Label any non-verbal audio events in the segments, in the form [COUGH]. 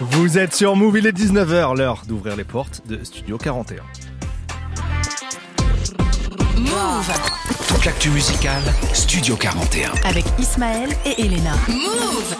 Vous êtes sur Move, il est 19h, l'heure d'ouvrir les portes de Studio 41. Move Toute l'actu musicale, Studio 41. avec Ismaël et Elena. Move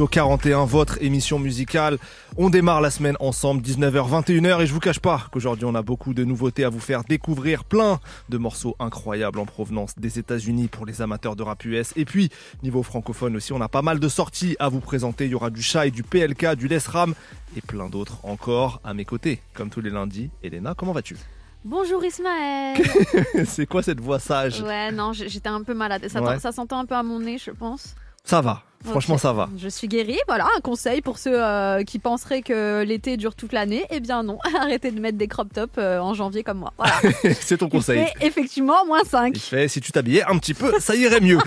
Studio 41, votre émission musicale. On démarre la semaine ensemble, 19h, 21h, et je vous cache pas qu'aujourd'hui on a beaucoup de nouveautés à vous faire découvrir, plein de morceaux incroyables en provenance des États-Unis pour les amateurs de rap US. Et puis, niveau francophone aussi, on a pas mal de sorties à vous présenter. Il y aura du Shai, du PLK, du Les Ram et plein d'autres encore à mes côtés. Comme tous les lundis, Elena, comment vas-tu? Bonjour Ismaël. [LAUGHS] C'est quoi cette voix sage? Ouais, non, j'étais un peu malade. Ça, Ouais. ça s'entend un peu à mon nez, je pense. Ça va, franchement ça va. Je suis guérie. Voilà, un conseil pour ceux euh, qui penseraient que l'été dure toute l'année. Eh bien non, [LAUGHS] arrêtez de mettre des crop tops euh, en janvier comme moi. Voilà. [LAUGHS] C'est ton Il conseil. fait effectivement moins 5. Il fait, si tu t'habillais un petit peu, ça irait mieux.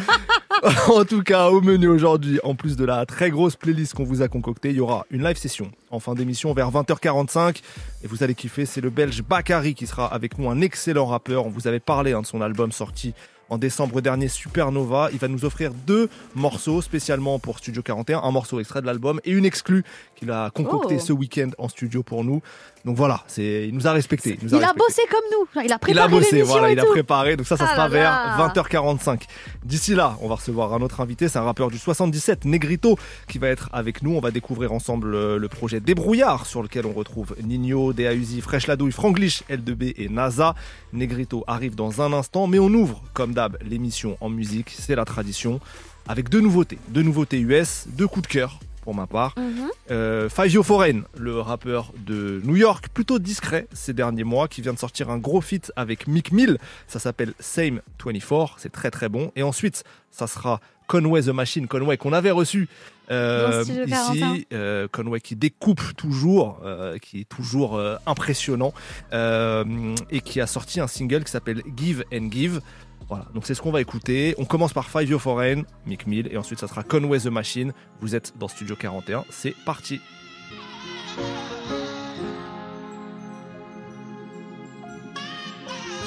[LAUGHS] en tout cas, au menu aujourd'hui, en plus de la très grosse playlist qu'on vous a concoctée, il y aura une live session en fin d'émission vers 20h45. Et vous allez kiffer, c'est le belge Bakary qui sera avec nous, un excellent rappeur. On vous avait parlé hein, de son album sorti en décembre dernier, Supernova. Il va nous offrir deux morceaux spécialement pour Studio 41, un morceau extrait de l'album et une exclue qu'il a concocté Oh. ce week-end en studio pour nous. Donc voilà, c'est, il nous a respecté. nous Il a bossé comme nous. Il a Il a préparé bossé, voilà, il a préparé. Donc ça, ça Ah sera là là. vers 20h45. D'ici là, on va recevoir un autre invité. C'est un rappeur du 77, Negrito, qui va être avec nous. On va découvrir ensemble euh, le projet Débrouillard, sur lequel on retrouve Nino, Dea Uzi, Fresh Ladouille, Franglish, L2B et NASA. Negrito arrive dans un instant, mais on ouvre, comme d'hab, l'émission en musique. C'est la tradition. Avec deux nouveautés. Deux nouveautés US, deux coups de cœur, pour ma part. Mhm. Euh, Foreign, le rappeur de New York, plutôt discret ces derniers mois, qui vient de sortir un gros feat avec Mick Mill. Ça s'appelle Same 24, c'est très très bon. Et ensuite, ça sera Conway the Machine, Conway qu'on avait reçu euh, Dans Studio 41. ici. Euh, Conway qui découpe toujours, euh, qui est toujours impressionnant, et qui a sorti un single qui s'appelle Give and Give. Voilà, donc c'est ce qu'on va écouter. On commence par Five Yo Foreign, Mick Mill, et ensuite ça sera Conway the Machine. Vous êtes dans Studio 41, c'est parti.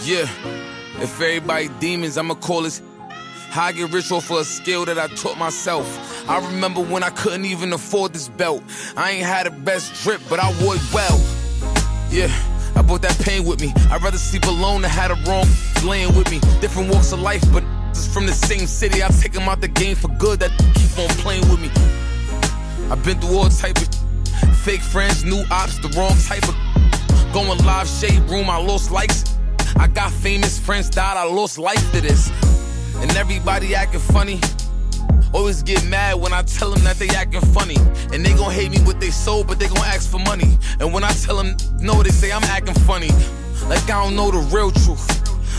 Yeah, if everybody demons, I'ma call this how I get rich off of a skill that I taught myself. I remember when I couldn't even afford this belt. I ain't had the best drip, but I wore it well. Yeah, I brought that pain with me. I'd rather sleep alone than have the wrong laying with me. Different walks of life, but is from the same city. I take them out the game for good. That keep on playing with me. I've been through all type of fake friends, new ops, the wrong type of going live shade room. I lost likes. I got famous friends died. I lost life to this, and everybody acting funny. Always get mad when I tell them that they acting funny. And they gon' hate me with they soul, but they gon' ask for money. And when I tell them no, they say I'm acting funny. Like I don't know the real truth.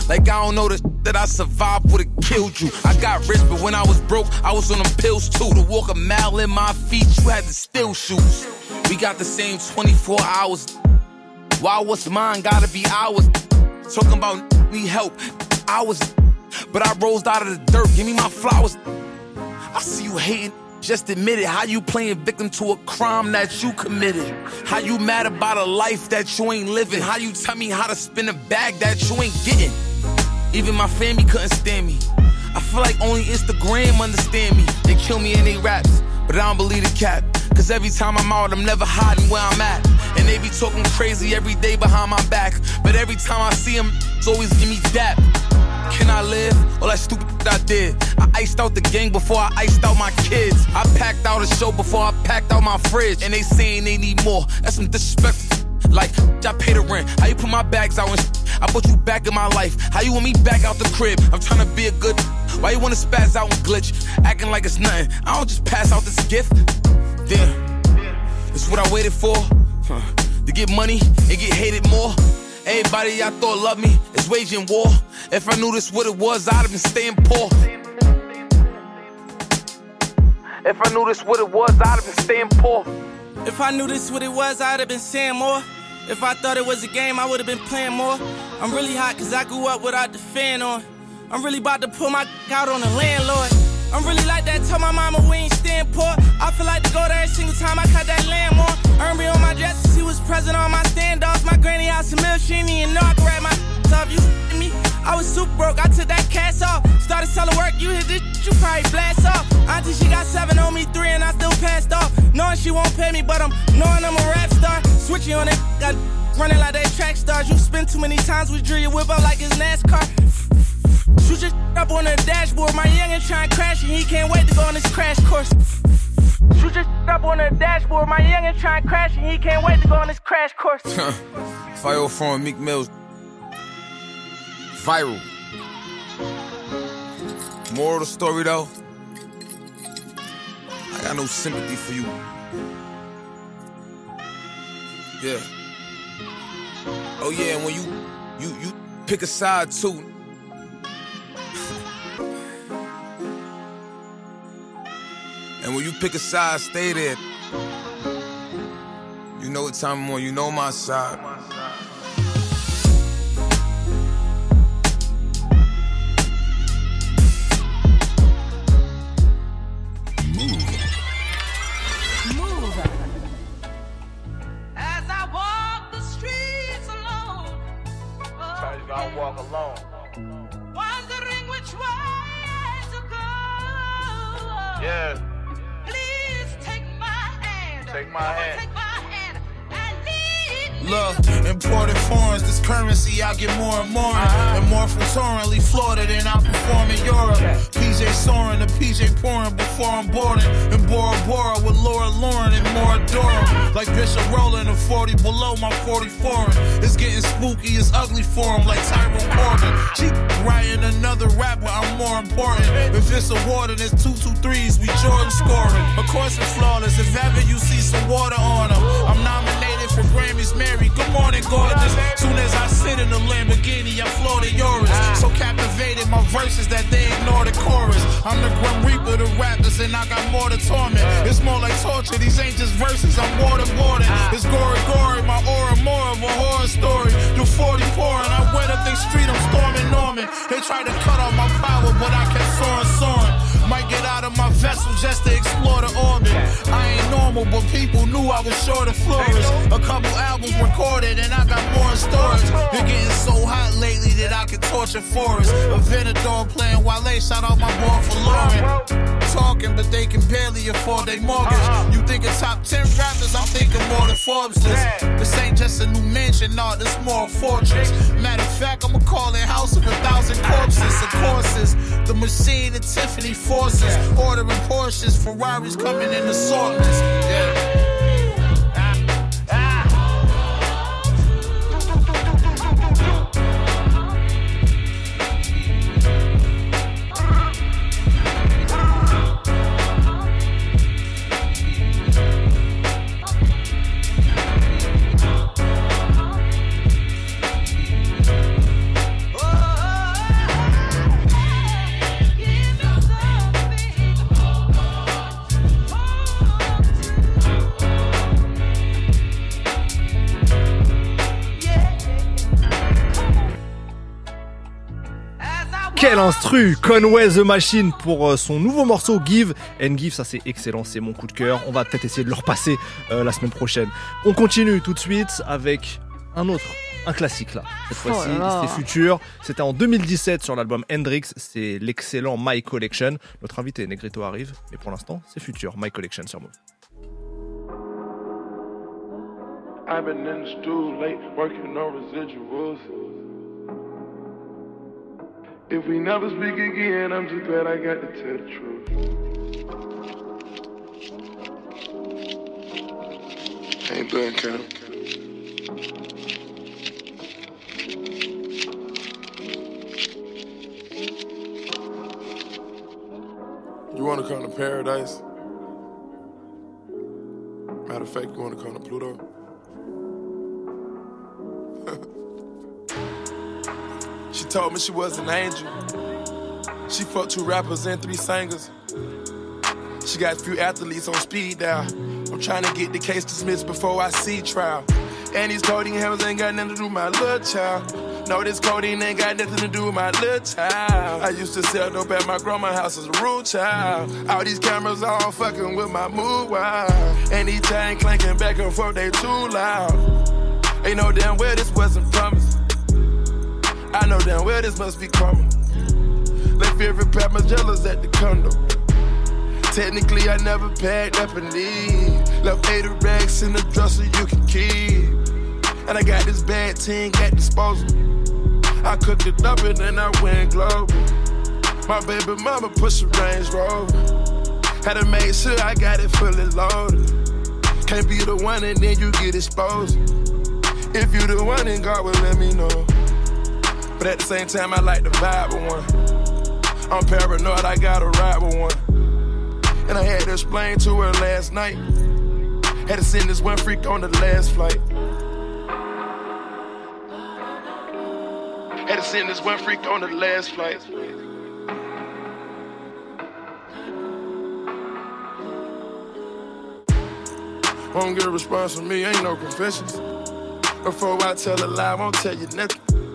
Like I don't know the that I survived would've killed you. I got rich, but when I was broke, I was on them pills too. To walk a mile in my feet, you had to steal shoes. We got the same 24 hours. Why what's mine gotta be ours? Talking about need help. I was, but I rose out of the dirt. Give me my flowers. I see you hating. Just admit it. How you playing victim to a crime that you committed? How you mad about a life that you ain't living? How you tell me how to spin a bag that you ain't getting? Even my family couldn't stand me. I feel like only Instagram understand me. They kill me in they raps, but I don't believe the cap. Cause every time I'm out, I'm never hiding where I'm at. And they be talking crazy every day behind my back. But every time I see them, it's always give me dap. Can I live? All that stupid I did. I iced out the gang before I iced out my kids. I packed out a show before I packed out my fridge. And they saying they need more. That's some disrespect. Like, I pay the rent. How you put my bags out and sh- I put you back in my life. How you want me back out the crib? I'm trying to be a good. Why you wanna spaz out and glitch? Acting like it's nothing. I don't just pass out this gift. Damn. It's what I waited for. Huh. To get money and get hated more. Everybody I thought loved me is waging war. If I knew this what it was, I'd have been staying poor. If I knew this what it was, I'd have been staying poor. If I knew this what it was, I'd have been saying more. If I thought it was a game, I would have been playing more. I'm really hot cause I grew up without the fan on. I'm really about to pull my out on the landlord. I'm really like that, tell my mama we ain't staying poor. I feel like to go there every single time I cut that land more. Earn me on my dresses, he was present on my standoffs. My granny house in mill, she didn't know I could my [LAUGHS] off you me. I was super broke, I took that cash off. Started selling work, you hit this, you probably blast off. Auntie, she got seven on me, three, and I still passed off. Knowing she won't pay me, but I'm knowing I'm a rap star. Switching on that, got running like they track stars. You spin too many times, we drill your whip up like it's NASCAR. [LAUGHS] Shoot your up on the dashboard. My youngin' trying to crash and he can't wait to go on this crash course. Shoot your up on the dashboard. My youngin' trying to crash and he can't wait to go on this crash course. [LAUGHS] Fire from Meek Mills. Viral. Moral story though. I got no sympathy for you. Yeah. Oh yeah, and when you you you pick a side too. And when you pick a side, stay there. You know what time I'm on, you know my side. Move. Take my hand and lead me. Look, imported foreigns, this currency I get more and more. Uh-huh. And more from torrently Florida than I perform in Europe. PJ soaring, the PJ pouring before I'm boarding. And Bora Bora with Laura Lauren and more Durham. [LAUGHS] Like Bishop rolling a 40 below my 44. It's getting spooky, it's ugly for him like Tyrone Corbin. She writing another rapper, I'm more important. If it's a water, there's two, two threes, we Jordan scoring. Of course it's flawless, if ever you see some water on him. I'm nominated for Grammys, Mary. Good morning, gorgeous. Soon as I sit in the Lamborghini, I floor the Urus. So captivated my verses that they ignore the chorus. I'm the Grim Reaper, the rappers, and I got more to torment. It's more like torture. These ain't just verses. I'm more than more than. It's gory, gory. My aura more of a horror story. Do 40 pouring. I went up the street. I'm storming Norman. They tried to cut off my power, but I kept soaring, soaring. Vessel just to explore the orbit. I ain't normal, but people knew I was sure to flourish. A couple albums recorded, and I got more in storage. Been getting so hot lately that I can torture forests. A Venador playing Wale, shout out my boy for Lauren. Talking, but they can barely afford their mortgage. Uh-huh. You think of top 10 rappers, I'm thinking more than Forbes list. This ain't just a new mansion, nah, this more a fortress. Matter of fact, I'ma call it House of a Thousand Corpses. Of courses, the machine and Tiffany forces. Ordering Porsches, Ferraris coming in assortments. Yeah. Quel instru Conway the Machine pour euh, son nouveau morceau Give and Give, ça c'est excellent, c'est mon coup de cœur. On va peut-être essayer de le repasser euh, la semaine prochaine. On continue tout de suite avec un autre, un classique là. Cette Oh fois-ci, c'est Future. C'était en 2017 sur l'album Hendrix, c'est l'excellent My Collection. Notre invité Negrito arrive, mais pour l'instant, c'est Future, My Collection sur Move. I've been in the stool late, working on residuals. If we never speak again, I'm just glad I got to tell the truth. Ain't been Cam. You wanna come to paradise? Matter of fact, you wanna come to Pluto? [LAUGHS] She told me she was an angel. She fucked two rappers and three singers. She got a few athletes on speed dial. I'm trying to get the case dismissed before I see trial. And these coding hells ain't got nothing to do with my little child. No, this codeine ain't got nothing to do with my little child. I used to sell dope at my grandma's house as a rude child. All these cameras all fucking with my mood wild. And these chain clanking back and forth, they too loud. Ain't no damn well this wasn't promised. I know damn well this must be karma. Left every pair my jealous at the condo. Technically, I never packed up and leave. Left 80 racks in the dresser you can keep. And I got this bad ting at disposal. I cooked it up and then I went global. My baby mama push a Range Rover. Had to make sure I got it fully loaded. Can't be the one and then you get exposed. If you the one, then God will let me know. But at the same time, I like the vibe of one. I'm paranoid, I gotta ride with one. And I had to explain to her last night. Had to send this one freak on the last flight. Had to send this one freak on the last flight. Won't get a response from me, ain't no confessions. Before I tell a lie, I won't tell you nothing.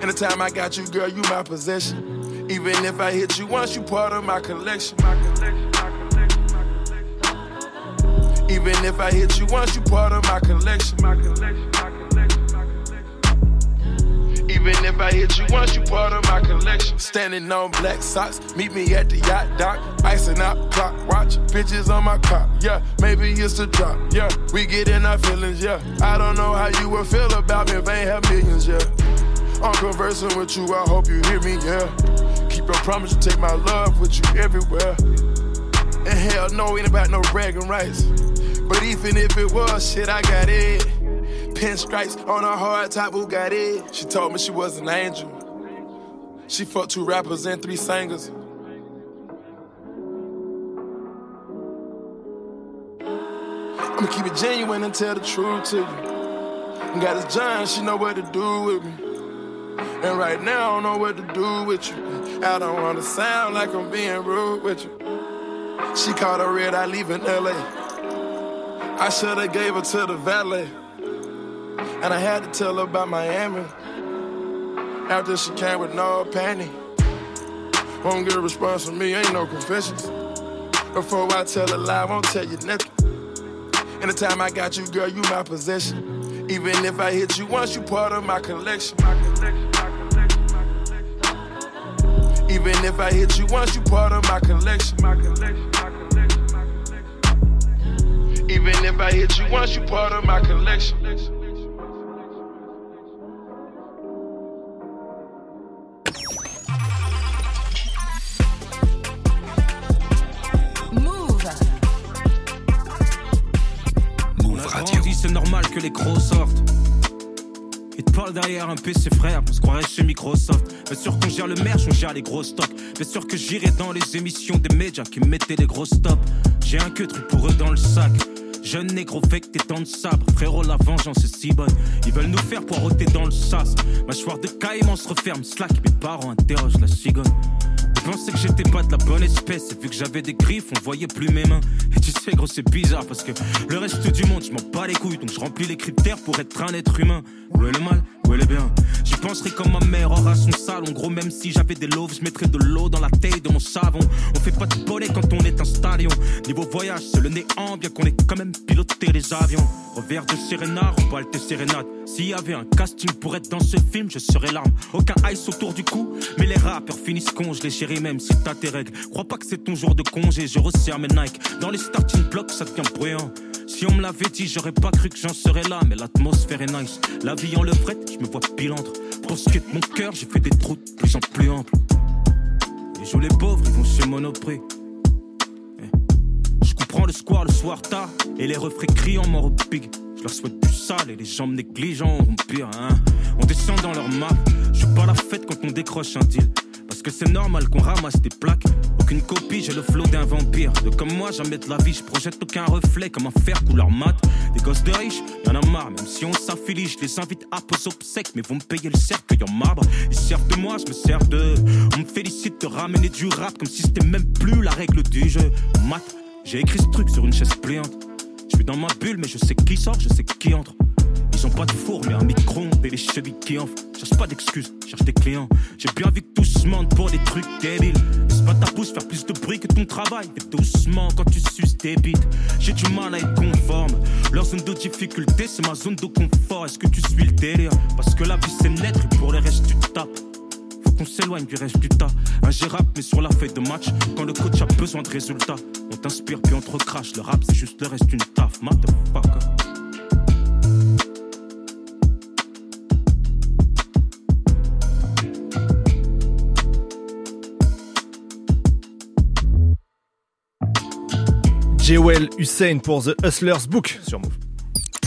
Anytime I got you, girl, you my possession. Even if I hit you once, you part of my collection. Even if I hit you once, you part of my collection. Even if I hit you once, you part of my collection. Standing on black socks, meet me at the yacht dock. Icing out clock watch, bitches on my cock. Yeah, maybe it's a drop. Yeah, we get in our feelings. Yeah, I don't know how you would feel about me if I ain't have millions. Yeah, I'm conversing with you. I hope you hear me. Yeah, keep your promise to take my love with you everywhere. And hell no, ain't about no bragging rights. But even if it was, shit, I got it. Pinstripes on a hard top Bugatti. She told me she was an angel. She fucked two rappers and three singers. I'ma keep it genuine and tell the truth to you. Got this John, she know what to do with me. And right now, I don't know what to do with you. I don't wanna sound like I'm being rude with you. She called a red eye leaving LA. I shoulda gave her to the valet. And I had to tell her about Miami. After she came with no panty. Won't get a response from me, ain't no confessions. Before I tell a lie, I won't tell you nothing. Anytime I got you, girl, you my possession. Even if I hit you once, you part of my collection. Even if I hit you once, you part of my collection. My collection. Even if I hit you once, you part of my collection. Move. On a grandi, c'est normal que les gros sortent. Parlent derrière un PC frère, on se croirait chez Microsoft. Bien sûr qu'on gère le merch, on gère les gros stocks. Bien sûr que j'irai dans les émissions des médias qui mettaient les gros stops. J'ai un que truc pour eux dans le sac. Jeune négro fake tes dents de sabre, frérot la vengeance est si bonne. Ils veulent nous faire poireauter dans le sas. Mâchoire de caïman se referme, slack, mes parents interrogent la cigogne. Ils pensaient que j'étais pas de la bonne espèce, et vu que j'avais des griffes, on voyait plus mes mains. Et tu sais, gros, c'est bizarre parce que le reste du monde, je m'en bats les couilles, donc je remplis les critères pour être un être humain. Où le mal Où est le bien J'y penserai comme ma mère aura son salon. Gros, même si j'avais des loaves, je mettrais de l'eau dans la taille de mon savon. On fait pas de bonnet quand on est un stallion. Niveau voyage, c'est le néant, bien qu'on ait quand même piloté les avions. Revers de Sérénard, on va tes sérénades. S'il y avait un casting pour être dans ce film, je serais l'arme. Aucun ice autour du cou, mais les rappeurs finissent congelés, chérie, même si t'as tes règles. Crois pas que c'est ton jour de congé, je resserre mes Nike. Dans les starting blocks, ça devient bruyant. Si on me l'avait dit, j'aurais pas cru que j'en serais là, mais l'atmosphère est nice. La vie en levrette, je me vois pilantre. Pour ce qui est de mon cœur, j'ai fait des trous de plus en plus amples. Les joues les pauvres, ils vont chez Monoprix. Eh. Je comprends le square le soir tard, et les refrains criants m'en repiquent. Je leur souhaite du sale et les jambes négligents auront pire, hein. On descend dans leur map, je suis pas la fête quand on décroche un deal. Que c'est normal qu'on ramasse des plaques. Aucune copie, j'ai le flot d'un vampire. De comme moi, jamais de la vie, je projette aucun reflet comme un fer couleur mat? Des gosses de riches, y'en a marre, même si on s'affilie, je les invite à poser obsèques, mais vont me payer le cercueil en marbre. Ils servent de moi, je me sers d'eux. On me félicite de ramener du rap comme si c'était même plus la règle du jeu. Mat, j'ai écrit ce truc sur une chaise pliante. Je suis dans ma bulle, mais je sais qui sort, je sais qui entre. Ils ont pas de four, mais un micro-ondes et les chevilles qui enflent. Cherche pas d'excuses, cherche des clients. J'ai bien vu que tout se mente pour des trucs débiles. C'est pas ta pousse faire plus de bruit que ton travail. Et doucement quand tu suces tes bites. J'ai du mal à être conforme. Leur zone de difficulté, c'est ma zone de confort. Est-ce que tu suis le délire? Parce que la vie c'est naître et pour le reste tu tapes. Faut qu'on s'éloigne du reste du tas. Un gérable mais sur la feuille de match. Quand le coach a besoin de résultats, on t'inspire puis on te recrache. Le rap c'est juste le reste d'une taf. Jewel Hussein pour The Hustlers Book sur Move.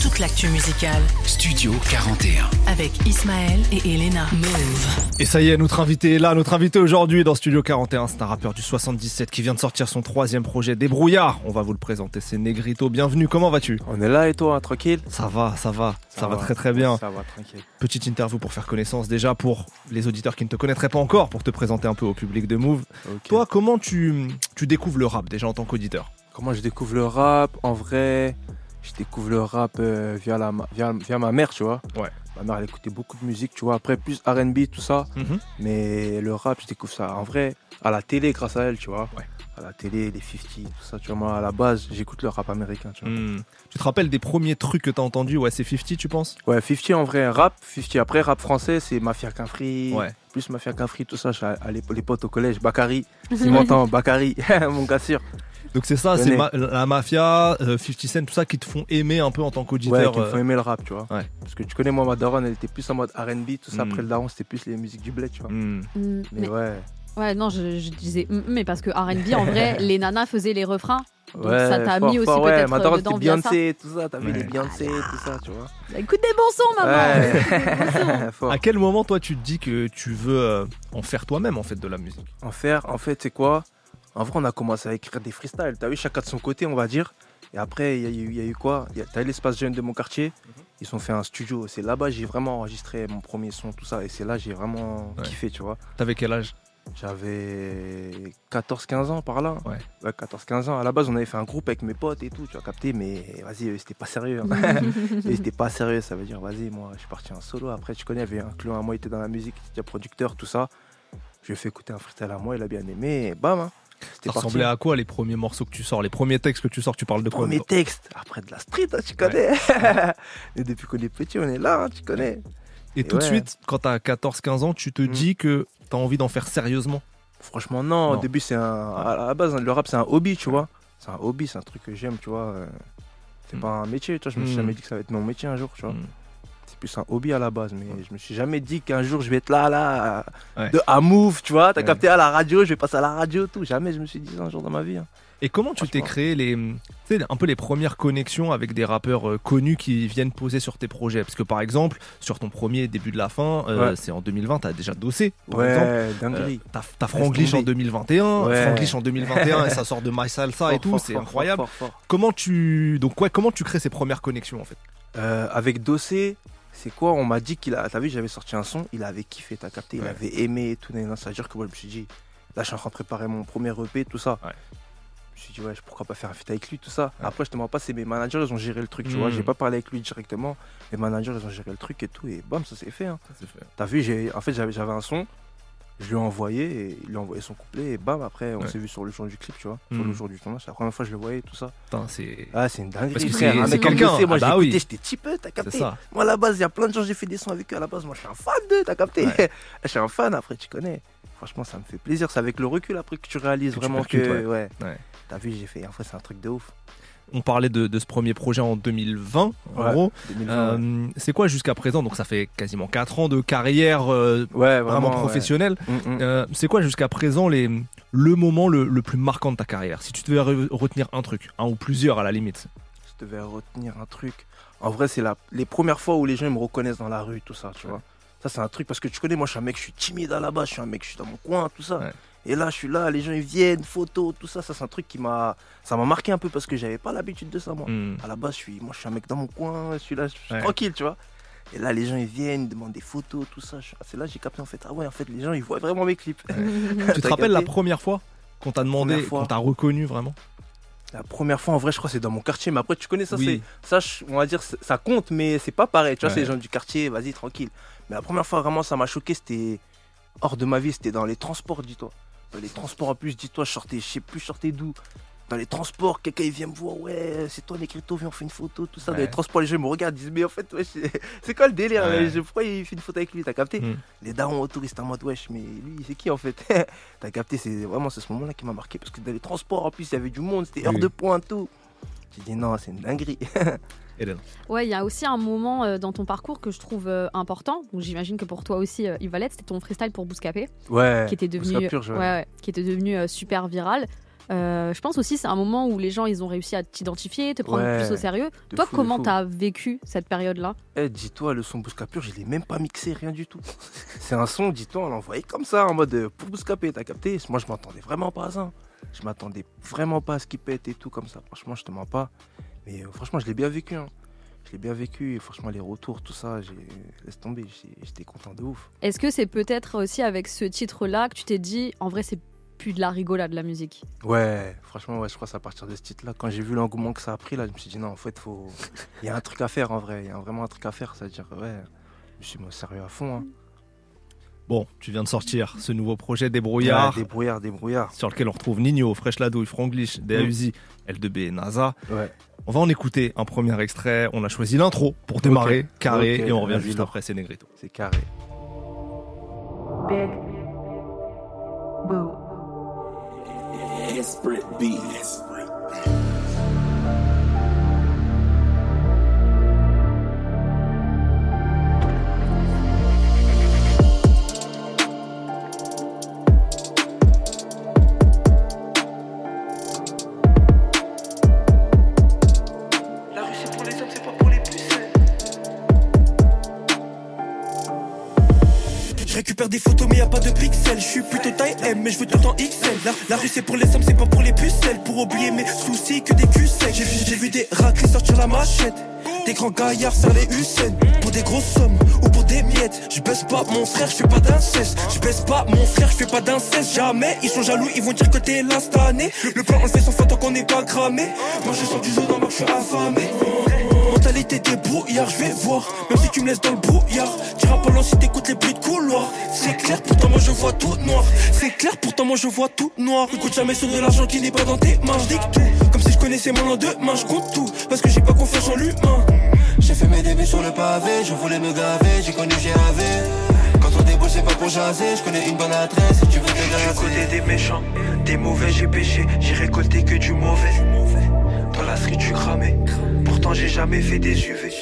Toute l'actu musicale Studio 41. avec Ismaël et Elena. Move. Et ça y est, notre invité est là. Notre invité aujourd'hui dans Studio 41, c'est un rappeur du 77 qui vient de sortir son troisième projet, Débrouillard. On va vous le présenter, c'est Negrito. Bienvenue, comment vas-tu? On est là et toi, tranquille? Ça va, ça va, ça, va, très très bien. Ça va, tranquille. Petite interview pour faire connaissance déjà pour les auditeurs qui ne te connaîtraient pas encore, pour te présenter un peu au public de Move. Toi, comment tu, tu découvres le rap déjà en tant qu'auditeur? Comment je découvre le rap En vrai, je découvre le rap euh, via, la, ma- via, via ma mère, tu vois. Ouais. Ma mère, elle écoutait beaucoup de musique, tu vois. Après, plus RB, tout ça. Mhm. Mais le rap, je découvre ça en vrai à la télé grâce à elle, tu vois. Ouais. À la télé, les 50, tout ça, tu vois. Moi, à la base, j'écoute le rap américain, tu vois. Hmm. Tu te rappelles des premiers trucs que t'as entendus? Ouais, c'est 50, tu penses? Ouais, 50 en vrai, rap, 50. Après, rap français, c'est Mafia qu'un free. Ouais. Plus Mafia qu'un free, tout ça. À l'époque, les potes au collège, Bakary. [LAUGHS] S'il m'entend, Bakary, [LAUGHS] mon gars sûr. Donc c'est ça, c'est ma- la mafia, euh, 50 Cent, tout ça qui te font aimer un peu en tant Ouais, qu'auditeur. qui me euh, font aimer le rap, tu vois. Ouais. Parce que tu connais, moi, ma daronne, elle était plus en mode RB, tout ça. Mm. Après le daron, c'était plus les musiques du bled, tu vois. hmm. Mm, Mais, mais, ouais. ouais, non, je, je disais mm, mais parce que R&B, en vrai, [LAUGHS] les nanas faisaient les refrains. Donc ouais, ça t'a fort, mis aussi fort, ouais. peut-être Ma daronne, dedans c'était via ça. Beyoncé, tout ça. T'as vu Ouais. les Beyoncé, tout ça, tu vois. Écoute des bons sons, maman. Ouais. [LAUGHS] À quel moment toi tu te dis que tu veux euh, en faire toi-même en fait de la musique? En faire, en fait, c'est quoi? En vrai, on a commencé à écrire des freestyles. T'as vu, chacun de son côté, on va dire. Et après, il y, a eu- il y a eu quoi? T'as eu l'espace jeune de mon quartier? Ils ont fait un studio. C'est là-bas j'ai vraiment enregistré mon premier son, tout ça. Et c'est là j'ai vraiment Ouais. kiffé, tu vois. T'avais quel âge? J'avais 14-15 ans par là. Ouais. 14-15 ans. À la base, on avait fait un groupe avec mes potes et tout, tu as capté, mais vas-y, c'était pas sérieux. hein. [LAUGHS] [LAUGHS] C'était pas sérieux, ça veut dire, vas-y, moi, je suis parti en solo. Après, tu connais, il y avait un clone à moi, il était dans la musique, il était déjà producteur, tout ça. Je lui ai fait écouter un freestyle à moi, il a bien aimé, et bam, hein. Ça ressemblait à quoi les premiers morceaux que tu sors? Les premiers textes que tu sors, tu parles de quoi Premier texte, après de la street, hein, tu connais. [LAUGHS] et depuis qu'on est petit, on est là, hein, tu connais. Et Et tout de suite, quand t'as 14-15 ans, tu te dis que t'as envie d'en faire sérieusement? Franchement, non. Non. Au début, c'est un. À la base, le rap, c'est un hobby, tu vois. C'est un hobby, c'est un truc que j'aime, tu vois. euh, C'est Mm. pas un métier, tu vois. Je me suis Mm. jamais dit que ça va être mon métier un jour, tu vois. C'est plus un hobby à la base, mais je me suis jamais dit qu'un jour je vais être là, là, Ouais. de à move, tu vois. T'as Ouais. capté à la radio, je vais passer à la radio, tout. Jamais je me suis dit ça un jour dans ma vie. hein. Et comment tu t'es créé les, un peu les premières connexions avec des rappeurs euh, connus qui viennent poser sur tes projets? Parce que par exemple, sur ton premier début de la fin, euh, Ouais. c'est en 2020, t'as déjà dossé. Par exemple. Ouais, dinguerie. Euh, T'as Franglish en tomber. 2021, Ouais. Franglish en 2021 et ça sort de My Salsa et Fort, tout, fort, c'est incroyable. fort, fort, fort. Comment tu donc ouais, comment tu crées ces premières connexions en fait? Euh, avec Dossé, c'est quoi On m'a dit qu'il a. T'as vu, j'avais sorti un son, il avait kiffé, t'as capté, il Ouais. avait aimé et tout. Ça veut dire que moi, je me suis dit, là, je suis en train de préparer mon premier EP, tout ça. Ouais. Je me suis dit, ouais, pourquoi pas faire un feat avec lui, tout ça. Après, je te mens pas, c'est mes managers, ils ont géré le truc, tu vois. J'ai pas parlé avec lui directement. Les managers, ils ont géré le truc et tout, et bam, ça s'est fait. hein. Ça, c'est fait. T'as vu, j'ai, en fait, j'avais, j'avais un son, je lui ai envoyé, et il lui a envoyé son couplet, et bam, après, on Ouais. s'est vu sur le jour du clip, tu vois. Sur le jour du tournage, c'est la première fois que je le voyais, tout ça. Putain, c'est Ah, c'est une dinguerie. Parce que c'est- Un quelqu'un. Moi, Ah j'ai bah écouté, oui. j'étais typeux, t'as c'est capté. Moi, à la base, il y a plein de gens, j'ai fait des sons avec eux. À la base, moi, je suis un fan d'eux, t'as capté Ouais. [LAUGHS] Je suis un fan, après, tu connais. Franchement, ça me fait plaisir. C'est avec le recul, après, que tu réalises Que tu vraiment que. percutes, Ouais. Ouais. T'as vu, j'ai fait. En fait, c'est un truc de ouf. On parlait de, de ce premier projet en 2020 en Ouais, gros. 2020, ouais. Euh, c'est quoi jusqu'à présent? Donc ça fait quasiment 4 ans de carrière euh, Ouais, vraiment, vraiment. professionnelle. ouais. Mm, mm. Euh, c'est quoi jusqu'à présent les, le moment le, le plus marquant de ta carrière? Si tu devais re- retenir un truc, un ou plusieurs à la limite. Je devais retenir un truc. En vrai, c'est les premières fois où les gens me reconnaissent dans la rue, tout ça, tu vois. Ça, c'est un truc parce que tu connais, moi, je suis un mec, je suis timide à la base, je suis un mec, je suis dans mon coin, tout ça. Et là, je suis là, les gens ils viennent, photos, tout ça. Ça, c'est un truc qui m'a. Ça m'a marqué un peu parce que j'avais pas l'habitude de ça, moi. Hmm. À la base, je suis, moi, je suis un mec dans mon coin, je suis là, je suis Ouais. tranquille, tu vois. Et là, les gens, ils viennent, ils demandent des photos, tout ça. Je- C'est là que j'ai capté, en fait, ah ouais, en fait, les gens, ils voient vraiment mes clips. [LAUGHS] Tu te rappelles la première fois qu'on t'a demandé, qu'on t'a reconnu vraiment? La première fois, en vrai, je crois, c'est dans mon quartier. Mais après, tu connais ça, Oui. c'est ça, on va dire, ça compte, mais c'est pas pareil. Tu vois, Ouais. c'est les gens du quartier, vas-y, tranquille. Mais la première fois, vraiment, ça m'a choqué. C'était hors de ma vie. C'était dans les transports, dis-toi. Dans les transports, en plus, dis-toi, je sortais, je sais plus, je sortais d'où. Dans les transports, quelqu'un il vient me voir, ouais, c'est toi Negrito, viens, on fait une photo, tout ça. Ouais. Dans les transports, les gens me regardent, ils disent, mais en fait, wesh, [LAUGHS] c'est- quoi le délire Ouais. Je- Pourquoi il fait une photo avec lui T'as capté? Mm. Les darons autour, ils étaient en mode, wesh, mais lui, c'est qui en fait? [LAUGHS] T'as capté, c'est vraiment c'est ce moment-là qui m'a marqué parce que dans les transports, en plus, il y avait du monde, c'était heure Oui. de pointe, tout. J'ai dit, non, c'est une dinguerie. [LAUGHS] Hélène. Ouais, il y a aussi un moment euh, dans ton parcours que je trouve euh, important. Donc j'imagine que pour toi aussi, euh, Yvalette, c'était ton freestyle pour Bouscapé, Ouais. qui était devenu, Bouscapé Purge, ouais. ouais, ouais, qui était devenu euh, super viral. Je pense aussi c'est un moment où les gens ils ont réussi à t'identifier, te prendre plus au sérieux. de Toi, fou, comment t'as vécu cette période-là? Eh, dis-toi, le son Bouscapure, je l'ai même pas mixé, rien du tout. [LAUGHS] C'est un son, dis-toi, on l'a envoyé comme ça, en mode pour Bouscapé, t'as capté? Moi, je m'attendais vraiment pas à ça. Je m'attendais vraiment pas à ce qu'il pète et tout comme ça. Franchement, je te mens pas. Mais euh, franchement, je l'ai bien vécu. hein. Je l'ai bien vécu. Et franchement, les retours, tout ça, j'ai... laisse tomber. J'étais content de ouf. Est-ce que c'est peut-être aussi avec ce titre-là que tu t'es dit, en vrai, c'est plus de la rigolade, la musique? Ouais, franchement, ouais, je crois que c'est à partir de ce titre-là. Quand j'ai vu l'engouement que ça a pris, là, je me suis dit, non, en fait, faut... il y a un truc à faire en vrai. Il y a vraiment un truc à faire. C'est-à-dire, ouais, je me suis sérieux à fond. hein. Bon, tu viens de sortir ce nouveau projet Débrouillard. Ouais, débrouillard, débrouillard. Sur lequel on retrouve Nino, Fresh Ladouille, Franglish, DAUZI, L2B et NASA. Ouais. On va en écouter un premier extrait. On a choisi l'intro pour démarrer, carré, et on revient juste après, c'est Negrito. C'est carré. Big. Boo. Desperate beats. La rue Récupère des photos mais y a pas de pixels. Je suis plutôt taille M mais je veux tout en XL la, la rue c'est pour les hommes c'est pas pour les pucelles. Pour oublier mes soucis que des culs J'ai vu, vu des raclés sortir la machette. Des grands gaillards faire les Hussein. Pour des grosses sommes ou pour des miettes. Je baisse pas mon frère je fais pas d'inceste. Je baisse pas mon frère je fais pas d'inceste. Jamais ils sont jaloux ils vont dire que t'es l'instané Le plan on le fait sans fin tant qu'on n'est pas cramé. Moi je sors du zoo dans le je suis affamé Mentalité des brouillards, je vais voir. Même si tu me laisses dans le brouillard, tu pas loin si t'écoutes les bruits de couloir. C'est clair, pourtant moi je vois tout noir. C'est clair, pourtant moi je vois tout noir. Écoute jamais sur de l'argent qui n'est pas dans tes mains. Je tout, comme si je connaissais mon lendemain. Je compte tout, parce que j'ai pas confiance en l'humain. J'ai fait mes débuts sur le pavé, je voulais me gaver, j'ai connu GAV. Quand on débouche, c'est pas pour jaser, je connais une bonne adresse si tu veux te Du côté des méchants, des mauvais, j'ai péché. J'ai récolté que du mauvais. Dans la street, tu cramé. Pourtant, j'ai jamais fait des UV.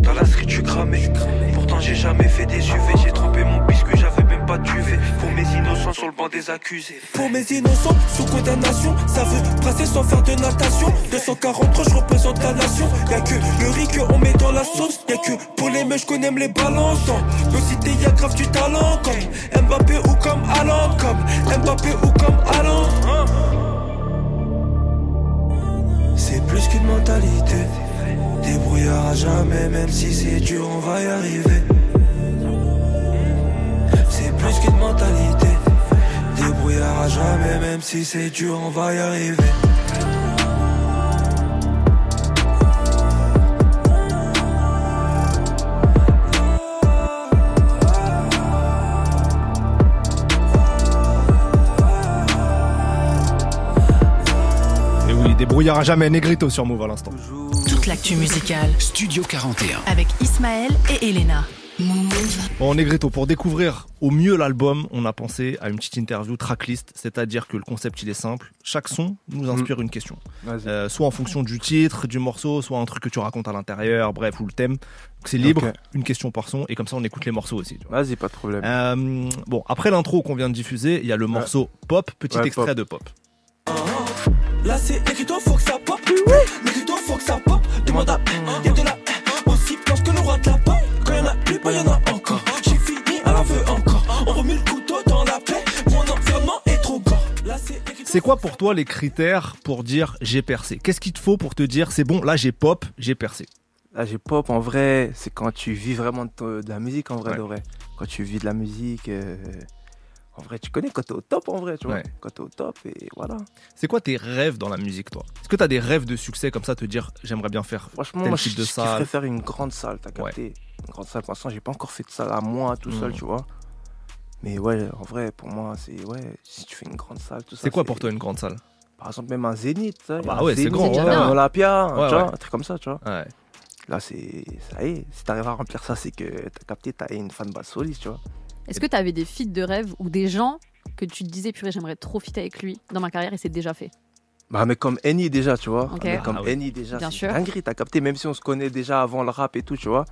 Dans la street, tu cramé. Pourtant, j'ai jamais fait des UV. J'ai trempé mon biscuit, j'avais même pas duvet. Pour mes innocents sur le banc des accusés. Pour mes innocents, sous condamnation, ça veut brasser sans faire de natation. 243, je représente la nation. Y'a que le riz qu'on met dans la sauce. Y'a que pour les meufs qu'on aime les balances. Nos cités, y'a grave du talent. Comme Mbappé ou comme Haaland. Comme Mbappé ou comme Haaland. C'est plus qu'une mentalité. Débrouillard à jamais, même si c'est dur, on va y arriver. C'est plus qu'une mentalité. Débrouillard à jamais, même si c'est dur, on va y arriver. Débrouillard à jamais, Negrito sur Move à l'instant. Toute l'actu musicale. Studio 41. Avec Ismaël et Elena. Move. Bon, Negrito, pour découvrir au mieux l'album, on a pensé à une petite interview tracklist, c'est-à-dire que le concept il est simple. Chaque son nous inspire une question. Euh, soit en fonction du titre, du morceau, soit un truc que tu racontes à l'intérieur, bref, ou le thème. C'est libre, une question par son, et comme ça on écoute les morceaux aussi. Vas-y, pas de problème. Euh, bon, après l'intro qu'on vient de diffuser, il y a le morceau Pop, petit Ouais, extrait Pop. de Pop. Là c'est écrito, faut que ça pop. Écrito, faut que ça pop. Demande à y'a de la aussi planche que le roi de la pop. Quand y'en a plus, bah y'en a encore. J'ai fini, elle en veut encore. On remet le couteau dans la plaie. Mon environnement est trop gore. Là c'est. C'est quoi pour toi les critères pour dire j'ai percé? Qu'est-ce qu'il te faut pour te dire c'est bon, là j'ai pop, j'ai percé? Là, j'ai pop en vrai, c'est quand tu vis vraiment de, de la musique en vrai Ouais. de vrai. Quand tu vis de la musique, euh, En vrai, tu connais quand t'es au top, en vrai, tu vois. Ouais. Quand t'es au top, et voilà. C'est quoi tes rêves dans la musique, toi? Est-ce que t'as des rêves de succès comme ça, te dire j'aimerais bien faire Franchement, tel moi, type je, de je kifferais salle? faire une grande salle, t'as capté Une grande salle. Pour l'instant, j'ai pas encore fait de salle à moi, tout seul, Mhm. tu vois. Mais ouais, en vrai, pour moi, c'est ouais, si tu fais une grande salle, tout ça. C'est quoi pour toi une grande salle? Par exemple, même un Zénith, tu sais, bah ouais, c'est grand, ouais. un Olympia, Ouais, tu vois, un truc comme ça, tu vois. Ouais. Là, c'est. Ça y est, si t'arrives à remplir ça, c'est que t'as capté, t'as une fan base solide, tu vois. Est-ce que tu avais des feats de rêve ou des gens que tu te disais, purée, j'aimerais trop fit avec lui dans ma carrière et c'est déjà fait? Bah, mais comme Eni déjà, tu vois. Ok. Un mec comme Ah déjà, Bien c'est sûr. une dinguerie, t'as capté, même si on se connaît déjà avant le rap et tout, tu vois.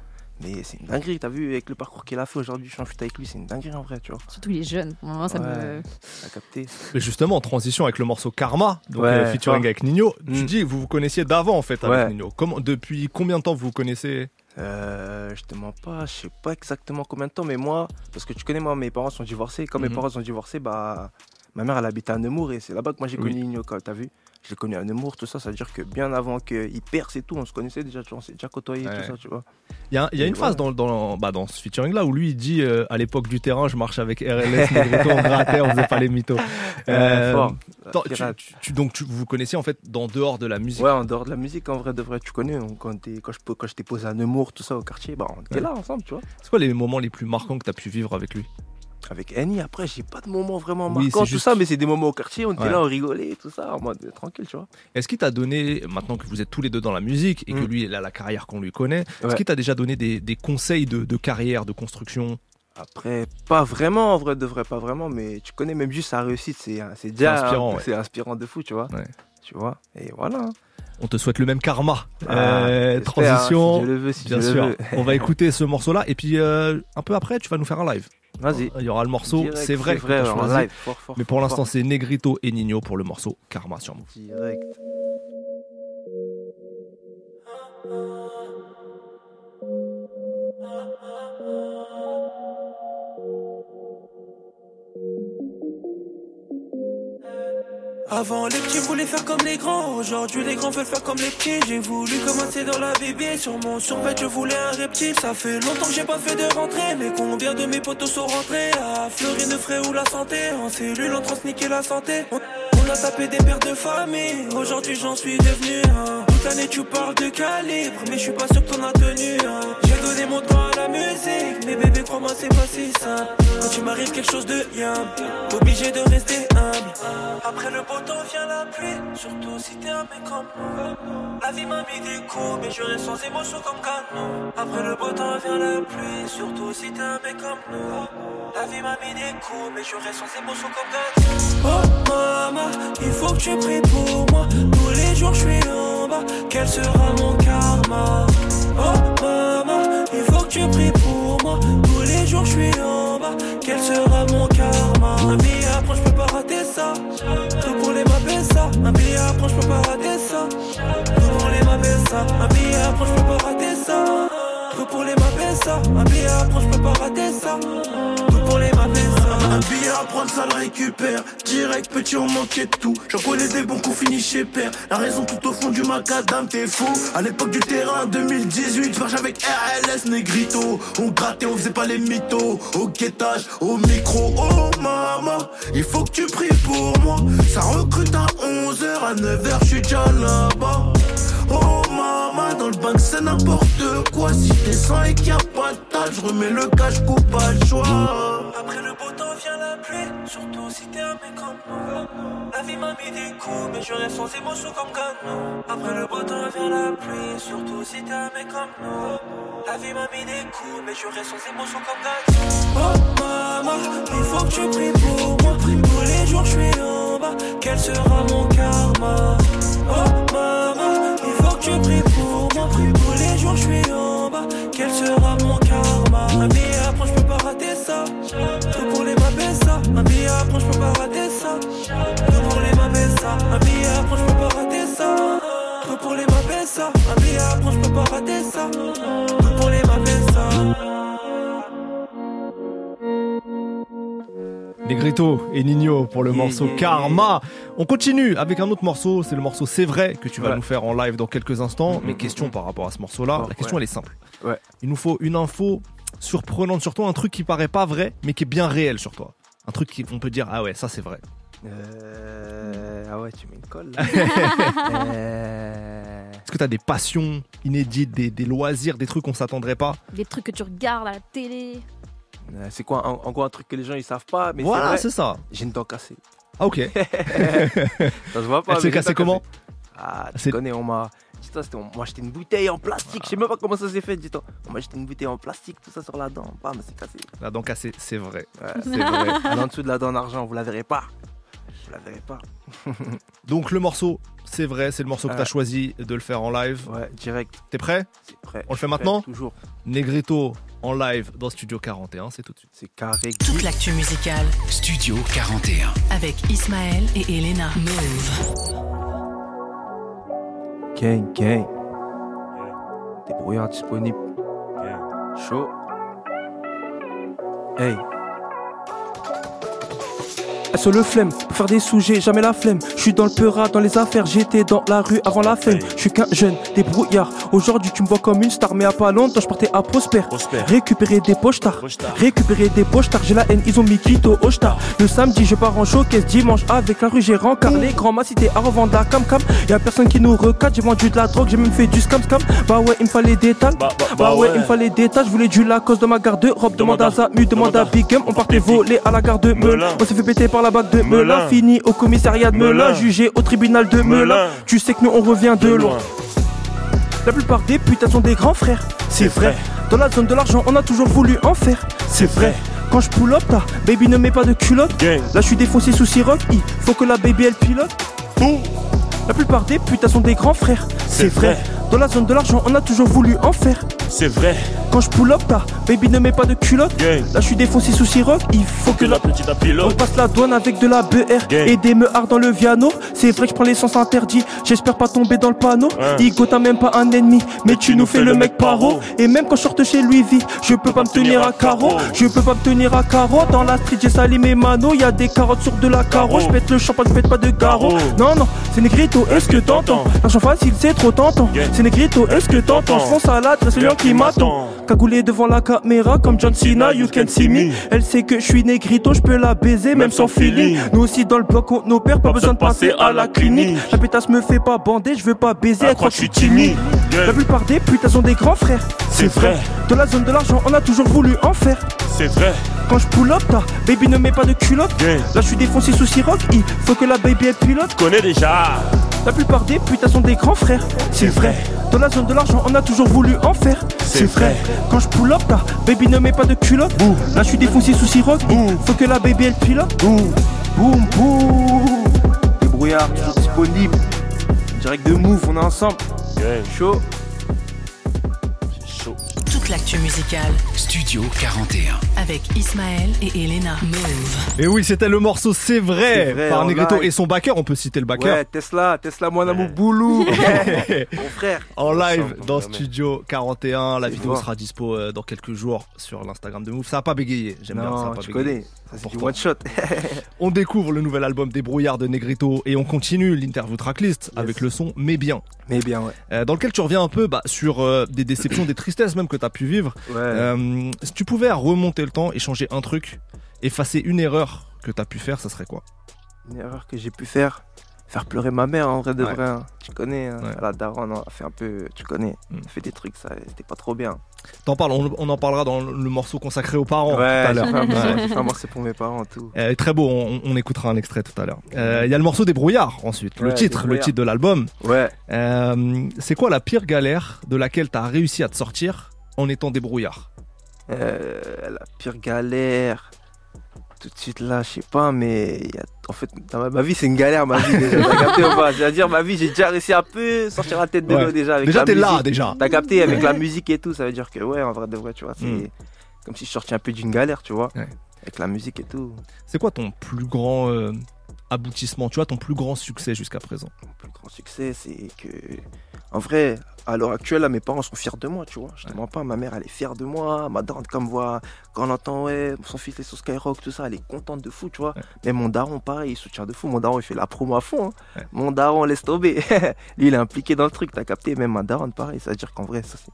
Mais c'est une dinguerie, t'as vu, avec le parcours qu'il a fait aujourd'hui, je suis en feat avec lui, c'est une dinguerie en vrai, tu vois. Surtout les jeunes. Moi, ça me. T'as capté. Mais justement, en transition avec le morceau Karma, donc Ouais, euh, featuring avec Nino, tu Mm. dis vous vous connaissiez d'avant en fait avec Ouais. Nino. Comment, depuis combien de temps vous vous connaissez? Euh, je te mens pas, je sais pas exactement combien de temps, mais moi, parce que tu connais, moi, mes parents sont divorcés. Quand Mhm. mes parents sont divorcés, bah, ma mère, elle habitait à Nemours et c'est là-bas que moi j'ai Oui. connu Nino, t'as vu? Je l'ai connu à Nemours, tout ça, ça veut dire que bien avant qu'il perce et tout, on se connaissait déjà, tu vois, on s'est déjà côtoyé, Ouais. tout ça, tu vois. Il y a, y une phase voilà. dans, dans, bah, dans ce featuring là où lui il dit euh, à l'époque du terrain, je marche avec RLS, Negrito, on grattait, on faisait pas les mythos. [LAUGHS] Euh, fort. attends, tu- Pirate. tu- tu- donc tu, vous connaissiez en fait dans dehors de la musique? Ouais, en dehors de la musique, en vrai, de vrai, tu connais. on- Quand, quand, je, quand je t'ai posé à Nemours, tout ça, au quartier, bah, on était Ouais. là ensemble, tu vois. C'est quoi les moments les plus marquants que tu as pu vivre avec lui? Avec Annie, après, j'ai pas de moments vraiment Oui, marquants, c'est tout juste- ça, mais c'est des moments au quartier, on était Ouais. là, on rigolait, tout ça, en mode euh, tranquille, tu vois. Est-ce qu'il t'a donné, maintenant que vous êtes tous les deux dans la musique et que Mm. lui il a la carrière qu'on lui connaît, est-ce qu'il t'a déjà donné des, des conseils de, de carrière, de construction? Après, pas vraiment, en vrai, de vrai, pas vraiment, mais tu connais même juste sa réussite, c'est c'est déjà C'est inspirant, ouais. c'est inspirant de fou, tu vois. Tu vois, et voilà. On te souhaite le même karma. Ah, Euh, transition. hein, si je le veux, si bien je le sûr. veux. On va écouter ce morceau-là et puis euh, un peu après, tu vas nous faire un live. Vas-y. Il y aura le morceau. C'est vrai. c'est vrai, que t'as en choisi. live, fort, fort, Mais pour l'instant, c'est Negrito et Nino pour le morceau Karma sur Move. Direct. Avant les petits voulaient faire comme les grands, aujourd'hui les grands veulent faire comme les petits. J'ai voulu commencer dans la BB, sur mon survêt je voulais un reptile. Ça fait longtemps que j'ai pas fait de rentrée, mais combien de mes potos sont rentrés à Fleury de frais ou la santé, en cellule en transniqué la santé. On, a tapé des pères de famille, aujourd'hui j'en suis devenu un. Toute l'année tu parles de calibre, mais je suis pas sûr que t'en as tenu mais bébé crois-moi c'est pas si simple. Quand tu m'arrives quelque chose de bien, obligé de rester humble. Après le beau temps vient la pluie, surtout si t'es un mec comme nous. La vie m'a mis des coups, mais je reste sans émotion comme canon. Après le beau temps vient la pluie, surtout si t'es un mec comme nous. La vie m'a mis des coups, mais je reste sans émotion comme canon. Oh maman, il faut que tu pries pour moi. Tous les jours je suis en bas, quel sera mon karma? Oh maman, il faut que tu pries pour moi. Tous les jours je suis en bas, quel sera mon karma? Un billet après je pas rater ça. Tout pour les m'appeler ça. Un billet après je pas rater ça. Tout pour les m'appeler ça. Un billet après je pas rater ça. Tout pour les m'appeler ça. Un billet après je pas rater ça. Tout pour les ça. Un billet à prendre, ça le récupère. Direct, petit, on manquait de tout. J'en connais des bons coups finis chez père. La raison tout au fond du macadam, t'es fou. À l'époque du terrain, 2018, je marche avec RLS Negrito. On grattait, on faisait pas les mythos. Au guettage, au micro. Oh maman, il faut que tu pries pour moi. Ça recrute à 11h, à 9h, je suis déjà là-bas. Oh maman, dans le bank c'est n'importe quoi. Si t'es sans et qu'il a pas de je remets le cash, coupe pas le choix. Après le beau temps vient la pluie, surtout si t'es un mec comme nous. La vie m'a mis des coups, mais je reste sans émotion comme canon. Après le beau temps vient la pluie, surtout si t'es un mec comme nous. La vie m'a mis des coups, mais je reste sans émotion comme canon. Oh maman, il faut que tu pries pour moi. Tous les jours je suis en bas, quel sera mon karma? Oh maman, tu pries pour moi. Tous les jours je suis en bas, quel sera mon karma? Un billet après je peux pas rater ça. Tout pour les m'appeler ça. Un billet après je peux pas rater ça. Tout pour les m'appeler ça. Un billet après je peux pas rater ça. Tout pour les m'appeler ça. Un je peux pas rater ça. Pour les ça. Negrito et Nino pour le morceau yeah, Karma. On continue avec un autre morceau, c'est le morceau C'est vrai que tu vas Ouais. nous faire en live dans quelques instants. Mhm, Mais mhm, question par rapport à ce morceau-là, Oh, la question ouais. elle est simple. Ouais. Il nous faut une info surprenante sur toi, un truc qui paraît pas vrai mais qui est bien réel sur toi. Un truc qu'on peut dire, ah ouais, ça c'est vrai. Euh, Ah ouais, tu mets une colle. là. [LAUGHS] Euh, Est-ce que t'as des passions inédites, des, des loisirs, des trucs qu'on s'attendrait pas? Des trucs que tu regardes à la télé. Euh, C'est quoi en, en gros un truc que les gens ils savent pas mais Voilà, c'est ça. J'ai une dent cassée. Ah ok. [LAUGHS] Ça se voit pas. Elle s'est cassée comment Ah, tu connais, on m'a. On acheté une bouteille en plastique. Je sais même pas comment ça s'est fait, dis-toi. On m'a acheté une bouteille en plastique, tout ça sur la dent. Bam, c'est cassé. La dent cassée, c'est vrai. Ouais, C'est vrai. [LAUGHS] En dessous de la dent en argent, vous la verrez pas. Vous la verrez pas. [LAUGHS] Donc le morceau, c'est vrai, c'est le morceau que Ouais. t'as choisi de le faire en live. Ouais, direct. T'es prêt C'est prêt. On le fait maintenant Toujours. Negrito en live dans Studio 41, c'est tout de suite. C'est carré. Toute l'actu musicale Studio 41. avec Ismaël et Elena. Move. Gang, gang. Débrouillard disponible. Chaud. Hey. Sur le flemme, pour faire des sous, j'ai jamais la flemme. Je suis dans le peura, dans les affaires, j'étais dans la rue avant la femme. Je suis qu'un jeune, débrouillard. Aujourd'hui, tu me vois comme une star, mais à pas longtemps, je partais à Prosper. Récupérer des pochetars, récupérer des pochetars. J'ai la haine, ils ont mis Quito au star. Le samedi, je pars en showcase. Dimanche, avec la rue, j'ai rencard les grands ma cité à revendre la cam cam. Y'a personne qui nous recadre, j'ai vendu de la drogue, j'ai même fait du scam scam. Bah ouais, il me fallait des tas. Bah, ouais, il me fallait des tas. Je voulais du Lacoste dans ma garde-robe. Demande à Zamu, demande à Big Game. On partait voler à la gare de Melun. On s'est fait péter par la bague de Melun. Fini au commissariat de Melun. Jugé au tribunal de Melun. Tu sais que nous, on revient de loin. La plupart des putains sont des grands frères. C'est vrai. Dans la zone de l'argent, on a toujours voulu en faire. C'est vrai. Quand je pull up, là, baby ne met pas de culotte. Là, je suis défoncé sous Ciroc. Il faut que la baby elle pilote. La plupart des putains sont des grands frères. C'est vrai. Dans la zone de l'argent, on a toujours voulu en faire. C'est vrai. Quand je pull up, là, baby ne met pas de culotte. Là, je suis défoncé sous Ciroc. Il faut que la petite pilote. on passe la douane avec de la BR et des meuhards dans le Viano. C'est vrai que je prends l'essence interdit. J'espère pas tomber dans le panneau. Igo, t'as même pas un ennemi, mais tu nous fais le mec paro. Et même quand je sorte chez Louis V, je peux pas me tenir à carreau. Je peux pas me tenir à carreau. Dans la street, j'ai salé mes manos. Y a des carottes sur de la carreau. Je pète le champagne, je pète pas de garrot. Non, non, c'est Negrito, est-ce que t'entends L'argent facile, c'est trop tentant. C'est Negrito, est-ce que t'entends? Je fonce à la lion qui m'attend. Cagoulé devant la caméra comme John Cena, you can see me. Elle sait que je suis Negrito, je peux la baiser même sans feeling. Nous aussi dans le bloc, on opère, pas besoin de passer à la clinique. La pétasse me fait pas bander, je veux pas baiser, elle croit que je suis timide. La plupart des putains sont des grands frères. C'est vrai. Dans la zone de l'argent, on a toujours voulu en faire. C'est vrai. Quand je pull up, là, baby ne met pas de culotte. Là, je suis défoncé sous Ciroc, il faut que la baby elle pilote. Connais déjà. La plupart des putains sont des grands frères. C'est vrai. Dans la zone de l'argent, on a toujours voulu en faire. C'est vrai. Quand je pull up, là, baby ne met pas de culotte. Là, je suis défoncé sous Ciroc, il faut que la baby elle pilote. Boum, boum, boum. Débrouillard, toujours disponible. Direct de move, on est ensemble. Chaud. Chaud. L'actu musicale Studio 41. avec Ismaël et Elena. Move. Et oui, c'était le morceau C'est vrai, par live. et son backer. On peut citer le backer. Ouais, Tesla, Tesla, mon amour boulou. [LAUGHS] Mon frère. En live Ensemble, dans jamais. Studio 41. La vidéo fort. sera dispo euh, dans quelques jours sur l'Instagram de Move. Ça a pas bégayé. J'aime bien ça. a Non, pas tu bégayé. connais. Ça, c'est du Important. one shot. [LAUGHS] On découvre le nouvel album des brouillards de Negrito et on continue l'interview tracklist avec le son Mais bien. Mais bien, ouais. Euh, dans lequel tu reviens un peu bah, sur euh, des déceptions, des tristesses même que tu as pu vivre. Ouais. Euh, si tu pouvais remonter le temps et changer un truc, effacer une erreur que tu as pu faire, ça serait quoi? Une erreur que j'ai pu faire. Faire pleurer ma mère en vrai de Ouais. vrai. hein. Tu connais, hein. Ouais. la daronne a fait un peu. Tu connais. Mm. Elle fait des trucs, ça, c'était pas trop bien. T'en parles, on, on en parlera dans le morceau consacré aux parents ouais, tout à l'heure. j'ai fait un morceau- pour mes parents, tout. Euh, très beau, on, on écoutera un extrait tout à l'heure. Euh, Il y a le morceau des brouillards ensuite, le titre, des le titre de l'album. Ouais. Euh, c'est quoi la pire galère de laquelle tu as réussi à te sortir en étant débrouillard Euh, la pire galère. Tout de suite là, je sais pas, mais il y a- en fait, ma, ma vie, c'est une galère, ma vie déjà. T'as capté ou pas? C'est-à-dire, ma vie, j'ai déjà réussi un peu sortir la tête de Ouais. l'eau déjà. Avec Déjà, t'es là, déjà. T'as capté avec la musique et tout, ça veut dire que, ouais, en vrai de vrai, tu vois, c'est Mm. comme si je sortais un peu d'une galère, tu vois. Ouais. Avec la musique et tout. C'est quoi ton plus grand euh, aboutissement Tu vois, ton plus grand succès jusqu'à présent Mon plus grand succès, c'est que, en vrai, à l'heure actuelle, là, mes parents sont fiers de moi, tu vois. Je te mens pas, ma mère, elle est fière de moi. Ma daronne, comme voit, quand on entend, ouais, son fils est sur Skyrock, tout ça, elle est contente de fou, tu vois. Mais mon daron, pareil, il soutient de fou. Mon daron, il fait la promo à fond. hein. Mon daron, laisse tomber. [LAUGHS] Lui, il est impliqué dans le truc, t'as capté. Même ma daronne, pareil. C'est-à-dire qu'en vrai, ça, c'est.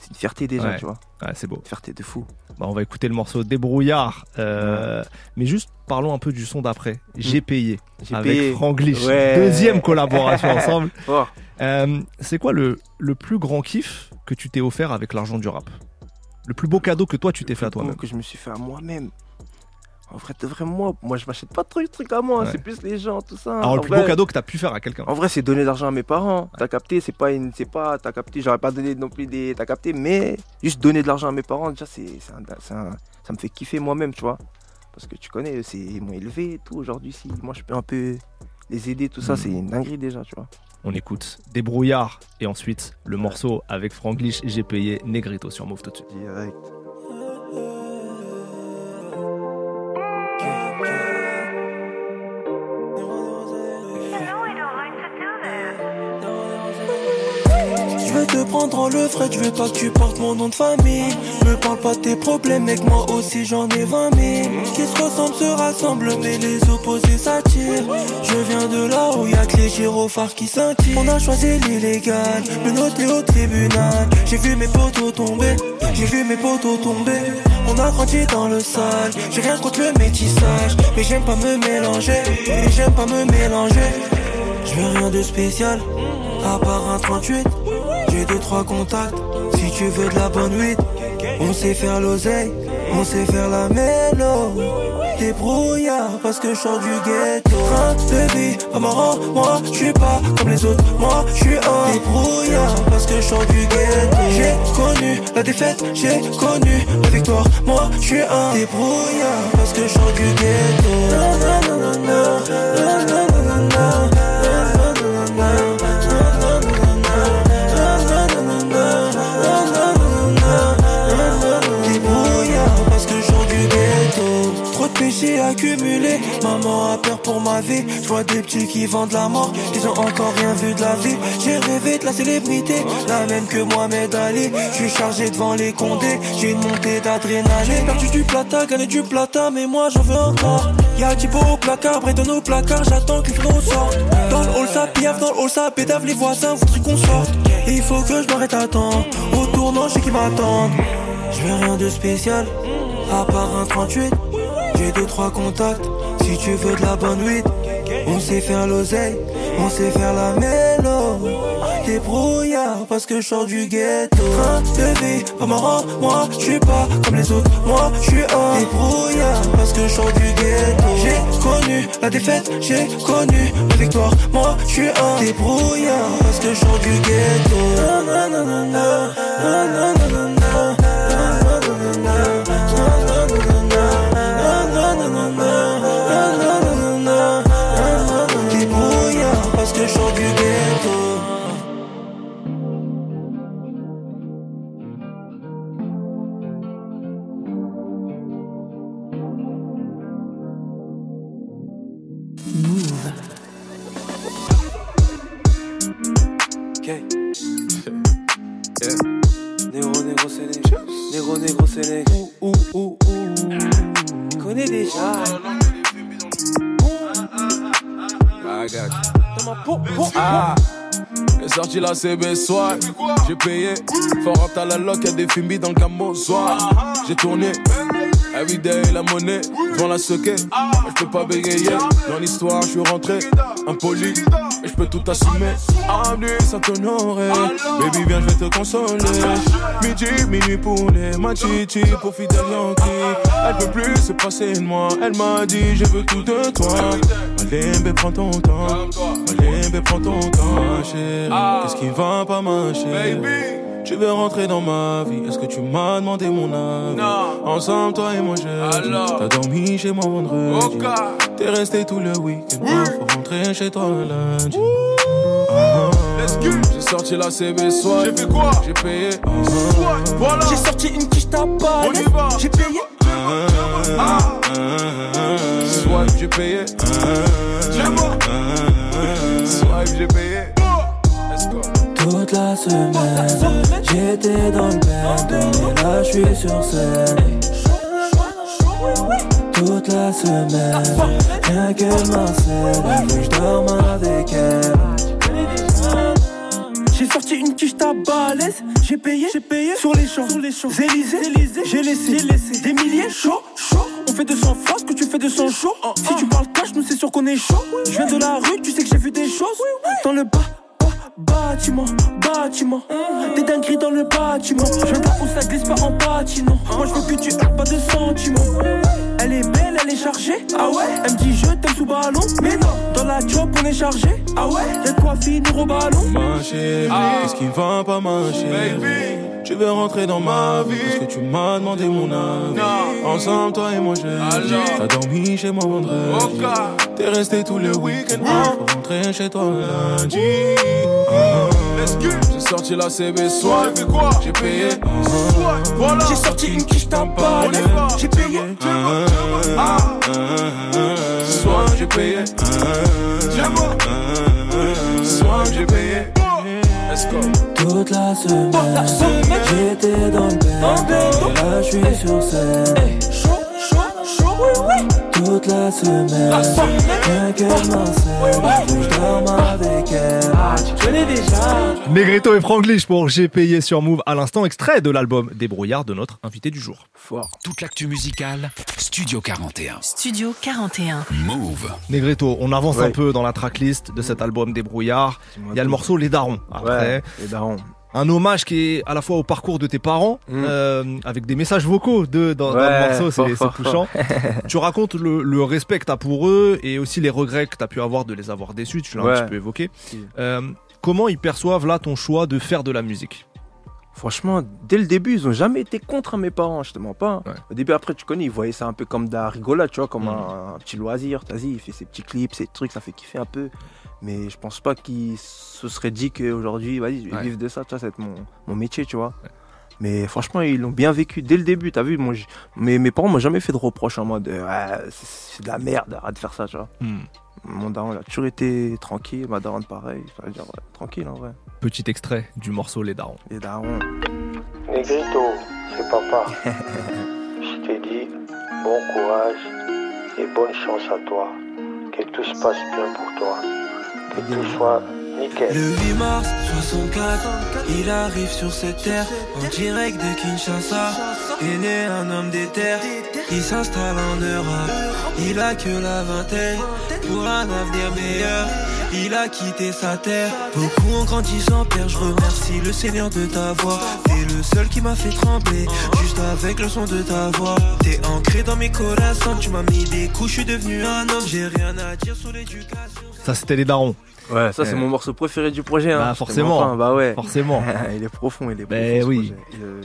C'est une fierté déjà, Ouais. tu vois. Ouais, c'est beau. Fierté de fou. Bah, on va écouter le morceau Débrouillard. euh, Mais juste parlons un peu du son d'après. J'ai payé. J'ai avec payé. Franglish. Ouais. Deuxième collaboration ensemble. Fort. [LAUGHS] Euh, c'est quoi le, le plus grand kiff que tu t'es offert avec l'argent du rap? Le plus beau cadeau que toi tu t'es fait à toi-même que je me suis fait à moi-même. En vrai, de vrai, moi, moi je m'achète pas de trucs, trucs à moi, Ouais. c'est plus les gens, tout ça. Alors, En le plus vrai- beau cadeau que t'as pu faire à quelqu'un En vrai, c'est donner de l'argent à mes parents. T'as capté, c'est pas une. C'est pas. T'as capté, j'aurais pas donné non plus des. T'as capté, mais juste donner de l'argent à mes parents, déjà, c'est. ça me fait kiffer moi-même, tu vois. Parce que tu connais, c'est, ils m'ont élevé et tout. Aujourd'hui, si moi je peux un peu les aider, tout ça, Mm. c'est une dinguerie déjà, tu vois. On écoute Débrouillard et ensuite le morceau avec Franglish J'ai payé Negrito sur Move tout de suite. Direct. En le frais, je veux pas que tu portes mon nom de famille. Me parle pas de tes problèmes, mec, moi aussi j'en ai 20 000. Qui se ressemblent se rassemblent, mais les opposés s'attirent. Je viens de là où y a que les gyrophares qui scintillent. On a choisi l'illégal, me noter au tribunal. J'ai vu mes poteaux tomber, j'ai vu mes poteaux tomber. On a grandi dans le sale, j'ai rien contre le métissage. Mais j'aime pas me mélanger, j'aime pas me mélanger. Je veux rien de spécial, à part un 38. J'ai deux trois contacts, si tu veux de la bonne weed. On sait faire l'oseille, on sait faire la mélo. Débrouillard parce que je sors du ghetto. De vie, pas marrant, moi je suis pas comme les autres. Moi je suis un débrouillard parce que je sors du ghetto. J'ai connu la défaite, j'ai connu la victoire. Moi je suis un débrouillard parce que je sors du ghetto. Na, na, na, Accumulés Maman a peur pour ma vie. Je vois des petits qui vendent la mort. Ils ont encore rien vu de la vie. J'ai rêvé de la célébrité. La même que Mohamed Ali. Je suis chargé devant les condés. J'ai une montée d'adrénaline. J'ai perdu du plata, gagné du plata Mais moi j'en veux encore. Y'a du beau au placard, près de nos placards J'attends que flow sorte. Dans le hall ça piaffe, dans le hall ça pédave Les voisins voudraient qu'on sorte. Il faut que je m'arrête à temps. Au tournant je sais qui m'attendent. Je veux rien de spécial, à part un 38. J'ai deux trois contacts, si tu veux de la bonne weed. On sait faire l'oseille, on sait faire la mélo. Débrouillard parce que je sors du ghetto. Train de vie, pas marrant, moi je suis pas comme les autres. Moi je suis un débrouillard parce que je sors du ghetto. J'ai connu la défaite, j'ai connu la victoire. Moi je suis un débrouillard parce que je sors du ghetto. Sorti la CB soir, j'ai payé. Fort à la loc, y'a des films dans le camo soir. J'ai tourné, everyday la monnaie, devant la soquet. Je peux pas bégayer, dans l'histoire, je suis rentré, impoli. Et je peux tout assumer. Avenue Saint-Honoré, baby, viens, je vais te consoler. Midi, minuit pour les machichi, pour fidèle Yankee. Elle peut plus se passer de moi, elle m'a dit, je veux tout de toi. Malembe, prends ton temps. Malembe, prends ton temps, chérie. Qu'est-ce qui va pas, ma chérie? Tu veux rentrer dans ma vie, est-ce que tu m'as demandé mon avis? Ensemble, toi et moi, jeudi T'as dormi chez moi vendredi. T'es resté tout le week-end. Faut rentrer chez toi lundi. Ah, J'ai sorti la CB soir J'ai fait quoi? J'ai payé. Voilà. J'ai sorti une quiche tabac. On y va. J'ai payé. Swipe, j'ai payé J'ai payé Toute la semaine, j'étais dans le bed, là je suis sur scène. Toute la semaine, rien que Marcel, elle veut que je dorme avec elle. J'ai sorti une quiche ta balèze, j'ai payé, j'ai payé sur les champs, sur les champs. J'ai laissé, laissé des milliers chaud, chaud. On fait 200 phrases que tu fais 200 shows. Si tu parles cash, nous c'est sûr qu'on est chaud. Je viens de la rue, tu sais que j'ai vu des choses. Dans le bas, bas, bâtiment, bâtiment. Des dingueries dans le bâtiment. Je veux pas où ça glisse pas en patinant. Moi je veux que tu aies pas de sentiments. Elle est belle, elle est chargée. Ah ouais? Elle me dit je t'aime sous ballon. Mais non, dans la job on est chargé. Ah ouais? Y'a de quoi finir au ballon. Ma chérie, qu'est-ce qui va pas ma chérie? Tu veux rentrer dans ma vie? Parce que tu m'as demandé mon avis. Ensemble toi et moi j'ai T'as dormi chez moi vendredi. T'es resté tout le week-end. Faut rentrer chez toi lundi. Ah. Sorti la CB soir. J'ai payé. Voilà. J'ai sorti une quiche ta balle. J'ai payé. Soir j'ai payé. Soir j'ai payé. Let's go. Toute la semaine, j'étais dans le bain. Et là, je suis sur scène. Toute la semaine, rien que ma scène. Je dorme avec elle. Tu connais déjà. Negreto et Franglish pour J'ai payé sur Move à l'instant, extrait de l'album Débrouillard de notre invité du jour. Fort. Toute l'actu musicale, Studio 41. Studio 41. Move. Negreto, on avance Ouais. un peu dans la tracklist de cet album Débrouillard. Il y a le morceau Les Darons. Après, Ouais, les darons. Un hommage qui est à la fois au parcours de tes parents, euh, avec des messages vocaux de, dans, dans le Mm. Ouais, morceau, c'est touchant. [LAUGHS] tu racontes le, le respect que tu as pour eux et aussi les regrets que tu as pu avoir de les avoir déçus, tu l'as un Ouais. petit peu évoqué. Euh, comment ils perçoivent là ton choix de faire de la musique? Franchement, dès le début, ils ont jamais été contre mes parents, je te mens pas. Au début, après, tu connais, ils voyaient ça un peu comme de la rigolade, tu vois, comme Mm. un, un petit loisir. Vas-y, il fait ses petits clips, ses trucs, ça fait kiffer un peu. Mais je pense pas qu'ils se seraient dit qu'aujourd'hui, vas-y, je vais Ouais. vivre de ça, tu vois, ça va être mon, mon métier, tu vois. Mais franchement, ils l'ont bien vécu dès le début, t'as vu. Moi, j'- mes, mes parents m'ont jamais fait de reproches en mode, euh, Ouais, c'est c'est de la merde, arrête de faire ça, tu vois. Hmm. Mon daron, il a toujours été tranquille, ma daronne, pareil. Ça veut dire, ouais, tranquille, en vrai. Petit extrait du morceau Les Darons. Les darons. Negrito, c'est papa. [LAUGHS] Je te dis bon courage et bonne chance à toi. Que tout se passe bien pour toi. Que tout soit nickel. Le 8 mars 64, il arrive sur cette terre en direct de Kinshasa. Est un homme des terres, il s'installe en Europe. Il a que la vingtaine pour un avenir meilleur. Il a quitté sa terre. Beaucoup en grandissant, père, je remercie le Seigneur de ta voix. T'es le seul qui m'a fait trembler, juste avec le son de ta voix. T'es ancré dans mes corazones, tu m'as mis des coups, je suis devenu un homme. J'ai rien à dire sur l'éducation. Ça, c'était Les Darons. Ouais, ça c'est Euh, mon morceau préféré du projet. Hein. Bah, forcément. bah ouais. Forcément. [LAUGHS] il est profond, il est profond. Oui. projet. Le-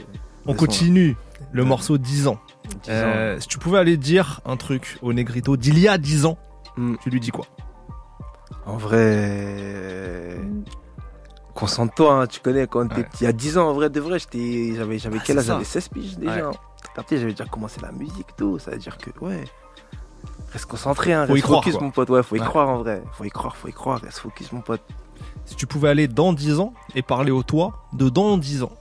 On continue. Le morceau 10 ans. 10 Euh, si tu pouvais aller dire un truc au Negrito d'il y a 10 ans, tu lui dis quoi? En vrai. Concentre-toi, hein, tu connais quand t'es petit. Il y a 10 ans, en vrai, de vrai, j'étais, j'avais, j'avais Ah, quel âge? J'avais 16 piges déjà. Ouais. j'avais déjà commencé la musique, tout. Ça veut dire que, ouais. Reste concentré, hein, Faut y croire, mon pote. Ouais, faut y Ouais. croire en vrai. Faut y croire, faut y croire. Reste focus, mon pote. Si tu pouvais aller dans 10 ans et parler au toi de dans 10 ans,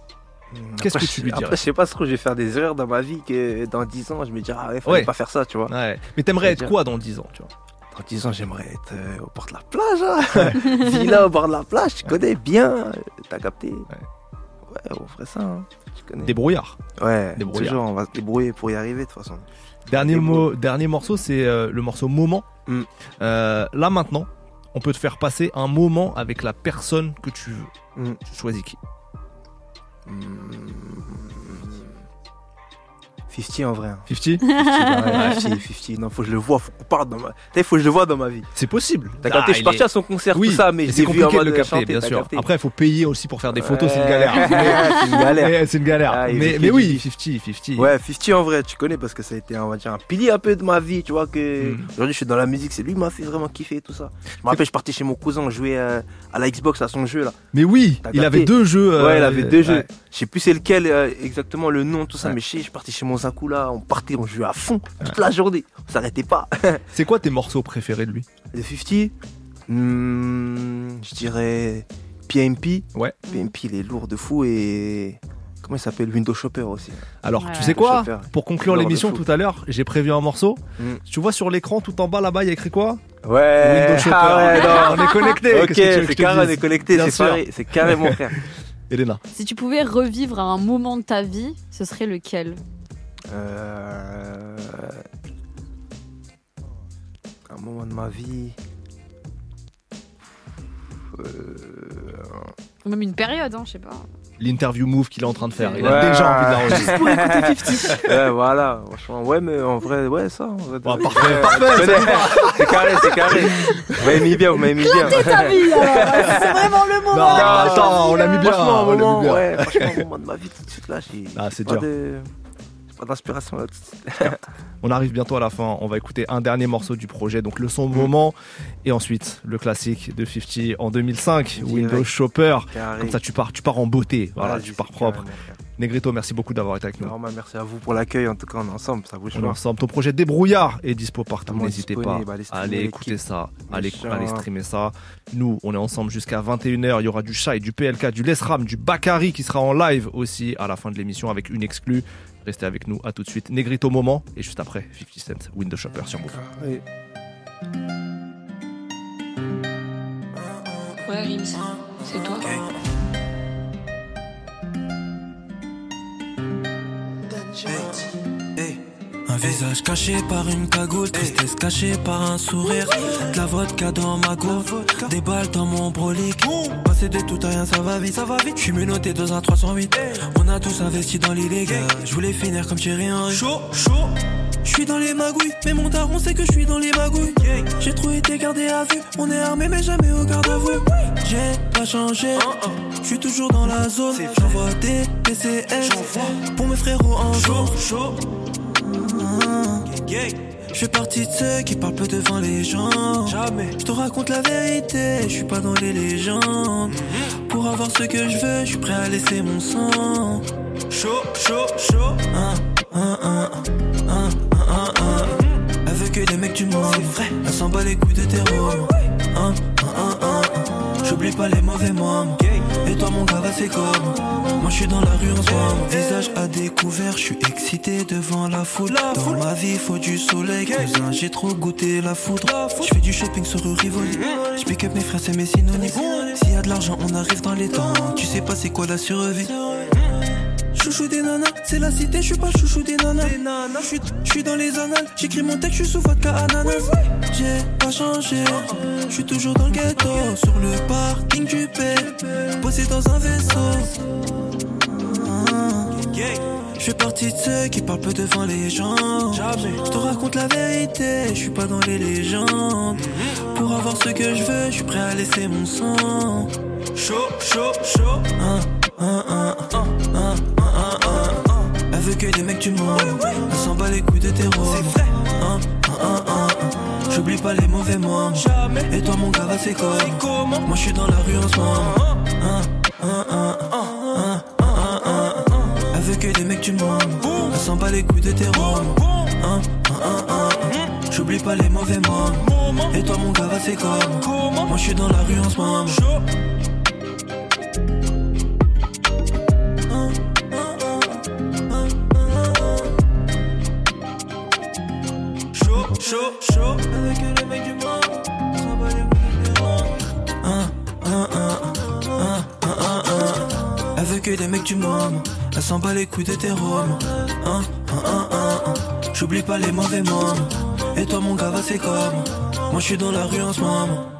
qu'est-ce Après, que tu lui dirais Après, je sais pas trop, je vais faire des erreurs dans ma vie que dans 10 ans, je me dirais, ah ouais, fallait Ouais. pas faire ça, tu vois. Ouais. Mais t'aimerais être quoi dans 10 ans tu vois Dans 10 ans, j'aimerais être euh, au bord de la plage. Hein. [LAUGHS] Villa au bord de la plage, tu connais bien. euh, T'as capté Ouais, on ferait ça. Hein. Tu connais. Débrouillard. Ouais, Débrouillard. toujours, on va se débrouiller pour y arriver de toute façon. Dernier, Débrouille. mot, dernier morceau, c'est euh, le morceau Moment. Mm. Euh, là maintenant, on peut te faire passer un moment avec la personne que tu veux. Mm. Tu choisis qui 50 en vrai. hein. 50 50, ouais, 50, 50. Non, faut que je le vois, faut qu'on parle dans ma. Faut que je le vois dans ma vie. C'est possible. T'as capté, je suis parti à son concert, tout ça, mais je c'est l'ai vu en compliqué de le capter, chanter, bien sûr. capté. Après, il faut payer aussi pour faire des photos, c'est une galère. [LAUGHS] Ouais, c'est une galère. Mais c'est une galère. Ah, mais mais oui, du- 50, 50. Ouais, 50 en vrai, tu connais parce que ça a été on va dire, un pilier un peu de ma vie, tu vois que Mm. aujourd'hui je suis dans la musique, c'est lui qui m'a fait vraiment kiffer et tout ça. Je me rappelle, je partais chez mon cousin jouer euh, à la Xbox à son jeu là. Mais oui, il avait deux jeux. euh, ouais, il avait deux ouais. jeux. Je sais plus c'est lequel euh, exactement le nom tout ça, Ouais. mais je je partais chez mon Zaku là, on partait, on jouait à fond toute la journée, on s'arrêtait pas. [LAUGHS] C'est quoi tes morceaux préférés de lui? Le 50, hmm, je dirais PMP. Ouais. PMP il est lourd de fou et Comment il s'appelle? Window Shopper aussi. Alors, Ouais. tu sais quoi? Pour conclure l'émission tout à l'heure, j'ai prévu un morceau. Mm. Tu vois sur l'écran tout en bas là-bas, il y a écrit quoi? Ouais. Window Shopper. Ah ouais, non. [LAUGHS] on est connectés. Ok, c'est carré, on est pareil, c'est carré, mon frère. [LAUGHS] Elena. Si tu pouvais revivre un moment de ta vie, ce serait lequel? Euh... Un moment de ma vie. Euh, Ou même une période, hein, je sais pas. L'interview move qu'il est en train de faire. Il a Ouais. déjà envie de l'enregistrer. Juste pour écouter 50. [LAUGHS] ouais, voilà, franchement, ouais, mais en vrai, ouais, ça. En vrai, ouais, parfait, ouais, parfait. C'est carré, c'est carré. Vous m'avez mis bien, vous m'avez mis bien. [LAUGHS] C'est vraiment le moment Non, attends, on l'a mis bien. Franchement, on l'a mis moment, bien. ouais, franchement, un moment de ma vie tout de suite là, j'ai Ah, c'est dur. Pas d'inspiration là. On arrive bientôt à la fin. On va écouter un dernier morceau du projet, donc le son moment. Et ensuite, le classique de 50 en 2005, Windows Shopper. Carré. Comme ça, tu pars, tu pars en beauté. Voilà, tu pars propre. Negrito, merci beaucoup d'avoir été avec nous. Normal, merci à vous pour l'accueil. En tout cas, on est ensemble, ça bouge On pas. ensemble. Ton projet Débrouillard est dispo partout. N'hésitez pas allez à streamer aller les écouter ça, allez, allez streamer ça. Nous, on est ensemble jusqu'à 21h. Il y aura du Shai, du PLK, du Lesram, du Bakari qui sera en live aussi à la fin de l'émission avec une exclue. Restez avec nous. À tout de suite. Negrito moment et juste après 50 Cent, Window Shopper sur Move. Ouais. Ouais, Rims, c'est toi. Un visage caché par une cagoule, tristesse cachée par un sourire. De la vodka dans ma gourde, des balles dans mon brolic. Passer de tout à rien, ça va vite, ça va vite. Je suis menotté dans un 308. On a tous investi dans l'illégal. Je voulais finir comme Thierry Henry. Chaud, chaud. Je suis dans les magouilles, mais mon daron sait que je suis dans les magouilles. J'ai trop été gardé à vue, on est armé mais jamais au garde à vue. J'ai pas changé, je suis toujours dans la zone. J'envoie des PCS pour mes frérots en jour. Je fais partie de ceux qui parlent peu devant les gens. Jamais. Je te raconte la vérité, je suis pas dans les légendes. Pour avoir ce que je veux, je suis prêt à laisser mon sang. Chaud, chaud, chaud. Hein, hein, hein, hein. Elle veut que des mecs du monde. C'est vrai. Elle s'en bat les couilles de tes romans. Hein, hein, hein, hein, hein. J'oublie pas les mauvais moments. Et toi, mon gars, va c'est comme. Moi, je suis dans la rue en ce moment. Visage à découvert, je suis excité devant la foule. Dans ma vie, faut du soleil. Cousin, j'ai trop goûté la foudre. Je fais du shopping sur Rivoli. Je pick up mes frères, c'est mes synonymes. S'il y a de l'argent, on arrive dans les temps. Tu sais pas c'est quoi la survie. Chouchou des nanas, c'est la cité, je suis pas chouchou des nanas. Je suis- je suis dans les annales, j'écris mon texte, je suis sous vodka ananas. J'ai pas changé, je suis toujours dans le ghetto. Sur le parking du P, posé dans un vaisseau. Je fais partie de ceux qui parlent peu devant les gens. Je te raconte la vérité, je suis pas dans les légendes. Pour avoir ce que je veux, je suis prêt à laisser mon sang. Chaud, chaud, chaud. Hein, hein, hein, veut que des mecs du monde. Elle s'en bat les couilles de tes rôles. Hein, hein, hein, hein, hein. J'oublie pas les mauvais moments. Et toi, mon gars, va c'est comment? Moi, je suis dans la rue en ce moment. Hein, hein, hein, hein, hein, hein, hein, hein. Elle veut que des mecs du monde. Elle s'en bat les couilles de tes. Hein, hein, hein, hein, hein. J'oublie pas les mauvais moments. Et toi, mon gars, va c'est comment? Moi, je suis dans la rue en ce moment. Chaud, chaud. Avec les mecs du monde. hein, hein. Elle veut que des mecs du moment. Elle s'en bat les couilles de tes romans. Hein, hein, hein. J'oublie pas les mauvais moments. Et toi, mon gars, va c'est comme. Moi, je suis dans la rue en ce moment.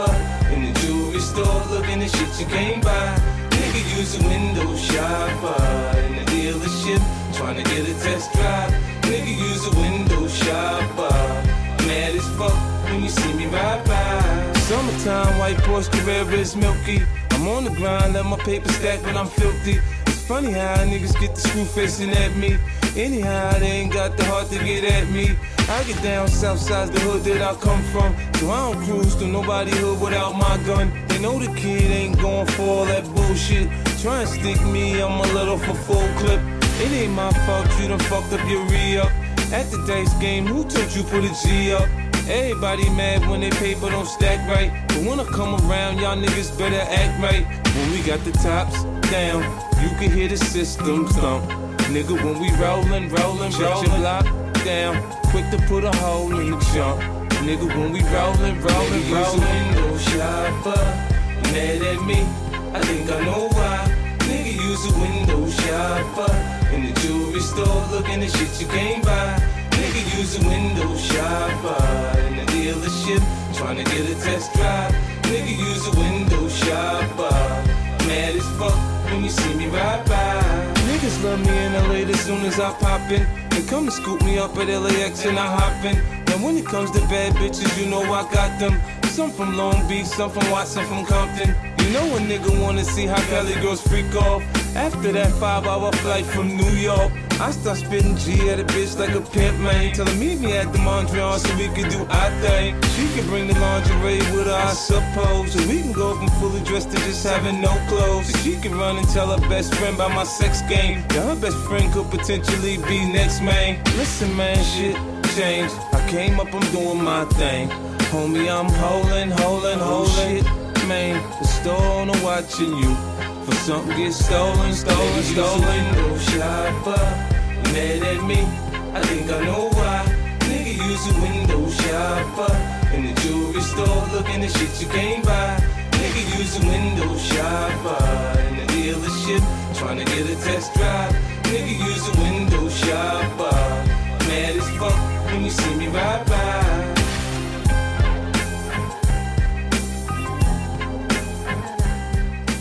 Shopper. In the jewelry store looking at shit you can't buy. Nigga use a window shopper. In the dealership trying to get a test drive. Nigga use a window shopper. Mad as fuck when you see me ride by. Summertime, white Porsche Carrera is milky. I'm on the grind, let my paper stack when I'm filthy. It's funny how niggas get the screw facing at me. Anyhow, they ain't got the heart to get at me. I get down south side the hood that I come from. So I don't cruise through nobody hood without my gun. They know the kid ain't going for all that bullshit. Try and stick me, I'm a little for full clip. It ain't my fault you done fucked up your re-up. At the dice game, who told you put a G up? Everybody mad when they paper don't stack right. But when I come around, y'all niggas better act right. When we got the tops down, you can hear the system thump. Nigga, when we rollin', rollin', rollin', down. Quick to put a hole in the jump. Nigga, when we rollin', rollin', rollin'. window shopper, mad at me. I think I know why. Nigga, use a window shopper. In the jewelry store, looking at shit you can't buy. Nigga, use a window shopper. In the dealership, trying to get a test drive. Nigga, use a window shopper. Mad as fuck when you see me ride by. Niggas love me in LA as soon as I pop in. They come and scoop me up at LAX and I hop in. Now when it comes to bad bitches, you know I got them. Some from Long Beach, some from Watson, from Compton. You know a nigga wanna see how Cali girls freak off. After that five hour flight from New York, I start spitting G at a bitch like a pimp, man. Tell her meet me at the Mondrian so we can do our thing. She can bring the lingerie with her, I suppose. So we can go from fully dressed to just having no clothes. So she can run and tell her best friend about my sex game. Yeah, her best friend could potentially be next, man. Listen, man, shit changed. I came up, I'm doing my thing. Homie, I'm holding, holding, oh, holding. Shit, man, the store owner watching you. For something get stolen, stolen, stolen. No shopper, mad at me. I think I know why. Nigga use a window shopper. In the jewelry store, looking at shit you can't buy. Nigga use a window shopper. In the dealership, trying to get a test drive. Nigga use a window shopper. Mad as fuck when you see me ride by.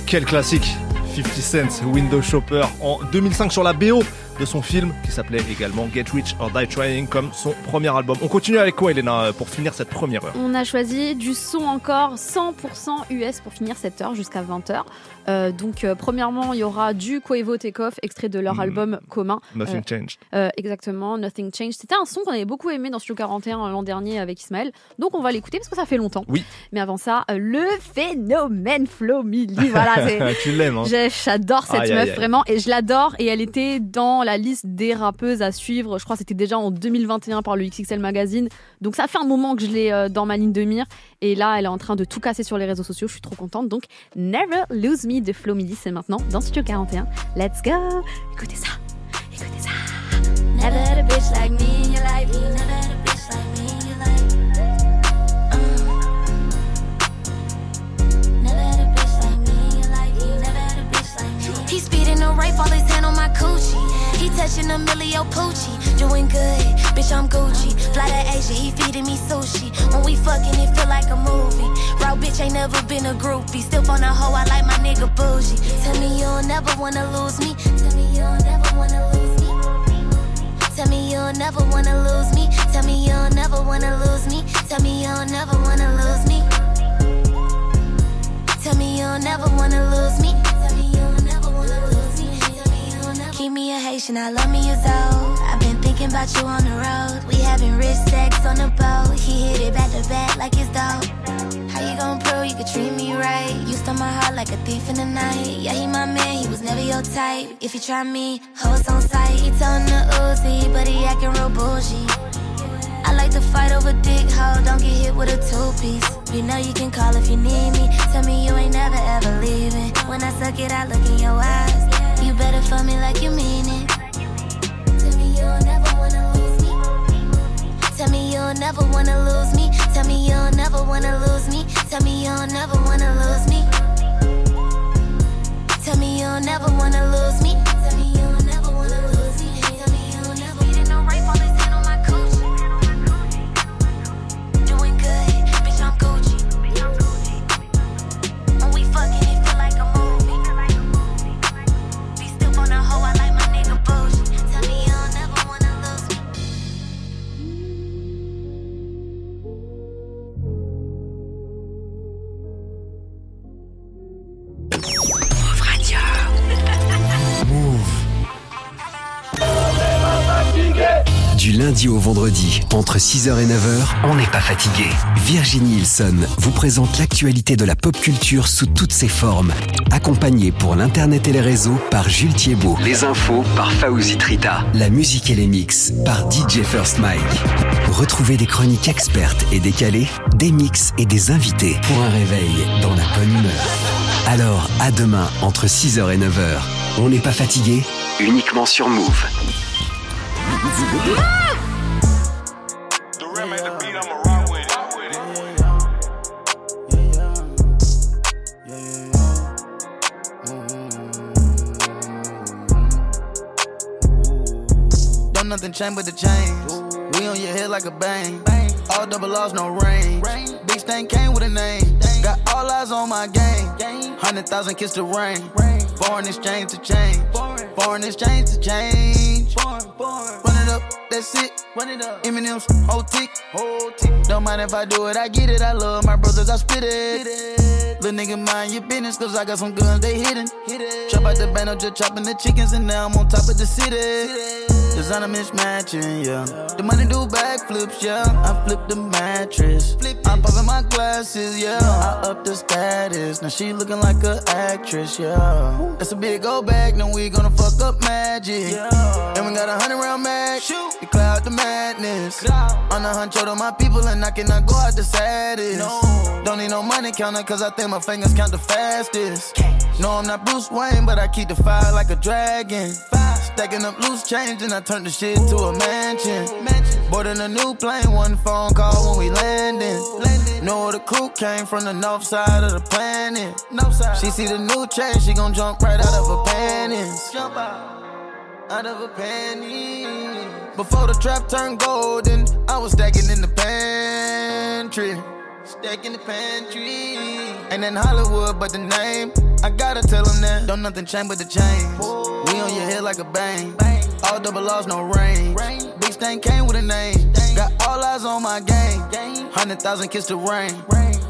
Quel classique 50 Cent Window Shopper en 2005 sur la BO de son film qui s'appelait également Get Rich or Die Trying comme son premier album. On continue avec quoi Elena pour finir cette première heure? On a choisi du son encore 100% US pour finir cette heure jusqu'à 20h. Euh, donc, euh, premièrement, il y aura du Quavo Takeoff, extrait de leur Mm. album commun. Nothing Euh, Changed. euh, exactement, Nothing Changed. C'était un son qu'on avait beaucoup aimé dans Studio 41 l'an dernier avec Ismaël. Donc, on va l'écouter parce que ça fait longtemps. Oui. Mais avant ça, le phénomène Flo Milli. Voilà, [LAUGHS] Tu l'aimes, hein J'adore cette Aïe, meuf, aïe, aïe. vraiment. Et je l'adore. Et elle était dans la liste des rappeuses à suivre. Je crois que c'était déjà en 2021 par le XXL Magazine. Donc, ça fait un moment que je l'ai dans ma ligne de mire. Et là, elle est en train de tout casser sur les réseaux sociaux. Je suis trop contente. Donc, Never Lose Me de Flo Milli, c'est maintenant dans Studio 41. Let's go Écoutez ça Écoutez ça Never had a bitch like me in your life. You never had a bitch like me in your life. Uh. Never had a bitch like me in your life. You never had a bitch like me. He speeding the rape, all his hand on my coochie. He touching a millio poochie. Doing good, bitch, I'm Gucci. Fly to Asia, he feeding me sushi. When we fucking, it feel like a movie. Raw bitch ain't never been a groupie. Still on a hoe, I like my nigga bougie. Tell me you'll never wanna lose me. Tell me you'll never wanna lose me. Tell me you'll never wanna lose me. Tell me you'll never wanna lose me. Tell me you'll never wanna lose me. Tell me you'll never wanna lose me. Keep me a Haitian, I love me as old. I've been thinking about you on the road. We having rich sex on the boat. He hit it back to back like it's dope. How you gon' prove you could treat me right? You stole my heart like a thief in the night. Yeah, he my man, he was never your type. If you try me, hoes on sight. He told the Uzi, but he acting real bougie. I like to fight over dick hoe, don't get hit with a two piece. You know you can call if you need me. Tell me you ain't never ever leaving. When I suck it, I look in your eyes. You better fuck me like you mean it. Tell me you'll never wanna lose me. Tell me you'll never wanna lose me. Tell me you'll never wanna lose me. Tell me you'll never wanna lose me. Tell me you'll never wanna lose me. Lundi au vendredi, entre 6h et 9h, on n'est pas fatigué. Virginie Hilson vous présente l'actualité de la pop culture sous toutes ses formes. Accompagnée pour l'internet et les réseaux par Jules Thiebaud. Les infos par Faouzi Trita. La musique et les mix par DJ First Mike. Retrouvez des chroniques expertes et décalées, des mix et des invités pour un réveil dans la bonne humeur. Alors, à demain, entre 6h et 9h. On n'est pas fatigué? Uniquement sur Move. Nothing change but the chains. We on your head like a bang. All double R's, no rain. Big stain came with a name. Got all eyes on my game. Hundred thousand kiss the rain. Foreign exchange to change. Foreign exchange to change. Run it up, that's it. Run it up. Eminem's whole tick. Don't mind if I do it, I get it. I love my brothers, I spit it. Little nigga, mind your business, cause I got some guns, they hidden. Chop out the bando, just chopping the chickens, and now I'm on top of the city. Designer mismatching, yeah. The money do backflips, yeah. I flip the mattress. I'm popping my glasses, yeah. I up the status. Now she looking like a actress, yeah. That's a big old bag, now we gonna fuck up magic. Madness. On the hunt, to my people, and I cannot go out the saddest. Don't need no money counter, cause I think my fingers count the fastest. No, I'm not Bruce Wayne, but I keep the fire like a dragon. Stacking up loose change, and I turn the shit to a mansion. mansion. Boarding a new plane, one phone call when we landing. Know the crew came from the north side of the planet. She see the new change, she gon' jump right out of her panties. Jump out, out of her panties. Before the trap turned golden, I was stacking in the pantry. Stacking in the pantry. Ain't in Hollywood, but the name. I gotta tell them that. Don't nothing change but the chains. We on your head like a bang. All double R's, no range. Big stain came with a name. Got all eyes on my game. Hundred thousand kiss the rain.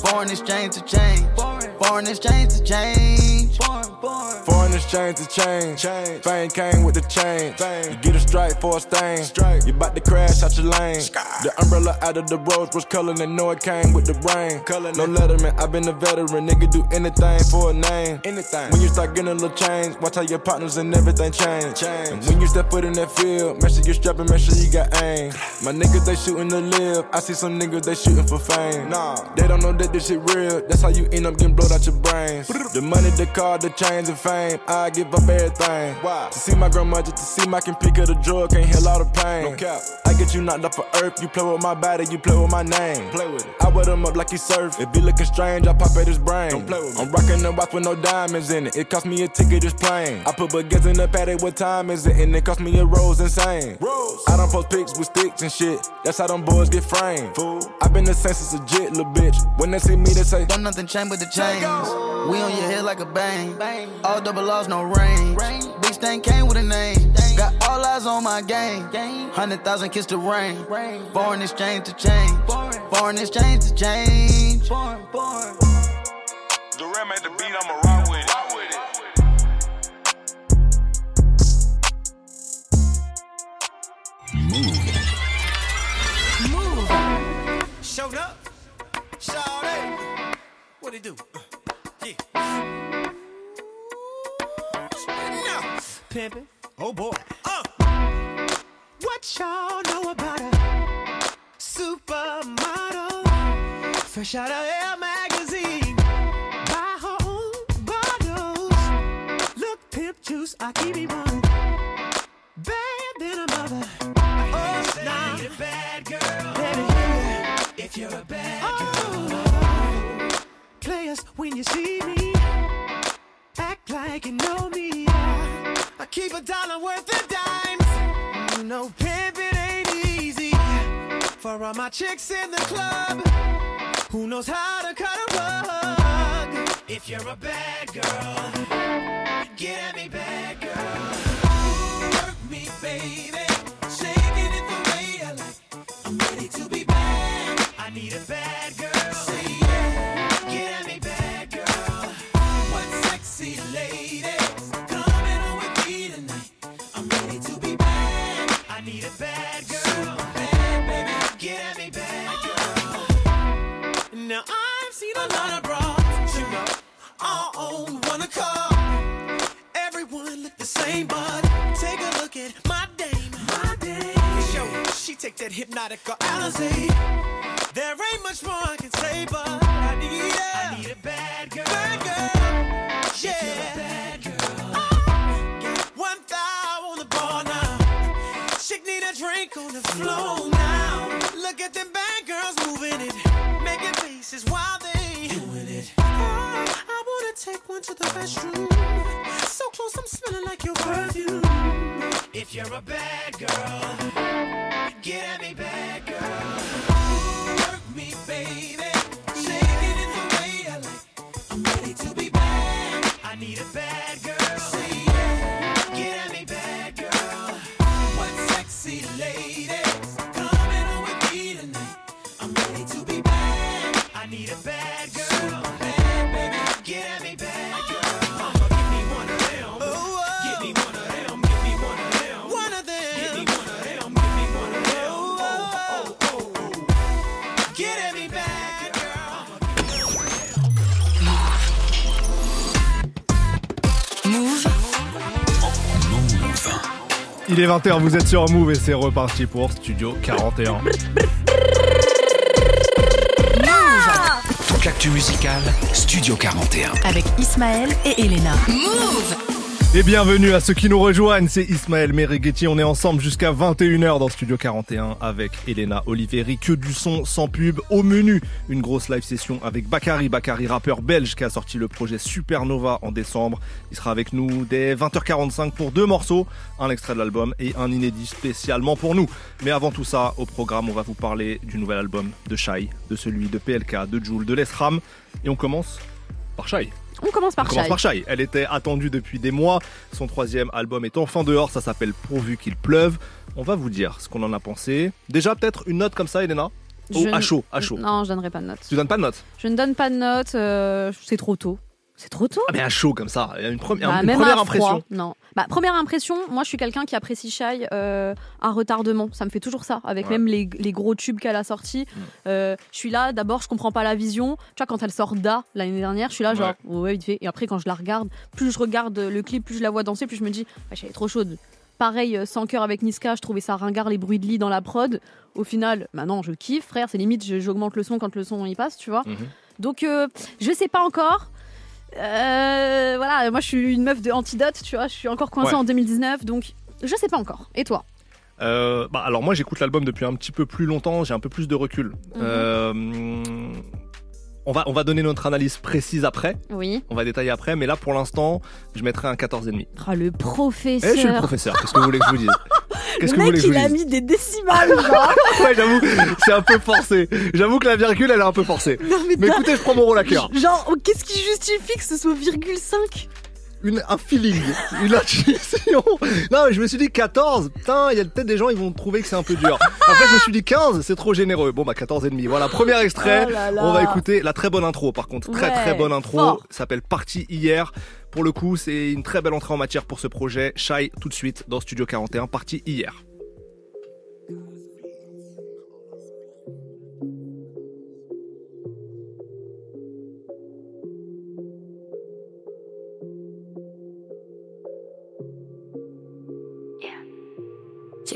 Foreign exchange to change. Foreign exchange to change. Foreign exchange to change. change. Fame came with the change. You get a strike for a stain. You bout to crash out your lane. The umbrella out of the rose was color and know it came with the rain. No letterman, i been a veteran. Nigga do anything for a name. Anything. When you start getting a little change, watch how your partners and everything change. And when you step foot in that field, make sure you strapping, make sure you got aim. My niggas they shooting to live. I see some niggas they shooting for fame. Nah, they don't know that this shit real. That's how you end up getting blowed out your brains. The money, the car, the chains and fame. I give up everything. Why? To see my grandmother, to see my can pick of the drug, can't heal all the pain. No cap. I get you knocked off of earth. You play with my body, you play with my name. Play with it. I wet him up like he surf. If he looking strange, I pop at his brain. Don't play with me. I'm rocking the watch with no diamonds in it. It cost me a ticket, this plane. I put baguettes in the paddock, what time is it? And it cost me a rose insane. Rose. I don't post pics with sticks and shit. That's how them boys get framed. Fool. i been the same since a jit, little bitch. When they see me, they say, Don't nothing change but the chains. We on your head like a bang. All double R's, no range. Big stain came with a name. Got all eyes on my game. Hundred thousand kiss the rain. Foreign exchange to change. Foreign exchange to change. The rim at the beat, I'ma rock with it. Move. Move. Showed up. Showed it. What it do? Yeah. Now, pimpin'. Oh boy. Uh. What y'all know about a supermodel? Fresh out of Air magazine. Buy her own bottles. Look, pimp juice, I keep it one. Bad than a mother. Oh, nah. bad girl. Baby, if you're a bad girl. Players, when you see me, act like you know me. I keep a dollar worth of dimes. You know, pimping ain't easy. For all my chicks in the club, who knows how to cut a rug? If you're a bad girl, get at me, bad girl. Work me, baby. Shaking it the way I like. I'm ready to be bad. I need a bad girl. need a lot of bras. You know, all on one accord. Everyone look the same, but take a look at my dame. My dame. Yo, she take that hypnotic Alizé. There ain't much more I can say, but I need a, I need a bad girl. Bad girl. Yeah. Oh, one thou on the ball now. Chick need a drink on the floor now. Look at them bad girls moving it. Making faces while take to the restroom. So close, I'm smelling like your perfume. If you're a bad girl, get at me, bad girl. Il est 20h, vous êtes sur Move et c'est reparti pour Studio 41. Toute l'actu musicale, Studio 41. Avec Ismaël et Elena. Move. Et bienvenue à ceux qui nous rejoignent, c'est Ismaël Merighetti, on est ensemble jusqu'à 21h dans Studio 41 avec Elena Oliveri, que du son sans pub. Au menu, une grosse live session avec Bakary, Bakary rappeur belge qui a sorti le projet Supernova en décembre. Il sera avec nous dès 20h45 pour deux morceaux, un extrait de l'album et un inédit spécialement pour nous. Mais avant tout ça, au programme, on va vous parler du nouvel album de Shai, de celui de PLK, de Joule, de Lesram. Et on commence par Shai. On commence par Shai. par Shai. Elle était attendue depuis des mois. Son troisième album est enfin dehors. Ça s'appelle Pourvu qu'il pleuve. On va vous dire ce qu'on en a pensé. Déjà, peut-être une note comme ça, Elena Oh, Je à chaud, à chaud. Non, je donnerai pas de note. Tu donnes pas de note Je ne donne pas de note, euh, c'est trop tôt. C'est trop tôt Ah, mais à chaud comme ça. Une, première- Bah, une même première à froid, impression. Non. Bah, première impression, moi je suis quelqu'un qui apprécie euh, à retardement. Ça me fait toujours ça, avec Ouais. même les, les gros tubes qu'elle a sortis. Euh, je suis là, d'abord je comprends pas la vision. Tu vois, quand elle sort Da l'année dernière, je suis là genre, ouais, vite fait. Et après, quand je la regarde, plus je regarde le clip, plus je la vois danser, plus je me dis, bah, elle est trop chaude. Pareil, euh, sans cœur avec Niska, je trouvais ça ringard les bruits de lit dans la prod. Au final, maintenant je kiffe, frère, c'est limite, j'augmente le son quand le son y passe, tu vois. Mhm. Donc, euh, je sais pas encore. Euh, voilà, moi je suis une meuf de antidote, tu vois, je suis encore coincée Ouais. en 2019, donc je sais pas encore. Et toi? Euh, bah, alors moi j'écoute l'album depuis un petit peu plus longtemps, j'ai un peu plus de recul. Mhm. Euh, on, va, on va donner notre analyse précise après, Oui. on va détailler après, mais là pour l'instant je mettrai un 14,5. Ah, le professeur. Eh, je suis le professeur, qu'est-ce que vous voulez que je vous dise Qu'est-ce le que vous voulez mec, que je il vous a dise mis des décimales, genre. [LAUGHS] Ouais, j'avoue, c'est un peu forcé. J'avoue que la virgule, elle est un peu forcée. Non, mais mais écoutez, je prends mon rôle à cœur. Genre, oh, qu'est-ce qui justifie que ce soit virgule 5 Une, un feeling, une intuition. Non, mais je me suis dit 14. Putain, il y a peut-être des gens, ils vont trouver que c'est un peu dur. Après, je me suis dit 15, c'est trop généreux. Bon, bah 14 et demi. Voilà, premier extrait. Oh là là. On va écouter la très bonne intro, par contre. Très, Ouais, très bonne intro. s'appelle Partie hier. Pour le coup, c'est une très belle entrée en matière pour ce projet. Shy, tout de suite, dans Studio 41, Partie hier.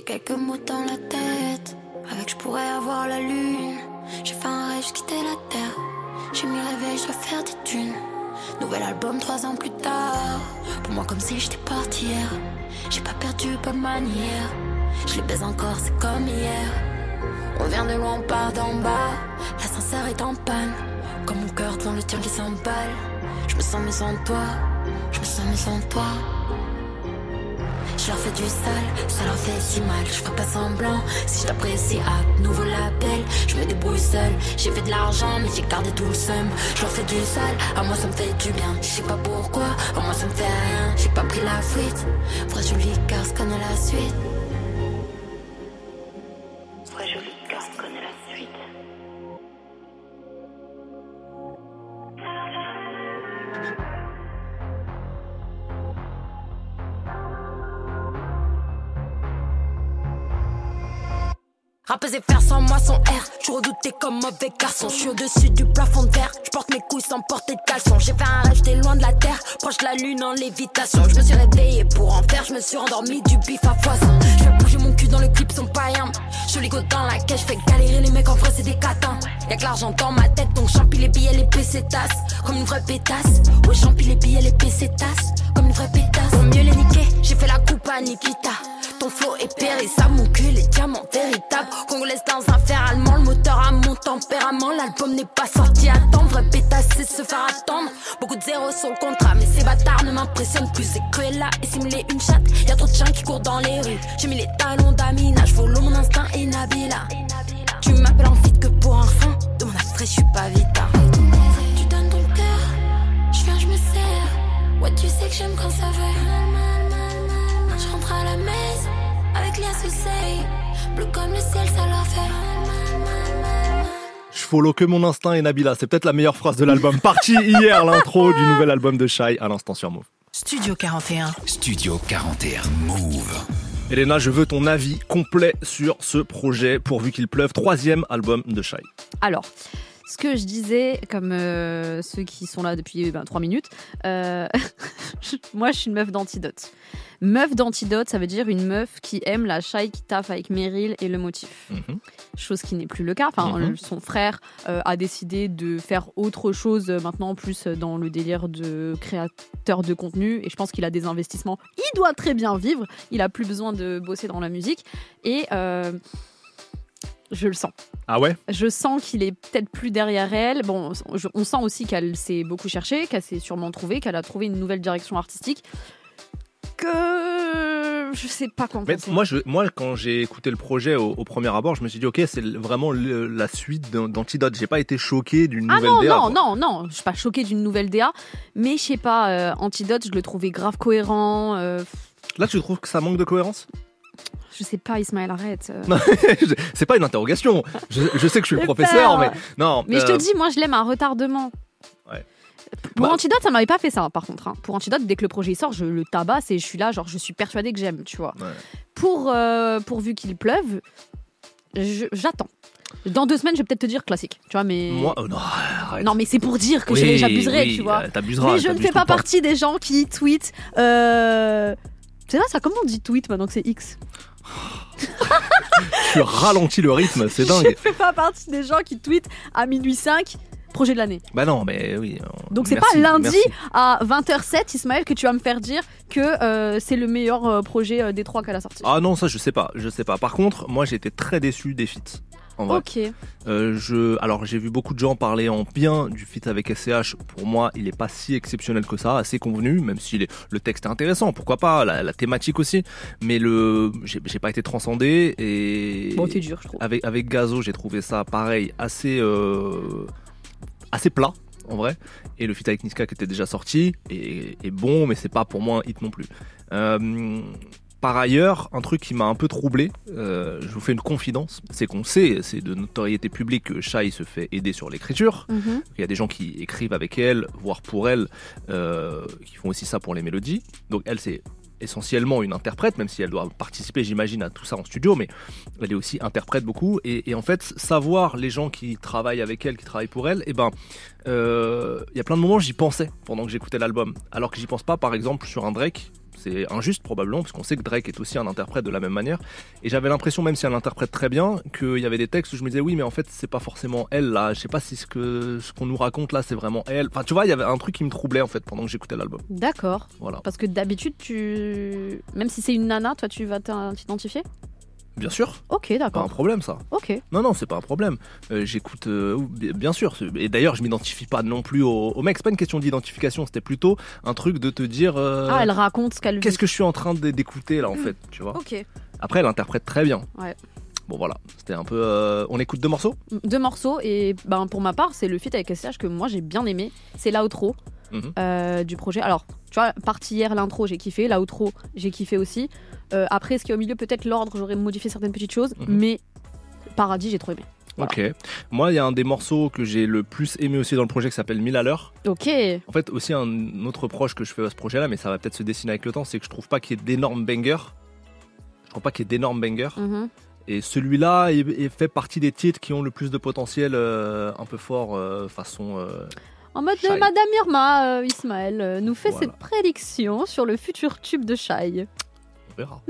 Quelques mots dans la tête, avec je pourrais avoir la lune. J'ai fait un rêve, je quittais la terre. J'ai mis réveil, je dois faire des thunes. Nouvel album trois ans plus tard. Pour moi, comme si j'étais parti hier. J'ai pas perdu, pas de manière. Je les baise encore, c'est comme hier. On vient de loin, on part d'en bas. L'ascenseur est en panne. Comme mon cœur devant le tien qui s'emballe. Je me sens mieux sans toi. Je me sens mieux sans toi. Je leur fais du sale, ça leur fait si mal. Je ferai pas semblant si je t'apprécie à nouveau label. Je me débrouille seul, j'ai fait de l'argent, mais j'ai gardé tout le seum. Je leur fais du sale, à moi ça me fait du bien. Je sais pas pourquoi, à moi ça me fait rien. J'ai pas pris la fuite, vrai joli car connais la suite. Redouté comme mauvais garçon. Je suis au-dessus du plafond de verre. Je porte mes couilles sans porter de caleçon. J'ai fait un rêve, j'étais loin de la terre. Proche de la lune en lévitation. Je me suis réveillé pour en faire. Je me suis endormi du bif à foison. Je fais bouger mon cul dans le clip, son païen. Je ligo dans la caisse, je fais galérer les mecs en vrai, c'est des catins. Y'a que l'argent dans ma tête, donc champi les billets, les pécétasses. Comme une vraie pétasse. Ouais, champi les billets, les une vraie pétasse. Pour mieux les niquer, j'ai fait la coupe à Nikita. Ton flow est périssable, mon cul est diamant véritable. Congolaise dans un fer allemand, le moteur à mon tempérament. L'album n'est pas sorti à temps, pétasse, c'est se faire attendre. Beaucoup de zéros sur le contrat, mais ces bâtards ne m'impressionnent plus. C'est Cruella et simuler une chatte. Y'a trop de chiens qui courent dans les rues. J'ai mis les talons d'Amina, je mon instinct et Nabila. Tu m'appelles en fit que pour un fin, de mon je suis pas vita. Ouais, tu sais que j'aime quand ça veut. Je rentre à la messe avec les associés. Bleu comme le ciel, ça leur fait. Je follow que mon instinct et Nabila. C'est peut-être la meilleure phrase de l'album. Parti hier, [LAUGHS] l'intro du nouvel album de Shai à l'instant sur Move. Studio 41. Studio 41 Move. Elena, je veux ton avis complet sur ce projet, pourvu qu'il pleuve. Troisième album de Shai. Alors, ce que je disais, comme euh, ceux qui sont là depuis ben, 3 minutes, euh, [LAUGHS] moi je suis une meuf d'antidote. Meuf d'antidote, ça veut dire une meuf qui aime la chaille qui taffe avec Meryl et le motif. Chose qui n'est plus le cas. Enfin, Mhm. Son frère euh, a décidé de faire autre chose maintenant, plus dans le délire de créateur de contenu. Et je pense qu'il a des investissements. Il doit très bien vivre. Il a plus besoin de bosser dans la musique. Et je le sens. Ah ouais? Je sens qu'il est peut-être plus derrière elle. Bon, je- on sent aussi qu'elle s'est beaucoup cherchée, qu'elle s'est sûrement trouvée, qu'elle a trouvé une nouvelle direction artistique. Que je sais pas quoi en Mais moi, je, moi, quand j'ai écouté le projet au, au premier abord, je me suis dit, ok, c'est vraiment le- la suite d'Antidote. J'ai pas été choqué d'une Ah nouvelle non, DA. non, quoi. non, non, je suis pas choquée d'une nouvelle DA, mais je sais pas, euh, Antidote, je le trouvais grave cohérent. euh, Là, tu trouves que ça manque de cohérence? Je sais pas, Ismaël, arrête. euh. [LAUGHS] C'est pas une interrogation. Je, je sais que je suis professeur, peur. mais non. Mais je te euh, dis, moi, je l'aime à retardement. Ouais. Pour Bah- Antidote, ça m'avait pas fait ça, par contre. hein. Pour Antidote, dès que le projet sort, je le tabasse et je suis là, genre, je suis persuadée que j'aime, tu vois. Pour, euh, pourvu qu'il pleuve, j'attends. Dans deux semaines, je vais peut-être te dire classique, tu vois, mais. Moi, oh non, arrête. Non, mais c'est pour dire que Oui, j'abuserai, oui, tu vois. euh, mais je ne fais pas partie des gens qui tweetent. Euh... C'est là, ça comment on dit tweet maintenant que c'est X [LAUGHS] Tu ralentis le rythme, c'est Je dingue. fais pas partie des gens qui tweetent à minuit 5, projet de l'année. Bah non, mais oui. euh, Donc c'est pas lundi merci. à 20h07, Ismaël, que tu vas me faire dire que euh, c'est le meilleur euh, projet des trois qu'elle a sorti. Ah non, ça je sais pas, je sais pas. Par contre, moi j'ai été très déçu des feats. En vrai. Ok. Euh, je, alors j'ai vu beaucoup de gens parler en bien du feat avec SCH. Pour moi, il est pas si exceptionnel que ça, assez convenu, même si les- le texte est intéressant, pourquoi pas, la, la thématique aussi. Mais le, j'ai j'ai pas été transcendé et. Bon, t'es dur, je trouve. Avec avec Gazo, j'ai trouvé ça pareil, assez euh, assez plat. En vrai, et le feat avec Niska qui était déjà sorti est, est bon, mais c'est pas pour moi un hit non plus. Euh, par ailleurs, un truc qui m'a un peu troublé, euh, je vous fais une confidence, c'est qu'on sait, c'est de notoriété publique que Shai se fait aider sur l'écriture. Mhm. Il y a des gens qui écrivent avec elle, voire pour elle, euh, qui font aussi ça pour les mélodies. Donc elle, c'est essentiellement une interprète, même si elle doit participer, j'imagine, à tout ça en studio, mais elle est aussi interprète beaucoup. Et, et en fait, savoir les gens qui travaillent avec elle, qui travaillent pour elle, et ben, euh, il y a plein de moments j'y pensais pendant que j'écoutais l'album, alors que j'y pense pas, par exemple, sur un Drake. C'est injuste probablement, parce qu'on sait que Drake est aussi un interprète de la même manière. Et j'avais l'impression, même si elle interprète très bien, qu'il y avait des textes où je me disais oui, mais en fait c'est pas forcément elle là. Je sais pas si ce que ce qu'on nous raconte là c'est vraiment elle. Enfin tu vois, il y avait un truc qui me troublait en fait pendant que j'écoutais l'album. D'accord. Voilà. Parce que d'habitude, tu. Même si c'est une nana, toi, tu vas t'identifier? Bien sûr. Ok, Pas un d'accord. problème ça. Ok. Non, non, c'est pas un problème. Euh, J'écoute, euh, bi- bien sûr. Et d'ailleurs, je m'identifie pas non plus au, au mec. C'est pas une question d'identification, c'était plutôt un truc de te dire. euh, Ah, elle raconte ce qu'elle. Qu'est-ce que je suis en train d'écouter là en fait, tu vois. Ok. Après, elle interprète très bien. Ouais. Bon voilà, c'était un peu. euh, On écoute deux morceaux? Deux morceaux, et ben, pour ma part, c'est le feat avec SCH que moi j'ai bien aimé. C'est l'outro Mhm. euh, du projet. Alors, tu vois, partie hier, l'intro, j'ai kiffé. L'outro, j'ai kiffé aussi. Euh, après, ce qui est au milieu, peut-être l'ordre, j'aurais modifié certaines petites choses, Mhm. mais Paradis, j'ai trop aimé. Ok. Moi, il y a un des morceaux que j'ai le plus aimé aussi dans le projet qui s'appelle 1000 à l'heure. Ok. En fait, aussi un autre proche que je fais à ce projet-là, mais ça va peut-être se dessiner avec le temps, c'est que je trouve pas qu'il y ait d'énormes bangers. Je trouve pas qu'il y ait d'énormes bangers. Mhm. Et celui-là il, fait partie des titres qui ont le plus de potentiel euh, un peu fort euh, façon. euh, En mode. Madame Irma, Ismaël nous fait Voilà. cette prédiction sur le futur tube de Shai. Verra.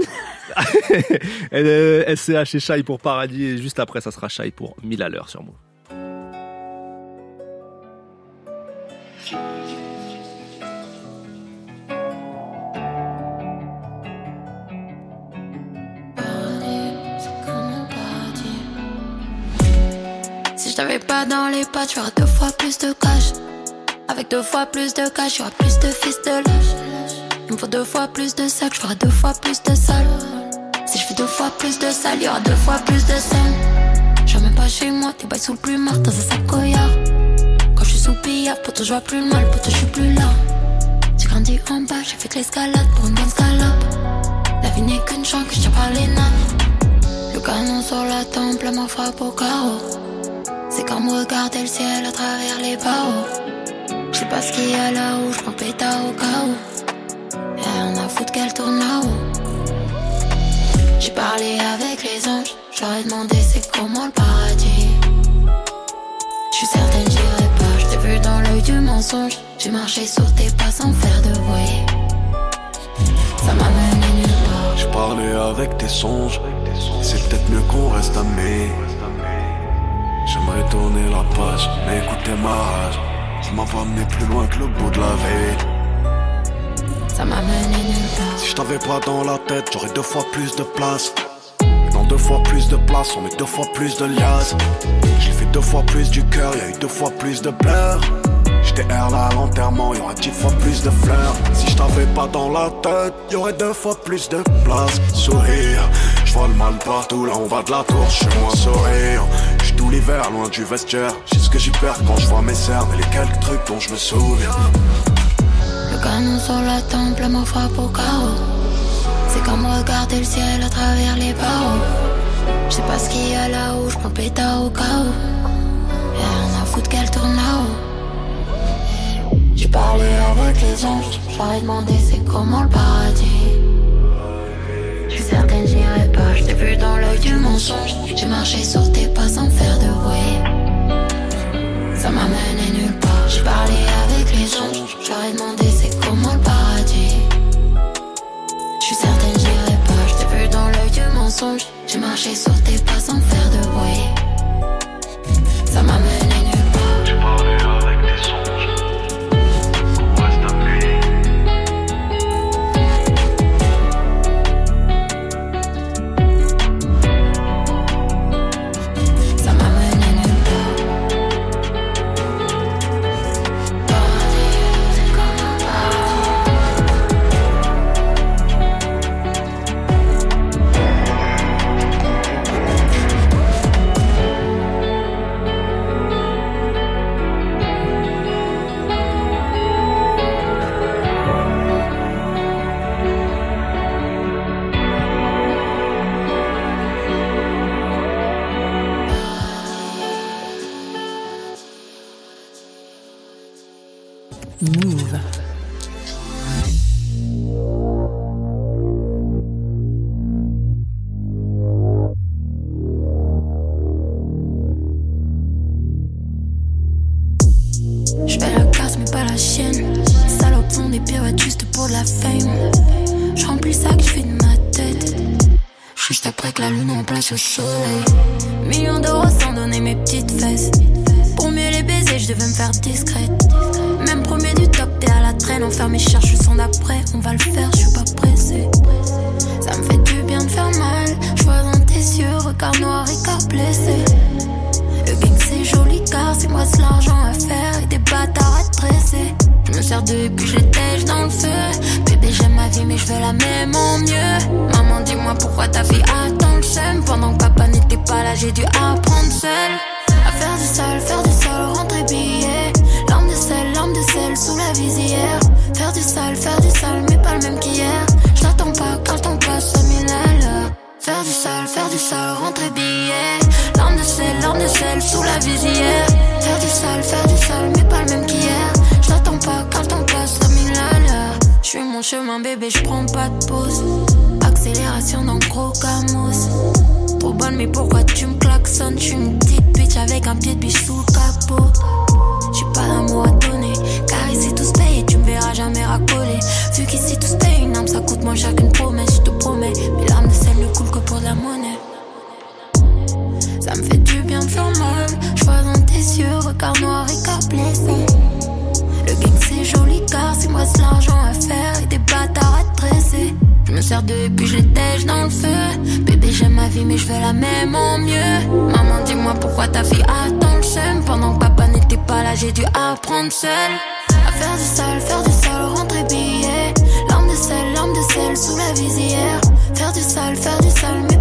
SCH et Shai pour Paradis et juste après ça sera Shai pour 1000 à l'heure sur Move. Si je t'avais pas dans les pattes, j'aurais deux fois plus de cash. Avec deux fois plus de cash, j'aurais plus de fils de lâche. Il me faut deux fois plus de sacs, j'aurai deux fois plus de salles. Si je fais deux fois plus de salles, y'aura deux fois plus de scènes. Je même pas chez moi, t'es bails sous le plumard dans un sac. Quand je suis sous pillard, pour toi je vois plus mal, pour toi je suis plus là. J'ai grandi en bas, j'ai fait de l'escalade pour une bonne scalope. La vie n'est qu'une chance que je tiens par les nattes. Le canon sur la temple, ma frappe au carreau. C'est comme regarder le ciel à travers les barreaux. Je sais pas ce qu'il y a là-haut, je pétard au cas où. Rien à foutre qu'elle tourne là-haut. J'ai parlé avec les anges, j'aurais demandé c'est comment le paradis? Je suis certaine j'irai pas, je t'ai vu dans l'œil du mensonge. J'ai marché sur tes pas sans faire de bruit. Ça m'a mené nulle part. J'ai parlé avec tes songes, c'est peut-être mieux qu'on reste amis. J'aimerais tourner la page, mais écoutez ma rage. Ça m'a pas amené plus loin que le bout de la vie. Ça. Si je t'avais pas dans la tête, j'aurais deux fois plus de place. Dans deux fois plus de place, on met deux fois plus de liasses. J'ai fait deux fois plus du cœur, y a eu deux fois plus de pleurs. J'étais là à l'enterrement, y aura dix fois plus de fleurs. Si je t'avais pas dans la tête, y aurait deux fois plus de place. Sourire, je vois le mal partout, là on va de la tour, je suis moins sourire. J'suis tout l'hiver loin du vestiaire. J'ai ce que j'y perds quand je vois mes cernes et les quelques trucs dont je me souviens. Le canon sur la temple me frappe au carreau. C'est comme regarder le ciel à travers les barreaux. Je sais pas ce qu'il y a là-haut, je prends pétard au où. Y'a rien à foutre qu'elle tourne là-haut. J'ai parlé avec les anges, j'aurais demandé c'est comment le paradis. Je suis certaine j'irai pas, je t'ai vu dans l'œil du mensonge. J'ai marché sur tes pas sans faire de bruit. Ça m'a mené nulle part. J'ai parlé avec les anges, j'aurais demandé c'est comment le paradis. Je suis certaine j'irai pas, je vu dans l'œil du mensonge. J'ai marché sur tes pas sans faire de bruit. Ça m'a Accélération dans gros camos. Trop bonne mais pourquoi tu me klaxonnes? Je suis une petite bitch avec un pied de biche sous le capot. J'ai pas d'amour à donner, car ici tout se paye et tu me verras jamais racoler. Vu qu'ici tout se paye, une âme ça coûte moins cher qu'une promesse, je te promets. Mais l'âme de celle ne coule que pour de la monnaie. Ça me fait du bien de faire mal. Je vois dans tes yeux, regard noir et corps blessé. Le gang c'est joli car c'est moi l'argent à faire et des bâtards à dresser. Je me sers d'eux et puis je les dans le feu. Bébé j'aime ma vie mais je veux la même en mieux. Maman dis-moi pourquoi ta fille attend le seum. Pendant que papa n'était pas là j'ai dû apprendre seul. À faire du sale, faire du sale, rentrer billet. L'arme de sel, l'arme de sel sous la visière. Faire du sale, faire du sale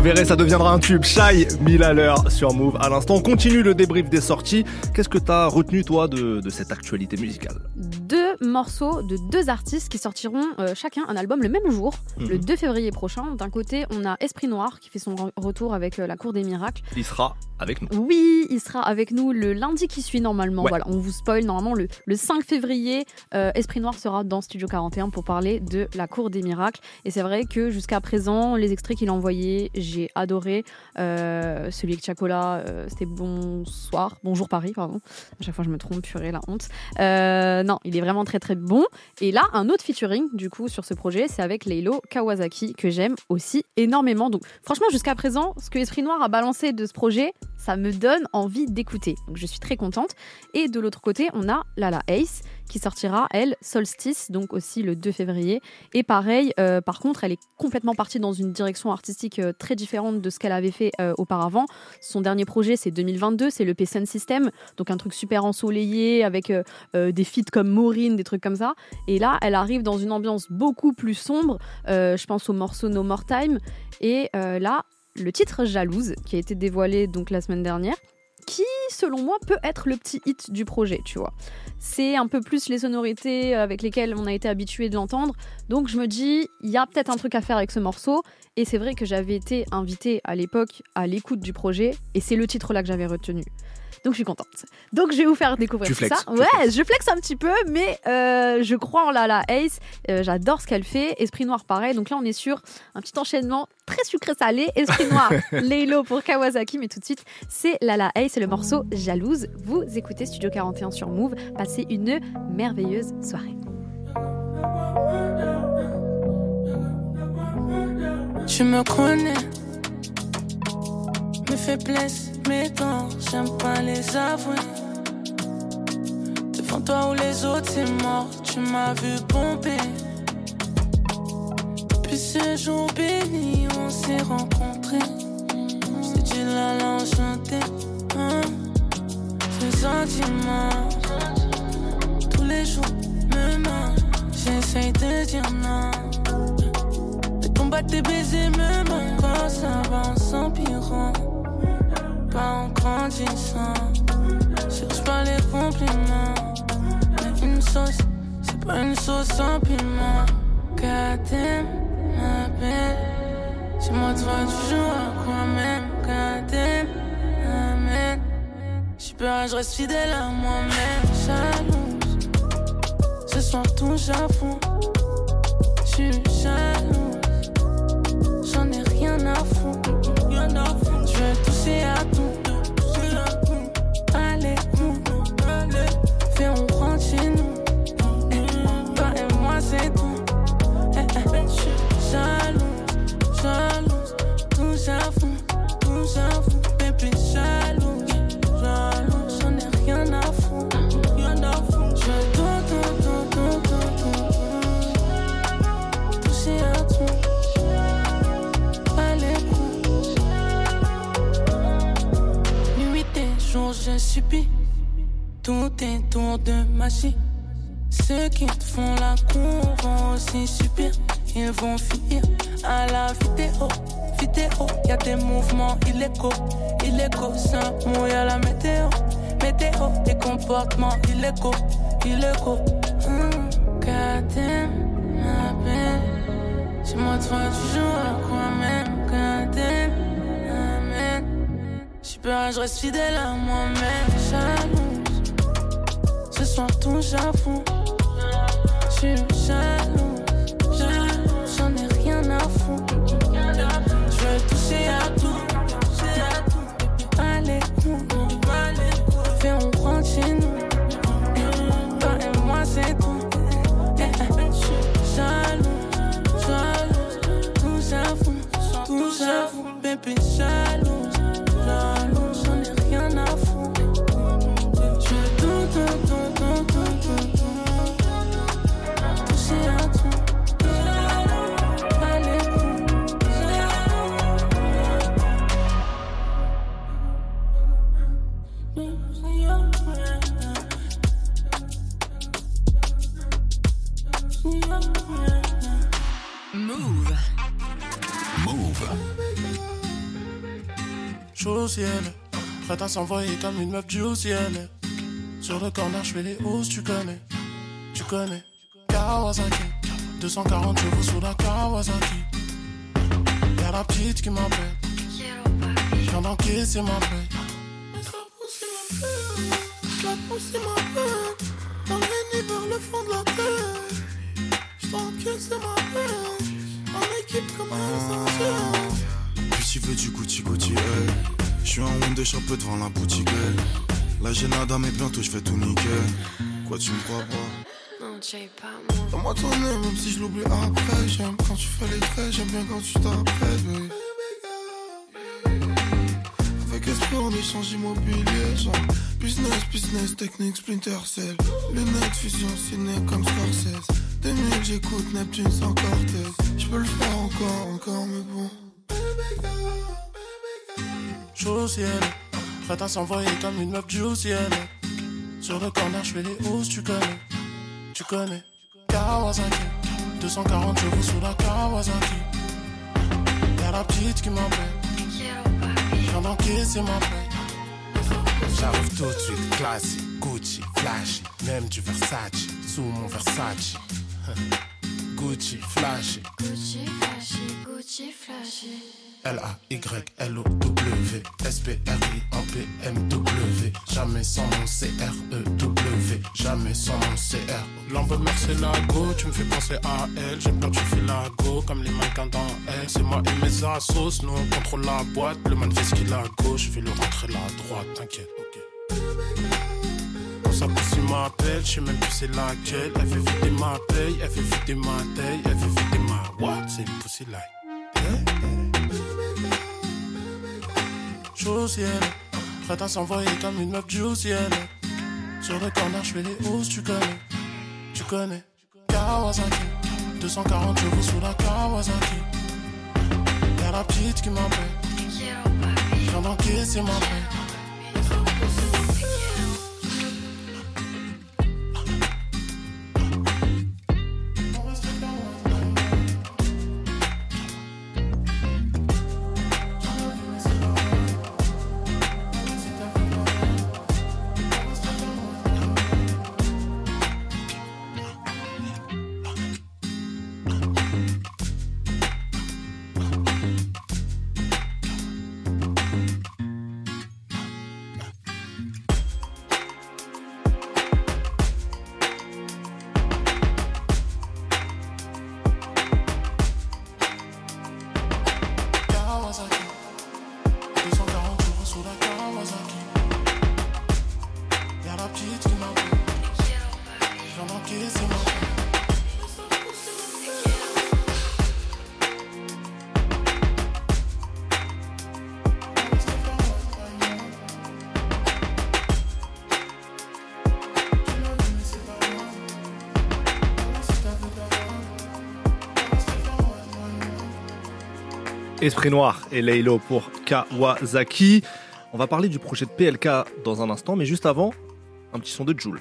Vous verrez, ça deviendra un tube. Shy, 1000 à l'heure sur Move. À l'instant, on continue le débrief des sorties. Qu'est-ce que t'as retenu, toi, de, cette actualité musicale? Morceaux de deux artistes qui sortiront euh, chacun un album le même jour, Mhm. le 2 février prochain. D'un côté, on a Esprit Noir qui fait son re- retour avec euh, la Cour des Miracles. Il sera avec nous. Oui, il sera avec nous le lundi qui suit normalement. Ouais. Voilà, on vous spoil normalement le, le 5 février. euh, Esprit Noir sera dans Studio 41 pour parler de la Cour des Miracles. Et c'est vrai que jusqu'à présent, les extraits qu'il a envoyés, j'ai adoré. Celui avec Chacola, c'était Bonsoir, Bonjour Paris, pardon. À chaque fois, je me trompe, purée, la honte. Non, il est vraiment très très bon. Et là, un autre featuring du coup sur ce projet, c'est avec Leilo Kawasaki que j'aime aussi énormément. Donc franchement, jusqu'à présent, ce que Esprit Noir a balancé de ce projet, ça me donne envie d'écouter. Donc je suis très contente. Et de l'autre côté, on a Lala Ace qui sortira elle Solstice, donc aussi le 2 février. Et pareil, euh, par contre, elle est complètement partie dans une direction artistique euh, très différente de ce qu'elle avait fait euh, auparavant. Son dernier projet, c'est 2022, c'est le Sun System, donc un truc super ensoleillé avec des feats comme Maureen, des trucs comme ça. Et là, elle arrive dans une ambiance beaucoup plus sombre. Je pense au morceau No More Time. Et là, le titre Jalouse, qui a été dévoilé donc la semaine dernière, qui, selon moi, peut être le petit hit du projet, tu vois. C'est un peu plus les sonorités avec lesquelles on a été habitué de l'entendre. Donc je me dis, il y a peut-être un truc à faire avec ce morceau. Et c'est vrai que j'avais été invitée à l'époque à l'écoute du projet. Et c'est le titre là que j'avais retenu. Donc je suis contente. Donc je vais vous faire découvrir Tu tout flexes, ça. tu Ouais, je flex un petit peu, mais euh, je crois en Lala Ace. Euh, J'adore ce qu'elle fait. Esprit Noir, pareil. Donc là, on est sur un petit enchaînement très sucré-salé. Esprit Noir, [LAUGHS] Leilo pour Kawasaki. Mais tout de suite, c'est Lala Ace et le morceau Jalouse. Vous écoutez Studio 41 sur Move. Passez une merveilleuse soirée. Tu me connais, mes faiblesses, mes dents, j'aime pas les avouer. Devant toi ou les autres, c'est mort, tu m'as vu bomber. Depuis ce jour béni, on s'est rencontrés. C'est du la l'enchanté, hein. Ce sentiment, tous les jours me. J'essaye de dire non. Combattre tes baisers me manque quand ça va en s'empirant. Pas en grandissant. Cherche pas les compliments. Mais une sauce, c'est pas une sauce sans piment. Gardez ma belle. Tu moi tu vois toujours à quoi même? Gardez amen. J'suis peur, je reste fidèle à moi-même. Jalouse. Ce soir tout j'avoue. J'suis jalouse. J'en ai rien à foutre. Rien à foutre. Je veux toucher à tout. Je subis tout est tour de magie. Ceux qui te font la cour vont aussi subir. Ils vont finir à la vidéo. Vidéo, y a des mouvements illégaux. Illégaux, ça mouille à la météo. Météo, des comportements illégaux. Illégaux. Hum. goddamn, ma belle. Chez moi, toi, tu joues à quoi même, amen. Peur, je reste fidèle à moi-même, jalouse. Ce soir, ton j'avoue. J'suis jalouse, jalouse, j'en ai rien à foutre. À tout, toucher à tout. Et pas les coups. Fais, on rentre chez nous. Toi et moi, c'est tout. Eh, eh, J'suis jalouse, jalouse, tout j'avoue, tout j'avoue. Bébé, jalouse, s'envoyer comme une meuf du au ciel. Sur le corner, je fais les hausses, tu connais, tu connais. Kawasaki, 240 chevaux sous la Kawasaki. Y'a la petite qui m'appelle, je viens d'encaisser ma paix. La poussée m'appelle, dans le nid vers le fond de la terre. J't'encaisse ma peine, en équipe comme un essentiel. Puis tu veux du Gucci Gucci, hey. Je suis en honte de chapeau devant la boutique, hey. Là j'ai nada mais bientôt je fais tout nickel. Quoi tu me crois pas? Non, Jay, pas moi. Ton nez, même si je l'oublie après. J'aime quand tu fais les traits, j'aime bien quand tu t'apprêtes, baby. Avec esprit, on échange immobilier, genre business, business, technique, splinter cell. Lunettes, fusion, ciné comme Scorsese. 2000, j'écoute Neptune sans Cortez. J'peux le faire encore, encore, mais bon. Chaud au ciel, prête à s'envoyer comme une meuf du ciel. Sur le corner, je fais les hausses, tu connais, tu connais. Kawasaki, 240 chevaux sous la Kawasaki. Y'a la petite qui m'appelle, viens d'encaisser ma paix. J'arrive tout de suite, classique, Gucci, flashy, même du Versace, sous mon Versace. [LAUGHS] Gucci, flashy, Gucci flashy, Gucci flashy. L-A-Y-L-O-W, S-P-R-I-en-P-M-W. Jamais sans mon C-R-E-W, jamais sans mon C-R. L'envers c'est la go, tu me fais penser à elle. J'aime quand tu fais la go, comme les mannequins dans elle. C'est moi et mes assos, nous on contrôle la boîte. Le man fait à gauche, je vais le rentrer la droite, t'inquiète, ok. Sa pussy m'appelle, je sais même plus c'est laquelle. Elle fait vider ma paye, elle fait vider ma taille, elle fait vider ma what? C'est une pussy like. Au ciel, prête à s'envoyer comme une meuf du ciel. Sur le corner, je fais les hausses, tu connais, tu connais. Kawasaki, 240 chevaux sous la Kawasaki. Y'a la petite qui m'appelle, viens d'encaisser ma paix. Esprit Noir et Laylo pour Kawasaki. On va parler du projet de PLK dans un instant, mais juste avant, un petit son de Joule.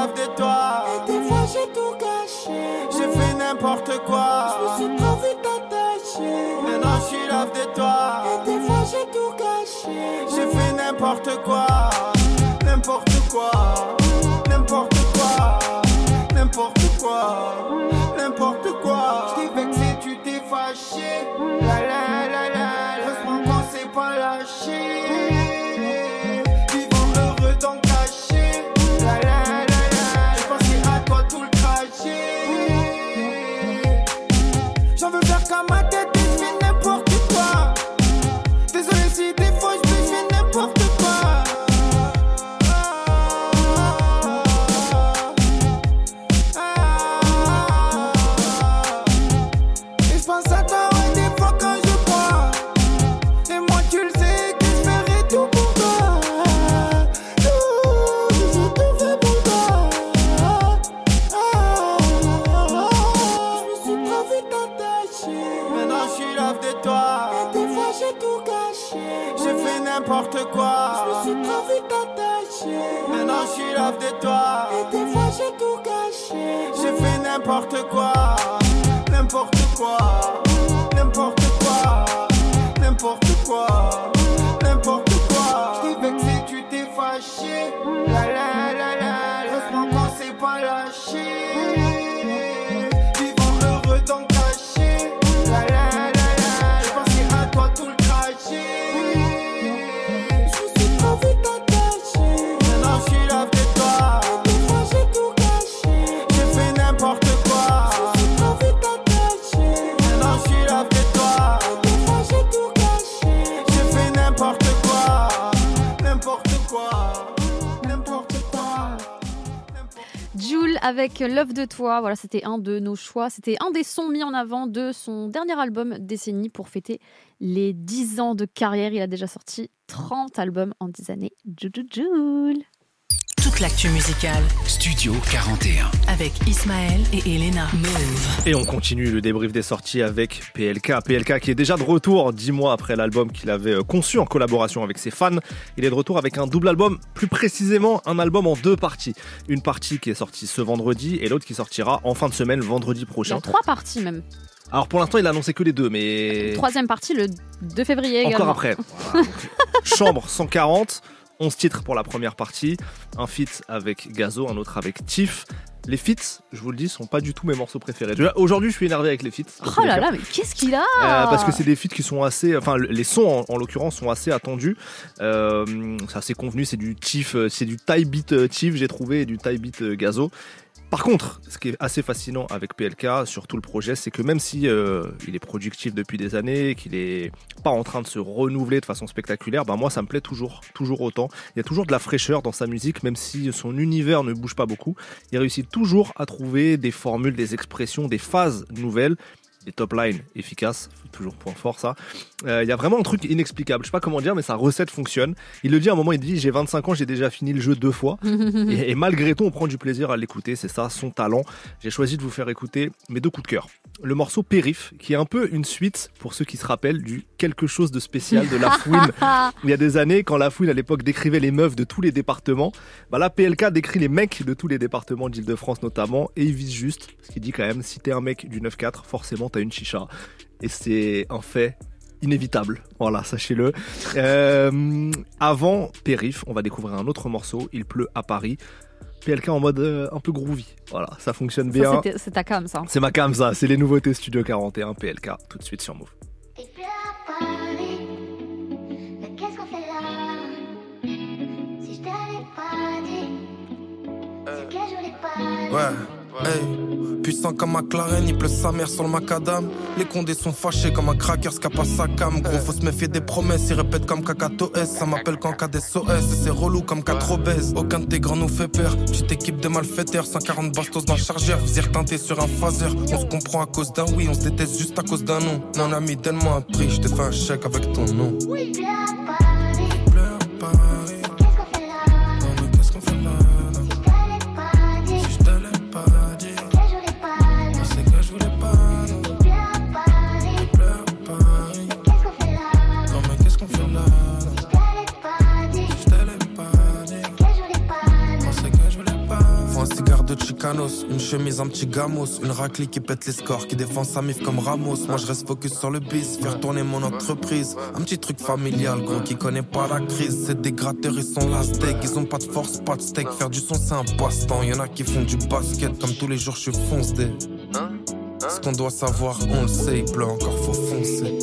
Lave de toi. Et des fois, j'ai tout gâché. J'ai fait n'importe quoi. Je me suis trop vite attaché. Maintenant, je suis lave de toi. Et des fois, j'ai tout gâché. J'ai fait n'importe quoi. N'importe quoi. Love de toi. Voilà, c'était un de nos choix. C'était un des sons mis en avant de son dernier album Décennie pour fêter les 10 ans de carrière. Il a déjà sorti 30 albums en 10 années. Toute l'actu musicale Studio 41. avec Ismaël et Elena. Move. Et on continue le débrief des sorties avec PLK. PLK qui est déjà de retour dix mois après l'album qu'il avait euh, conçu en collaboration avec ses fans. Il est de retour avec un double album, plus précisément un album en deux parties. Une partie qui est sortie ce vendredi et l'autre qui sortira en fin de semaine, vendredi Il y prochain. a trois parties même. Alors pour l'instant, il a annoncé que les deux, mais Troisième partie le 2 février encore également. après. [LAUGHS] Chambre 140, 11 titres pour la première partie, un feat avec Gazo, un autre avec Tiff. Les feats, je vous le dis, sont pas du tout mes morceaux préférés. Aujourd'hui, je suis énervé avec les feats. Oh là là, mais qu'est-ce qu'il a Euh, parce que c'est des feats qui sont assez, enfin le- les sons en, en l'occurrence sont assez attendus. Euh, c'est assez convenu, c'est du Tiff, euh, c'est du tie beat Tiff j'ai trouvé et du tie beat Gazo. Par contre, ce qui est assez fascinant avec PLK sur tout le projet, c'est que même si euh, il est productif depuis des années, qu'il est pas en train de se renouveler de façon spectaculaire, bah moi ça me plaît toujours, toujours autant. Il y a toujours de la fraîcheur dans sa musique, même si son univers ne bouge pas beaucoup. Il réussit toujours à trouver des formules, des expressions, des phases nouvelles des top lines efficaces, toujours point fort ça. Euh, Il y a vraiment un truc inexplicable, je sais pas comment dire, mais sa recette fonctionne. Il le dit à un moment, il dit j'ai 25 ans, j'ai déjà fini le jeu deux fois. [LAUGHS] et, et malgré tout, on prend du plaisir à l'écouter, c'est ça, son talent. J'ai choisi de vous faire écouter mes deux coups de cœur. Le morceau Périph, qui est un peu une suite, pour ceux qui se rappellent, du quelque chose de spécial de La Fouine. [LAUGHS] il y a des années, quand La Fouine à l'époque décrivait les meufs de tous les départements, bah là PLK décrit les mecs de tous les départements d'Île-de-France notamment, et il vise juste, ce qu'il dit quand même, si t'es un mec du 9-4, forcément t'as une chicha. Et c'est un fait inévitable. Voilà, sachez-le. Euh, avant Périph, on va découvrir un autre morceau, Il pleut à Paris. PLK en mode euh, un peu groovy. Voilà, ça fonctionne bien. c'est ta cam, ça. C'est ma cam ça, c'est les nouveautés Studio 41 PLK tout de suite sur Move. Mais qu'est-ce qu'on fait là? Si je t'avais pas dit C'est que je voulais pas Ouais, hey. Puissant comme McLaren, il pleut sa mère sur le macadam. Les condés sont fâchés comme un cracker, ce qu'a pas sa cam. Gros, faut se méfier des promesses, ils répètent comme Kakato S. Ça m'appelle qu'en cas d'SOS, et c'est relou comme 4 obèses. Aucun de tes grands nous fait peur. Petite équipe de malfaiteurs, 140 bastos dans le chargeur. Visir teinté sur un phaser. On se comprend à cause d'un oui, on se déteste juste à cause d'un non. Mon ami, donne-moi un prix, je te fais un chèque avec ton nom. Oui, pleure Paris Chicanos, une chemise, un petit gamos, une raclée qui pète les scores, qui défend sa mif comme Ramos. Moi je reste focus sur le bis, faire tourner mon entreprise. Un petit truc familial, gros, qui connaît pas la crise. C'est des gratteurs, ils sont la steak, ils ont pas de force, pas de steak. Faire du son, c'est un passe-temps. Y'en a qui font du basket, comme tous les jours je fonce des. Ce qu'on doit savoir, on le sait, il pleut encore, faut foncer.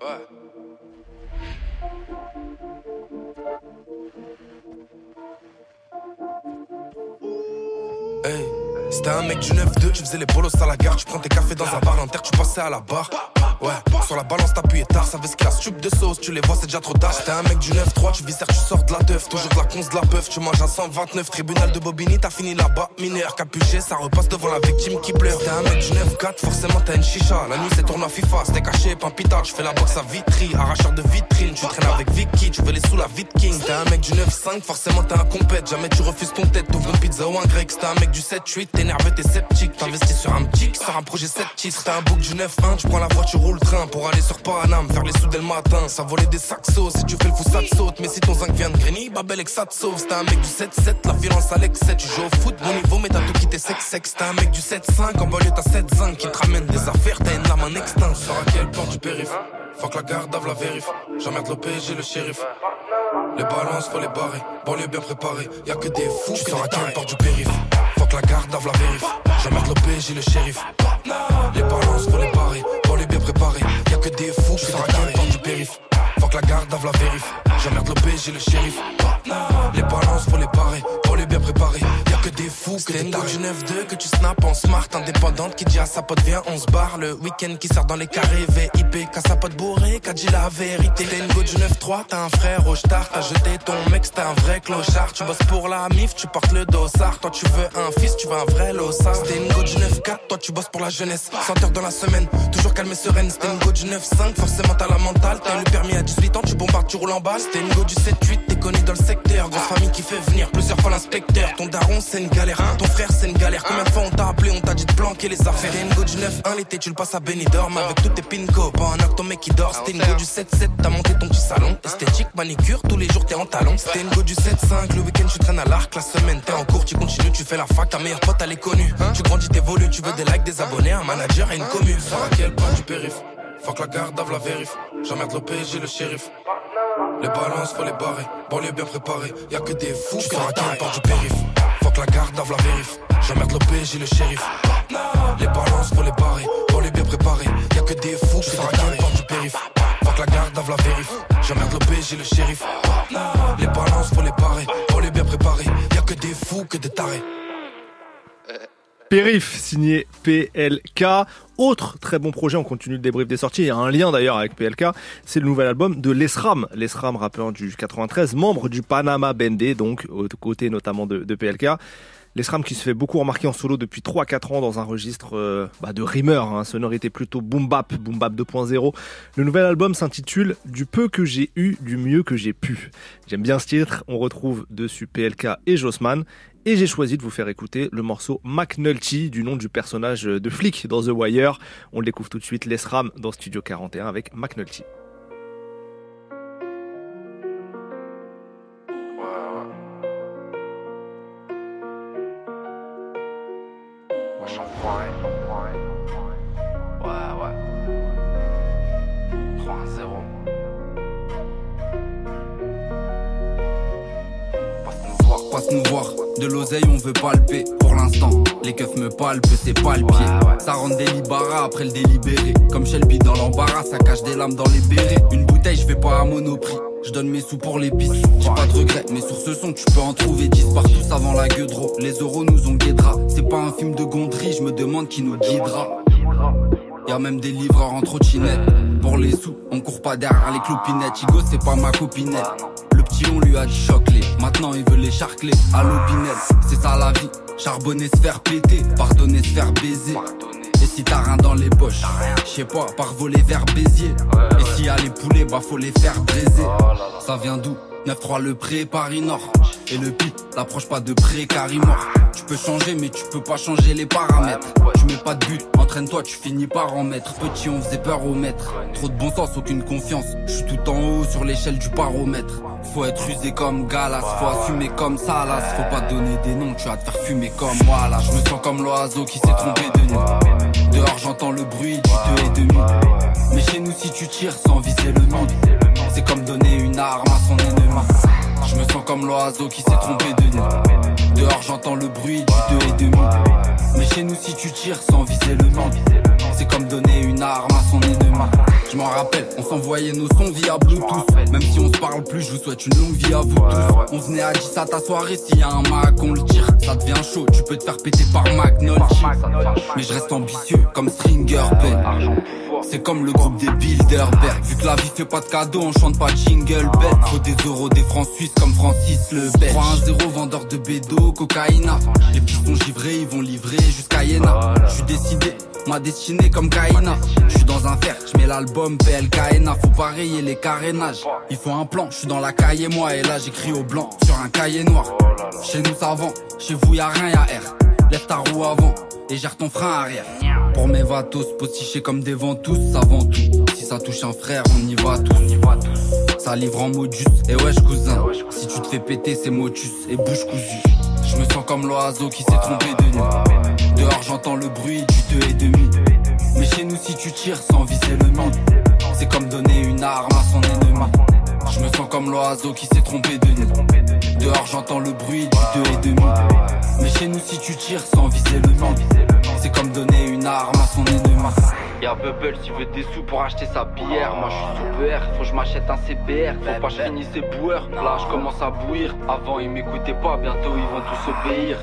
Ouais. Hey, c'était un mec du 9-2, tu faisais les bolos à la gare, tu prends tes cafés dans un bar l'inter, tu passais à la barre. Ouais, sur la balance t'appuyais tard, savais ce qu'il a de sauce, tu les vois c'est déjà trop tard. C'était un mec du 9-3, tu visères, tu sors de la teuf, toujours de la conce de la peuf, tu manges un 129, tribunal de Bobigny, t'as fini là-bas, mineur capuché, ça repasse devant la victime qui pleure. C'était un mec du 9-4, forcément t'as une chicha, la nuit c'est tournoi FIFA, c'était caché, pampita, tu fais la boxe à vitri, arracheur de vitrine, tu traînes avec Vicky, tu veux les sous la vite king. T'es un mec du 9-5, forcément t'es un compète, jamais tu refuses ton tête, t'ouvres une pizza ou un grec, c'était un mec du 7-8, t'es t'es sceptique, t'investis sur un petit, sur un projet 7 titres, t'as un book du 9-1, tu prends la voiture ou le train pour aller sur Paname, faire les sous dès le matin, ça volait des saxos, si tu fais le fou ça te saute, mais si ton zinc vient de Grigny, Babel et que ça te sauve, c'était un mec du 7-7, la violence à l'excès, tu joues au foot, bon niveau, mais t'as tout quitté sec, c'était un mec du 7-5, en banlieue t'as 7-5, qui te ramène des affaires, t'as une lame en extinct, sur à porte du périph', faut que la garde la vérif, j'emmerde le PSG, le shérif, les balances, faut les barrer. Banlieue bien préparée, y'a que des fous qui à quelle porte du périph? Faut que la garde av la vérif. J'emmerde le PSG, le shérif. Les balances, faut les barrer. Banlieue bien préparée, y'a que des fous à quelle porte du périph. Faut que la garde av la vérif. J'emmerde le PSG, le shérif. Les balances, faut les barrer. Banlieue bien préparée, y'a que des fous que des du 9-2 que tu snaps en smart. Indépendante qui dit à sa pote viens on se barre. Le week-end qui sort dans les carrés VIP qu'à sa pote bourrée qu'a dit la vérité. T'es une go du 9-3 t'as un frère au star. T'as jeté ton mec c'était un vrai clochard. Tu bosses pour la mif tu portes le dossard. Toi tu veux un fils tu veux un vrai lossard. C'était une go du 9-4 toi tu bosses pour la jeunesse. 100 heures dans la semaine toujours calme et sereine. C'était une go du 9-5 forcément t'as la mentale. T'as le permis à 18 ans tu bombardes tu roules en balle. C'était une go du 7-8 t'es connu dans le secteur. Grosse famille qui fait venir plusieurs fois l'inspecteur. Ton daron c'est une galère ton frère c'est une galère. Combien de fois on t'a appelé on t'a dit de planquer les affaires? T'es une go du 9-1 l'été tu le passes à Benidorm avec tous tes pinko pas un acte ton mec qui dort. C'était une go du 7-7 t'as monté ton petit salon. Esthétique manicure tous les jours t'es en talon. C'était une go du 7-5 le week-end tu traînes à l'arc. La semaine t'es en cours. Tu continues tu fais la fac. Ta meilleure pote elle est connue. Tu grandis t'évolues. Tu veux des likes des abonnés un manager et une commune sur à quel point du périph faut que la garde la vérif. J'emmerde le PSG le shérif les balances, faut les barrer. Banlieue bien préparée, y'a que des fous qui à quelle porte du périph. Faut que la garde av la vérif. J'emmerde le PSG, le shérif. Les balances, faut les barrer. Banlieue bien préparée, y'a que des fous qui à quelle porte du périph. Faut que la garde av la vérif. J'emmerde le PSG, le shérif. Les balances, faut les barrer. Banlieue bien préparée, y'a que des fous que des tarés. Périph, signé PLK. Autre très bon projet, on continue le débrief des sorties. Il y a un lien d'ailleurs avec PLK. C'est le nouvel album de Lesram. Lesram, rappeur du 93, membre du Panama Bendé, donc aux côtés notamment de PLK. L'Esram qui se fait beaucoup remarquer en solo depuis 3-4 ans dans un registre euh, bah, de rimeur, hein, sonorité plutôt boom bap, boom bap 2.0. Le nouvel album s'intitule Du peu que j'ai eu, du mieux que j'ai pu. J'aime bien ce titre, on retrouve dessus PLK et Jossman. Et j'ai choisi de vous faire écouter le morceau McNulty, du nom du personnage de flic dans The Wire. On le découvre tout de suite, l'Esram dans Studio 41 avec McNulty. Wesh, enfoiré. Nous voir, passe nous voir. De l'oseille, on veut palper. Pour l'instant, les keufs me palpent, c'est pas le pied. Ça rend délibérat après le délibéré. Comme Shelby dans l'embarras, ça cache des lames dans les bérets. Une bouteille, je vais pas à monoprix. Je donne mes sous pour les pistes, j'ai pas de regrets, mais sur ce son tu peux en trouver 10 partout avant la gueule Les euros nous ont guédra, c'est pas un film de gondry, je me demande qui nous guidera. Y'a même des livreurs en trottinette. Pour les sous, on court pas derrière les clopinettes. Igo, c'est pas ma copinette. Le petit, on lui a dit choc-les. Maintenant, il veut les charcler à l'opinette. C'est ça la vie. Charbonner, se faire péter. Pardonner, se faire baiser. Et si t'as rien dans les poches, je sais pas, par voler vers Béziers. Et s'il y a les poulets, bah faut les faire braiser. Ça vient d'où? 9-3 le pré, Paris Nord. Et le pit, t'approche pas de près car il. Tu peux changer, mais tu peux pas changer les paramètres. Tu mets pas de but, entraîne-toi, tu finis par en mettre. Petit, on faisait peur au maître. Trop de bon sens, aucune confiance. Je suis tout en haut sur l'échelle du baromètre. Faut être rusé comme Galas, faut assumer comme Salas. Faut pas donner des noms, tu vas te faire fumer comme moi là. Je me sens comme l'oiseau qui s'est trompé de nid. Dehors, j'entends le bruit du deux et demi. Mais chez nous, si tu tires sans viser le monde, c'est comme donner une arme à son ennemi. Je me sens comme l'oiseau qui s'est trompé de nid. Dehors, j'entends le bruit du deux et demi. Mais chez nous, si tu tires sans viser le monde, c'est comme donner une arme à son ennemi. Je m'en rappelle, on s'envoyait nos sons via Bluetooth. Même si on se parle plus, je vous souhaite une longue vie à vous tous. On venait à 10 à ta soirée, s'il y a un Mac, on le tire. Ça devient chaud, tu peux te faire péter par McNulty. Mais je reste ambitieux comme Stringer Bell. C'est comme le groupe des Bilderberg. Vu que la vie fait pas de cadeaux, on chante pas jingle bell. Faut des euros, des francs suisses comme Francis le Belge. 3-1-0, vendeur de bédo, cocaïna. Les petits sont givrés, ils vont livrer jusqu'à Yéna. Je suis décidé, ma destinée comme Kaina. Je suis dans un fer, je mets l'album PLKNA. Faut pas rayer les carénages. Il faut un plan, je suis dans la caille moi. Et là j'écris au blanc sur un cahier noir. Chez nous ça vend, chez vous y a rien, y a R. Lève ta roue avant et gère ton frein arrière. Pour mes vatos, postichés comme des ventouses, ça vend tout. Si ça touche un frère, on y va tous. Ça livre en modus, et wesh cousin. Si tu te fais péter, c'est motus et bouche cousue. Je me sens comme l'oiseau qui s'est trompé de nuit. Dehors, j'entends le bruit du deux et demi. Mais chez nous, si tu tires sans viser le monde, c'est comme donner une arme à son ennemi. Je me sens comme l'oiseau qui s'est trompé de nuit. Dehors, j'entends le bruit du deux et demi. Mais chez nous, si tu tires sans viser le monde, c'est comme donner une arme à son ennemi. Y'a Bubble s'il veut des sous pour acheter sa bière. Moi, je suis sous PR, faut que je m'achète un CBR. Faut pas que je finisse ces boueurs. Là, je commence à bouillir. Avant, ils m'écoutaient pas, bientôt, ils vont tous obéir.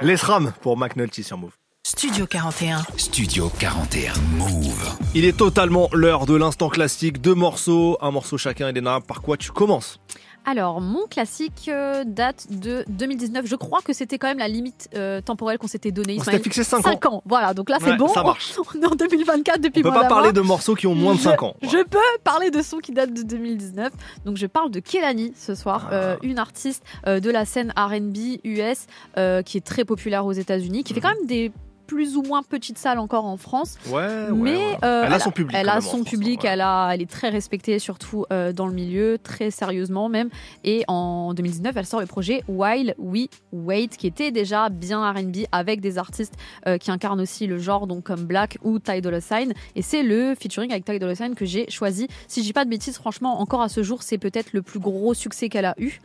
L'Esram pour McNulty sur Move. Studio 41. Studio 41. Move. Il est totalement l'heure de l'instant classique, deux morceaux, un morceau chacun. Elena, par quoi tu commences? Alors, mon classique euh, date de 2019. Je crois que c'était quand même la limite euh, temporelle qu'on s'était donnée. On s'était fixé cinq ans. 5 ans. Voilà, donc là, c'est Ouais, bon. ça marche. [LAUGHS] On est en 2024 depuis On peut pas parler de morceaux qui ont moins de 5 ans. Je peux parler de sons qui datent de 2019. Donc je parle de Kelani ce soir, Ah. euh, une artiste euh, de la scène R&B US euh, qui est très populaire aux États-Unis, qui fait quand même des plus ou moins petites salles encore en France. Ouais, mais ouais. euh, Elle a son public Elle a son France, public, elle, a, elle est très respectée, surtout euh, dans le milieu, très sérieusement même. Et en 2019, elle sort le projet While We Wait, qui était déjà bien R&B avec des artistes euh, qui incarnent aussi le genre, donc comme Black ou Ty Dolla Sign. Et c'est le featuring avec Ty Dolla Sign que j'ai choisi. Si je dis pas de bêtises, franchement, encore à ce jour, c'est peut-être le plus gros succès qu'elle a eu.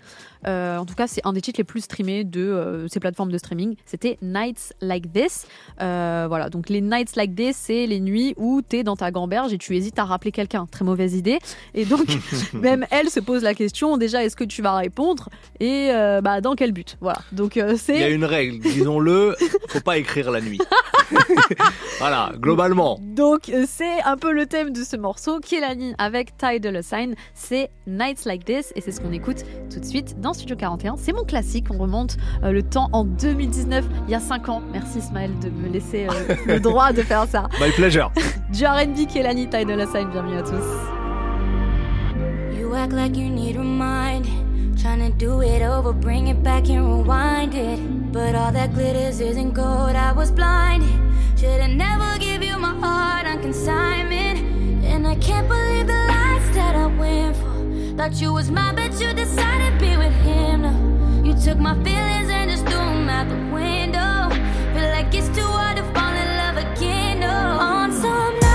Euh, en tout cas, c'est un des titres les plus streamés de euh, ces plateformes de streaming. C'était Nights Like This. Euh, voilà, donc les Nights Like This, c'est les nuits où tu es dans ta gamberge et tu hésites à rappeler quelqu'un. Très mauvaise idée. Et donc, [LAUGHS] même elle se pose la question déjà, est-ce que tu vas répondre? Et euh, bah, dans quel but? Voilà. Donc, euh, Il y a c'est. une règle, disons-le, faut pas écrire la nuit. [LAUGHS] voilà, globalement. Donc c'est un peu le thème de ce morceau. Kelani avec Ty Dolla Sign, c'est Nights Like This et c'est ce qu'on écoute tout de suite dans Studio 41. C'est mon classique, on remonte euh, le temps en 2019, il y a 5 ans. Merci Ismaël de me laisser euh, [LAUGHS] le droit de faire ça. My pleasure. [LAUGHS] Du R&B, Kelani, Ty Dolla Sign, bienvenue à tous. You act like you need reminding. Trying to do it over, bring it back and rewind it. But all that glitters isn't gold, I was. Should've never give you my heart on consignment. And I can't believe Thought you was mine, but you decided to be with him. No, you took my feelings and just threw them out the window. Feel like it's too hard to fall in love again. No, on some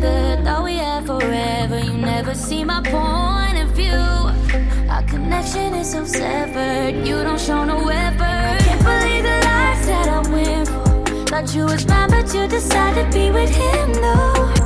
together. Thought we had forever, you never see my point of view. Our connection is so severed, you don't show no effort. Can't believe the lies that I went for. Thought you was mine, but you decided to be with him, no.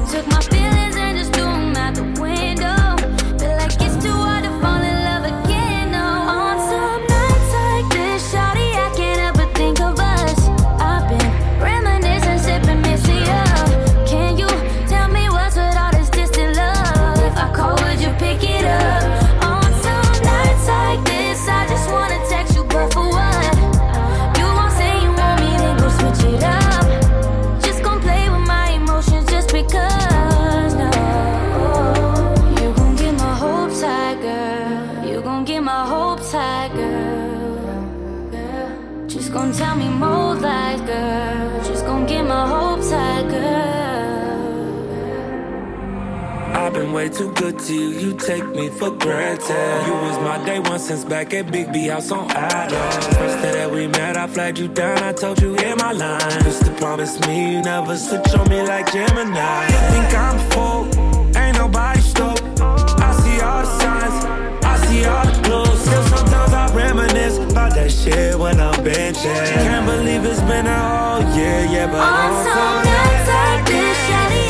Way too good to you, you take me for granted. You was my day one since back at Big B House on Adams. First day that we met, I flagged you down, I told you in my line. Used to promise me you never switch on me like Gemini. You think I'm full, ain't nobody stoked. I see all the signs, I see all the clues. Still sometimes I reminisce about that shit when I'm benching. Can't believe it's been a whole year, yeah, but I'm some nights like this,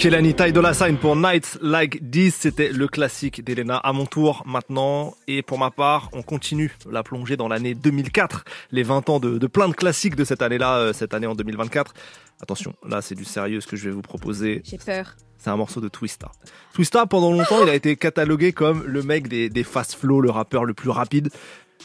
Kelani Ty Dolla Sign pour Nights Like This, c'était le classique d'Elena. À mon tour maintenant, et pour ma part, on continue la plongée dans l'année 2004, les 20 ans de, de plein de classiques de cette année-là, euh, cette année en 2024. Attention, là c'est du sérieux ce que je vais vous proposer. J'ai peur. C'est un morceau de Twista. Twista, pendant longtemps, il a été catalogué comme le mec des, des fast flow, le rappeur le plus rapide.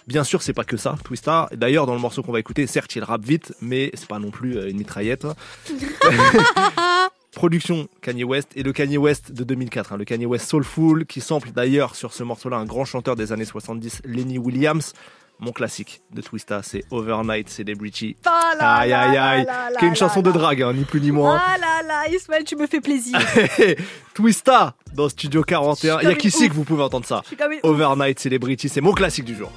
Bien sûr, c'est pas que ça, Twista. D'ailleurs, dans le morceau qu'on va écouter, certes, il rappe vite, mais c'est pas non plus euh, une mitraillette. [LAUGHS] [LAUGHS] Production Kanye West et le Kanye West de 2004, hein, le Kanye West Soulful, qui sample d'ailleurs sur ce morceau-là un grand chanteur des années 70, Lenny Williams. Mon classique de Twista, c'est Overnight Celebrity. Ah là aïe aïe aïe, qui est une chanson de drague, hein, ni plus ni moins. Ah là là, Ismaël, tu me fais plaisir. [LAUGHS] Twista dans Studio 41. Je suis Il y a ouf. que vous pouvez entendre ça. Overnight Celebrity, c'est mon classique du jour.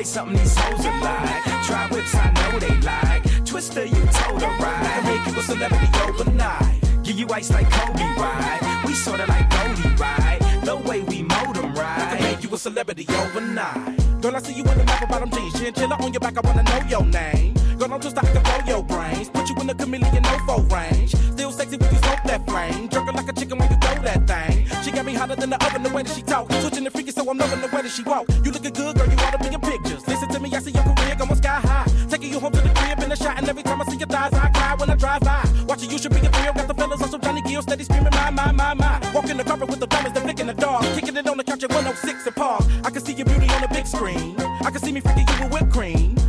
Play something these hoes are like. Try whips, I know they like. Twister, you told her right. Make you a celebrity overnight. Give you ice like Kobe, right? We sorta like Goldie, right? The way we mold 'em, right? Make you a celebrity overnight. Girl, I see you in the map bottom jeans, chinchilla on your back, I wanna know your name. Girl, I'm just I can blow your brains, put you in the chameleon no range. Still sexy when you smoke that flame, jerking like a chicken when you throw that thing. She got me hotter than the oven, the way that she talk, switching the freaky, so I'm loving the way that she walk. You looking good, girl, you oughta be in pictures. Listen to me, I see your career going sky high, taking you home to the crib in a shot, and every time I see your thighs, I cry when I drive by. Watching you should be a thrill, got the fellas on some Johnny Gill, steady screaming my my my my. Walking the carpet with the diamonds, the flicking the dog, kicking it on the couch at 106 and Park. I can see your beauty on the big screen. I can see me freaking you with whipped cream.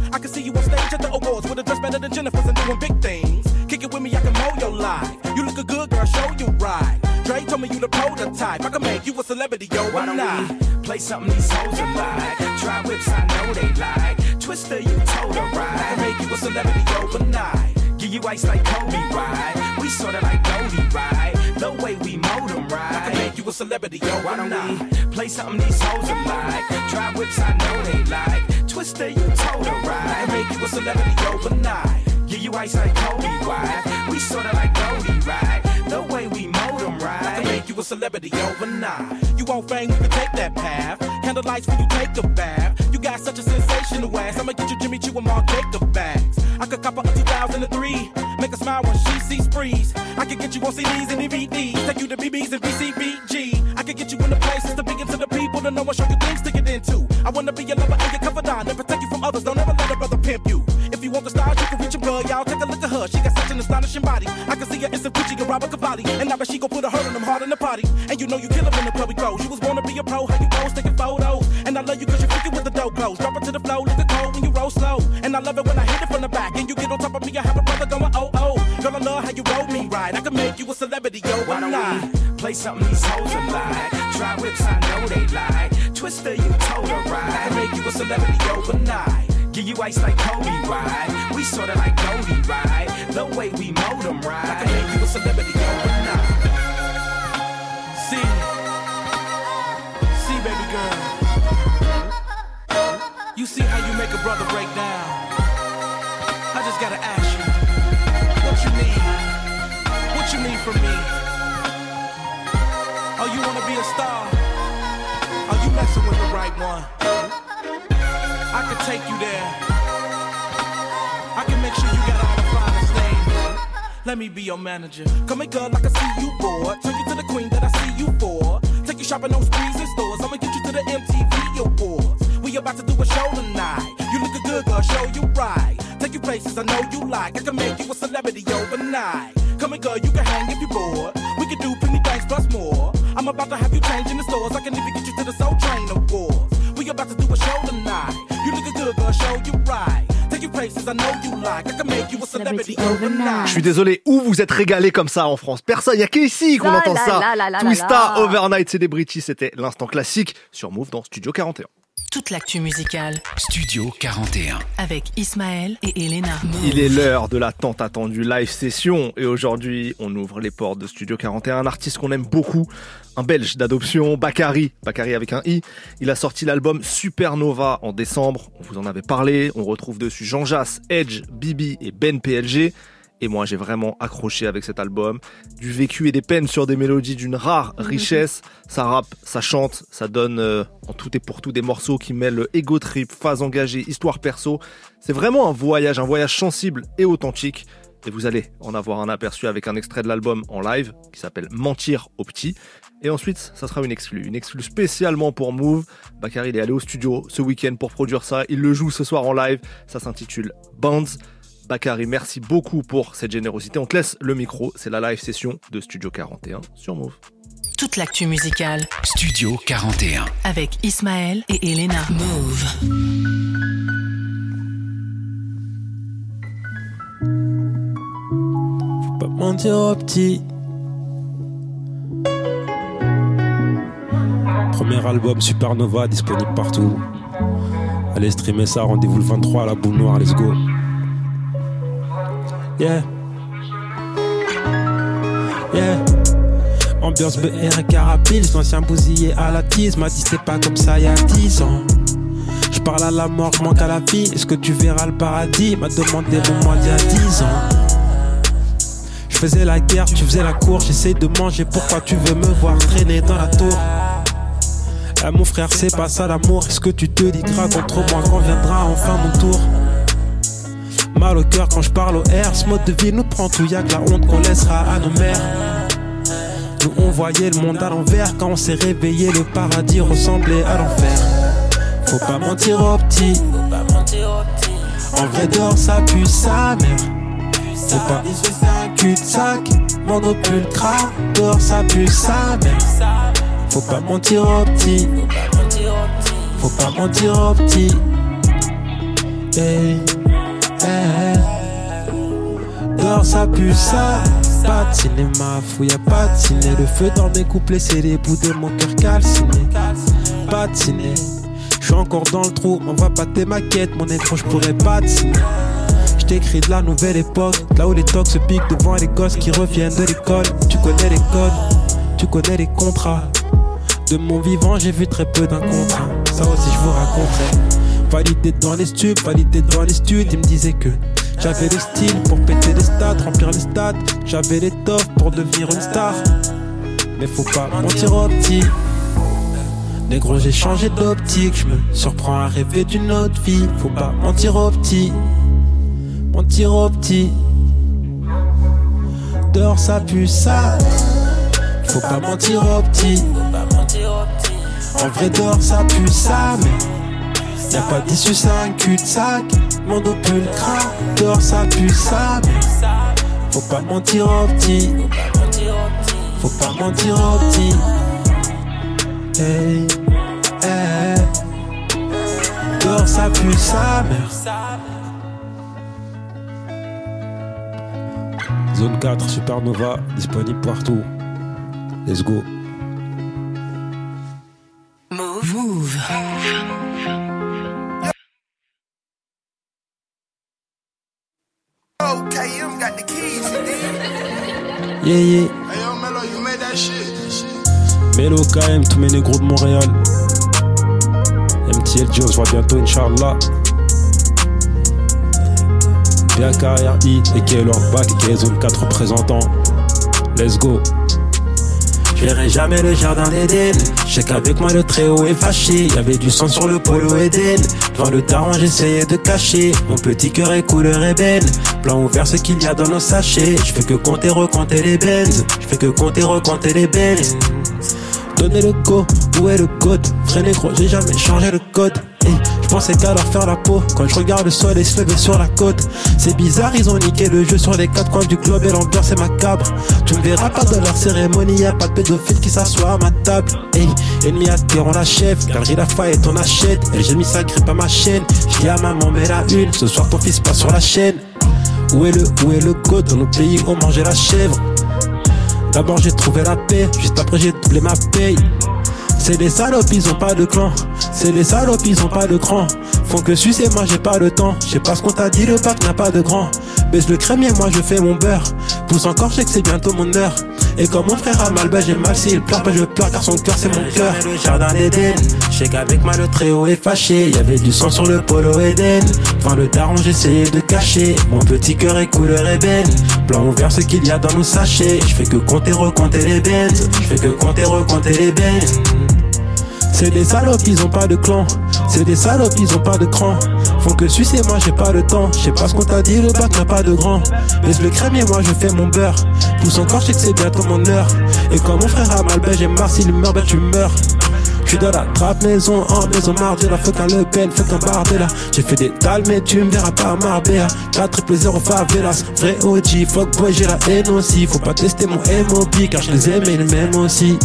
Dre told me you the prototype. I can make you a celebrity, yo. Why don't we play something these hoes are like? Try whips, I know they like. Twister, you told her right. I can make you a celebrity overnight. Give you ice like Kobe, right? We sorta like Goldie, right? The way we mold them, right? I can make you a celebrity yo. Why don't we play something these hoes are like? Try whips, I know they like. Twister, you told her I right. can make you a celebrity overnight. Give you ice like Kobe, right? We sorta like Goldie, right? The way them, I can make you a celebrity overnight. You want fame, you can take that path. Candlelights when you take a bath. You got such a sensational ass. I'ma get you Jimmy Choo and Mark Jacob bags. I could cop her a 2003. Make her smile when she sees freeze. I could get you on CDs and DVDs. Take you to BBs and BCBG. I could get you in the places to begin to the people to know and show you things to get into. I wanna be your lover and your confidant and protect you from others. Don't ever let a brother pimp you. If you want the style, you can reach girl. Y'all take a look at her. She got such an astonishing body. I can see her in some Gucci and Robert Cavalli. And I now she gon' put a hurt on them hard in the party. And you know you kill 'em in the club we go. You was born to be a pro, how you pose, taking photos. And I love you cause you freaking with the dope clothes. Drop it to the flow, look cold when you roll slow. And I love it when I hit it from the back. And you get on top of me, I have a brother going oh oh. Girl, I love how you roll me right. I can make you a celebrity, yo, Why overnight. play something these hoes are like? Try whips, I know they like. Twister, you told her I can right. make you a celebrity overnight. Give you ice like Kobe, right? We sorta like Goldie, right? The way we mold them, I right? can make you a celebrity overnight. See, see, baby girl. You see how you make a brother break down. I just gotta ask you, what you need? What you need from me? Oh, you wanna be a star? Are you messing with the right one? I can take you there. I can make sure you got all the finest names. Let me be your manager. Come here, girl, I can see you bored. Turn you to the queen that I see you for. Take you shopping on sprees and stores. I'ma get you to the MTV Awards. We about to do a show tonight. You look a good, girl, show you right. Take you places I know you like. I can make you a celebrity overnight. Come here, girl, you can hang if you're bored. We can do plenty things plus more. I'm about to have you change in the stores. I can even get you to the Soul Train Awards. We about to do a show tonight. Good, show you right. Je suis désolé, où vous êtes régalé comme ça en France? Personne, il y a qu'ici qu'on entend la ça. la la la Twista la. Overnight Celebrity, c'était l'instant classique sur Move dans Studio 41. Toute l'actu musicale Studio 41. avec Ismaël et Elena. Il est l'heure de la tant attendue live session et aujourd'hui on ouvre les portes de Studio 41, un artiste qu'on aime beaucoup, un belge d'adoption, Bakary, Bakary avec un i. Il a sorti l'album Supernova en décembre, on vous en avait parlé, on retrouve dessus Jean Jass, Edge, Bibi et Ben PLG. Et moi, j'ai vraiment accroché avec cet album. Du vécu et des peines sur des mélodies d'une rare richesse. Ça rappe, ça chante, ça donne euh, en tout et pour tout des morceaux qui mêlent ego trip, phase engagée, histoire perso. C'est vraiment un voyage, un voyage sensible et authentique. Et vous allez en avoir un aperçu avec un extrait de l'album en live qui s'appelle Mentir au petit. Et ensuite, ça sera une exclue, une exclue spécialement pour Move. Bakary, il est allé au studio ce week-end pour produire ça. Il le joue ce soir en live. Ça s'intitule Bands. Bakary, merci beaucoup pour cette générosité. On te laisse le micro. C'est la live session de Studio 41 sur Move. Toute l'actu musicale Studio 41. avec Ismaël et Elena. Move. Pas mentir au petit. Premier album Supernova disponible partout. Allez streamer ça, rendez-vous le 23 à la boule noire, let's go. Yeah. Yeah. Ambiance BR carapils, l'ancien bousillé à la tise m'a dit c'est pas comme ça il y a 10 ans. Je parle à la mort, je manque à la vie. Est-ce que tu verras le paradis? M'a demandé mon moi il y a 10 ans. Faisais la guerre, tu faisais la cour, j'essaie de manger, pourquoi tu veux me voir traîner dans la tour? Ah mon frère, c'est pas ça l'amour. Est-ce que tu te dis contre moi quand viendra enfin mon tour? Mal au cœur quand je parle au R. Ce mode de vie nous prend tout, y'a que la honte qu'on laissera à nos mères. Nous on voyait le monde à l'envers quand on s'est réveillé, le paradis ressemblait à l'enfer. Faut pas mentir aux petits. En vrai dehors ça pue sa mère. Faut pas cul-de-sac. Crack, dehors ça pue sa mère. Faut pas mentir aux petits. Faut pas mentir aux petits. Hey, hey. Dehors ça pue ça. Pas de cinéma, fou y'a pas de ciné. Le feu dans mes couplets, c'est les bouts de mon cœur calciné. Pas de ciné. Je suis encore dans le trou, m'envoie pas tes maquettes, mon étrange je pourrais pas te signer. Je t'écris de la nouvelle époque, là où les tocs se piquent devant les gosses qui reviennent de l'école. Tu connais les codes, tu connais les contrats. De mon vivant, j'ai vu très peu d'un contrat. Ça aussi, je vous raconterai. Validé dans les stupes, validé dans les studs, ils me disaient que j'avais le style pour péter les stades, remplir les stades. J'avais l'étoffe pour devenir une star. Mais faut pas mentir aux petits. Négro, j'ai changé d'optique, je me surprends à rêver d'une autre vie. Faut pas mentir aux petits, mentir aux petits. Dehors ça pue ça. Faut pas mentir aux petits. En vrai dehors ça pue ça, mais y'a pas d'issue, c'est un cul-de-sac. Mon dos pue le crack, dehors ça pue mais faut pas mentir aux petits. Faut pas mentir aux petits. Hey, hey. Dehors ça pue sa. Zone 4 Supernova, disponible partout. Let's go. Yeah, yeah. Hey, yo, Mello, you made that shit. Melo KM, tous mes négros de Montréal. MTL Joe, je vois bientôt, Inch'Allah. BAKRI, et qui est leur bac, et qui est zone 4 représentant. Let's go. Je verrai jamais le jardin d'Éden. Je qu'avec moi le très-haut est fâché. Y avait du sang sur le polo Eden. Devant le daron, j'essayais de cacher. Mon petit cœur est couleur ébène. Plan ouvert, ce qu'il y a dans nos sachets. Je fais que compter, recompter les benz. Je fais que compter, recompter les benz. Donnez le go, où est le code? Frère négro, j'ai jamais changé le code je pensais qu'à leur faire la peau. Quand je regarde le soleil se lever sur la côte. C'est bizarre, ils ont niqué le jeu sur les quatre coins du globe Et l'ambiance est macabre. Tu me verras pas dans leur cérémonie Y'a pas de pédophile qui s'assoit à ma table. Hey, ennemi terre, on l'achève. Galerie Lafayette, on achète. Et j'ai mis sa grippe à ma chaîne. Je dis à maman, mets la une. Ce soir ton fils passe sur la chaîne. Où est le, où est le code Dans nos pays, on mangeait la chèvre. D'abord j'ai trouvé la paix, juste après j'ai doublé ma paye. C'est des salopes, ils ont pas de clan. C'est des salopes, ils ont pas de cran. Font que sucer, moi j'ai pas le temps. Je sais pas ce qu'on t'a dit, le pack n'a pas de grand. Baisse le crémier, moi je fais mon beurre. Pousse encore, je sais que c'est bientôt mon heure. Et comme mon frère a mal, ben j'ai mal. S'il pleure, ben je pleure car son cœur c'est mon cœur. Le jardin d'Éden. Je sais qu'avec moi le très-haut est fâché. Y avait du sang sur le polo Eden. Devant le daron, j'essayais de cacher. Mon petit cœur est couleur ébène. Plan ouvert, ce qu'il y a dans nos sachets. Je fais que compter, recompter les benz. Je fais que compter, recompter les benz. C'est des salopes, ils ont pas de clan. C'est des salopes, ils ont pas de cran. Font que sucer, moi j'ai pas le temps. Je sais pas ce qu'on t'a dit, le bac n'a pas de grand. Baisse le crémier, moi je fais mon beurre. Pousse encore, je sais que c'est bientôt mon heure. Et quand mon frère a mal, ben j'ai marre. S'il meurt, ben tu meurs. J'suis dans la trappe maison, en maison mardi, la fuck un Le Pen, fuck un Bardella. J'ai fait des dalles, mais tu me verras pas Marbella. 4 triple 0 favelas, vrai OG, fuck boy, j'ai la haine aussi. Faut pas tester mon MOB, car je les aime et les mêmes aussi.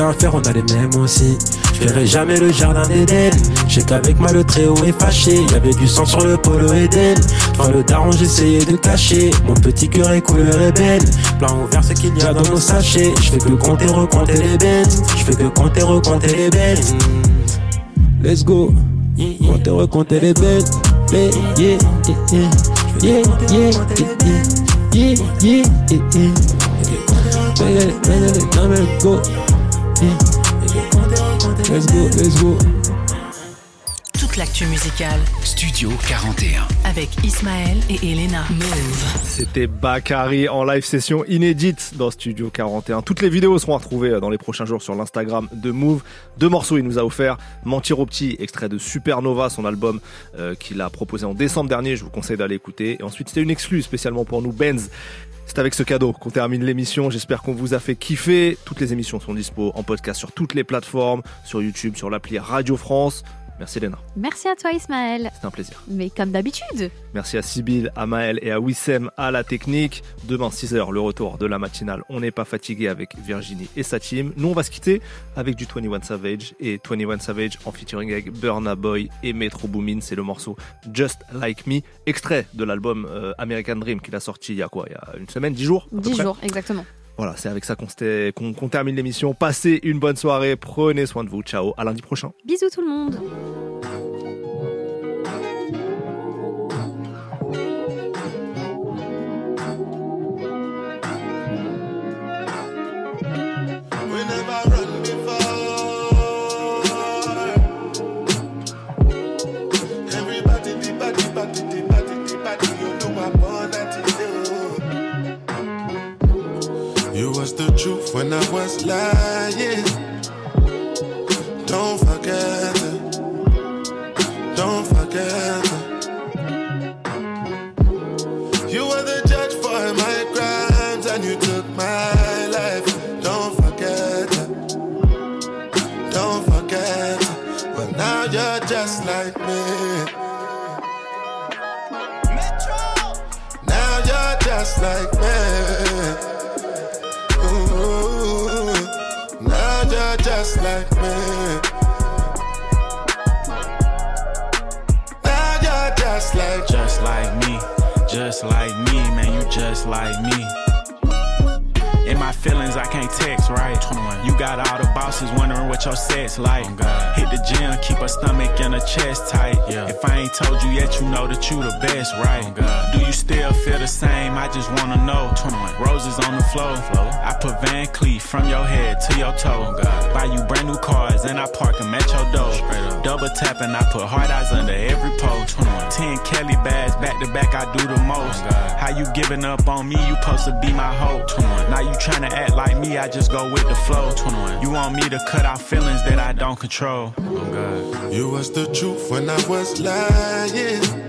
On a les mêmes aussi. Je verrai jamais le jardin d'Éden. J'ai qu'avec moi le très-haut est fâché. Y avait du sang sur le polo Eden. Dans le daron, j'essayais de cacher. Mon petit cœur est couleur ébène. Plan ouvert, ce qu'il y a dans nos sachets. Je fais que compter, recompter les benz. Je fais que compter, recompter les benz. Let's go. Compter, recompter les benz. Yeah. Yeah. Let's go, let's go. Toute l'actu musicale. Studio 41. Avec Ismaël et Elena. Move. C'était Bakary en live session inédite dans Studio 41. Toutes les vidéos seront retrouvées dans les prochains jours sur l'Instagram de Move. Deux morceaux il nous a offert. Mentir au petit, extrait de Supernova, son album euh, qu'il a proposé en décembre dernier. Je vous conseille d'aller écouter. Et ensuite c'était une exclue spécialement pour nous, Benz. C'est avec ce cadeau qu'on termine l'émission. J'espère qu'on vous a fait kiffer. Toutes les émissions sont dispo en podcast sur toutes les plateformes, sur YouTube, sur l'appli Radio France. Merci Léna. Merci à toi Ismaël. C'est un plaisir. Mais comme d'habitude. Merci à Sybille, à Maël et à Wissem à la technique. Demain 6h, le retour de la matinale. On n'est pas fatigué avec Virginie et sa team. Nous, on va se quitter avec du 21 Savage et 21 Savage en featuring avec Burna Boy et Metro Boomin. C'est le morceau Just Like Me, extrait de l'album euh, American Dream qu'il a sorti il y a quoi? Il y a une semaine, 10 jours à peu 10 près? jours, exactement. Voilà, c'est avec ça qu'on termine l'émission. Passez une bonne soirée, prenez soin de vous. Ciao, à lundi prochain. Bisous tout le monde. Supposed to be my hope. Now you tryna act like me, I just go with the flow. You want me to cut out feelings that I don't control. Oh, you was the truth when I was lying.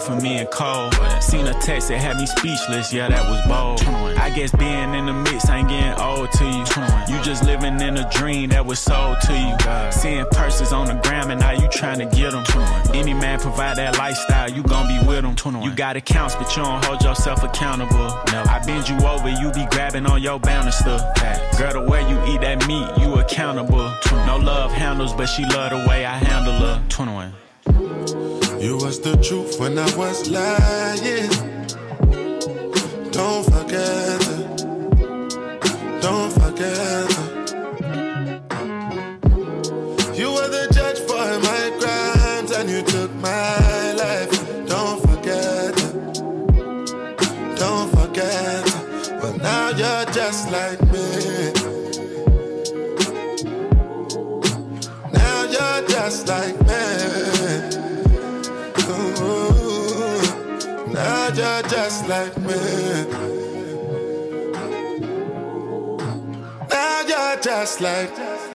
Gif for me and Cole. Seen a text that had me speechless, yeah, that was bold. I guess being in the mix ain't getting old to you. You just living in a dream that was sold to you. Seeing purses on the gram and now you trying to get them. Any man provide that lifestyle, you gon' be with them. You got accounts, but you don't hold yourself accountable. I bend you over, you be grabbing on your stuff. Girl, the way you eat that meat, you accountable. No love handles, but she love the way I handle her. 21. Was the truth when I was lying. Don't forget it. Don't forget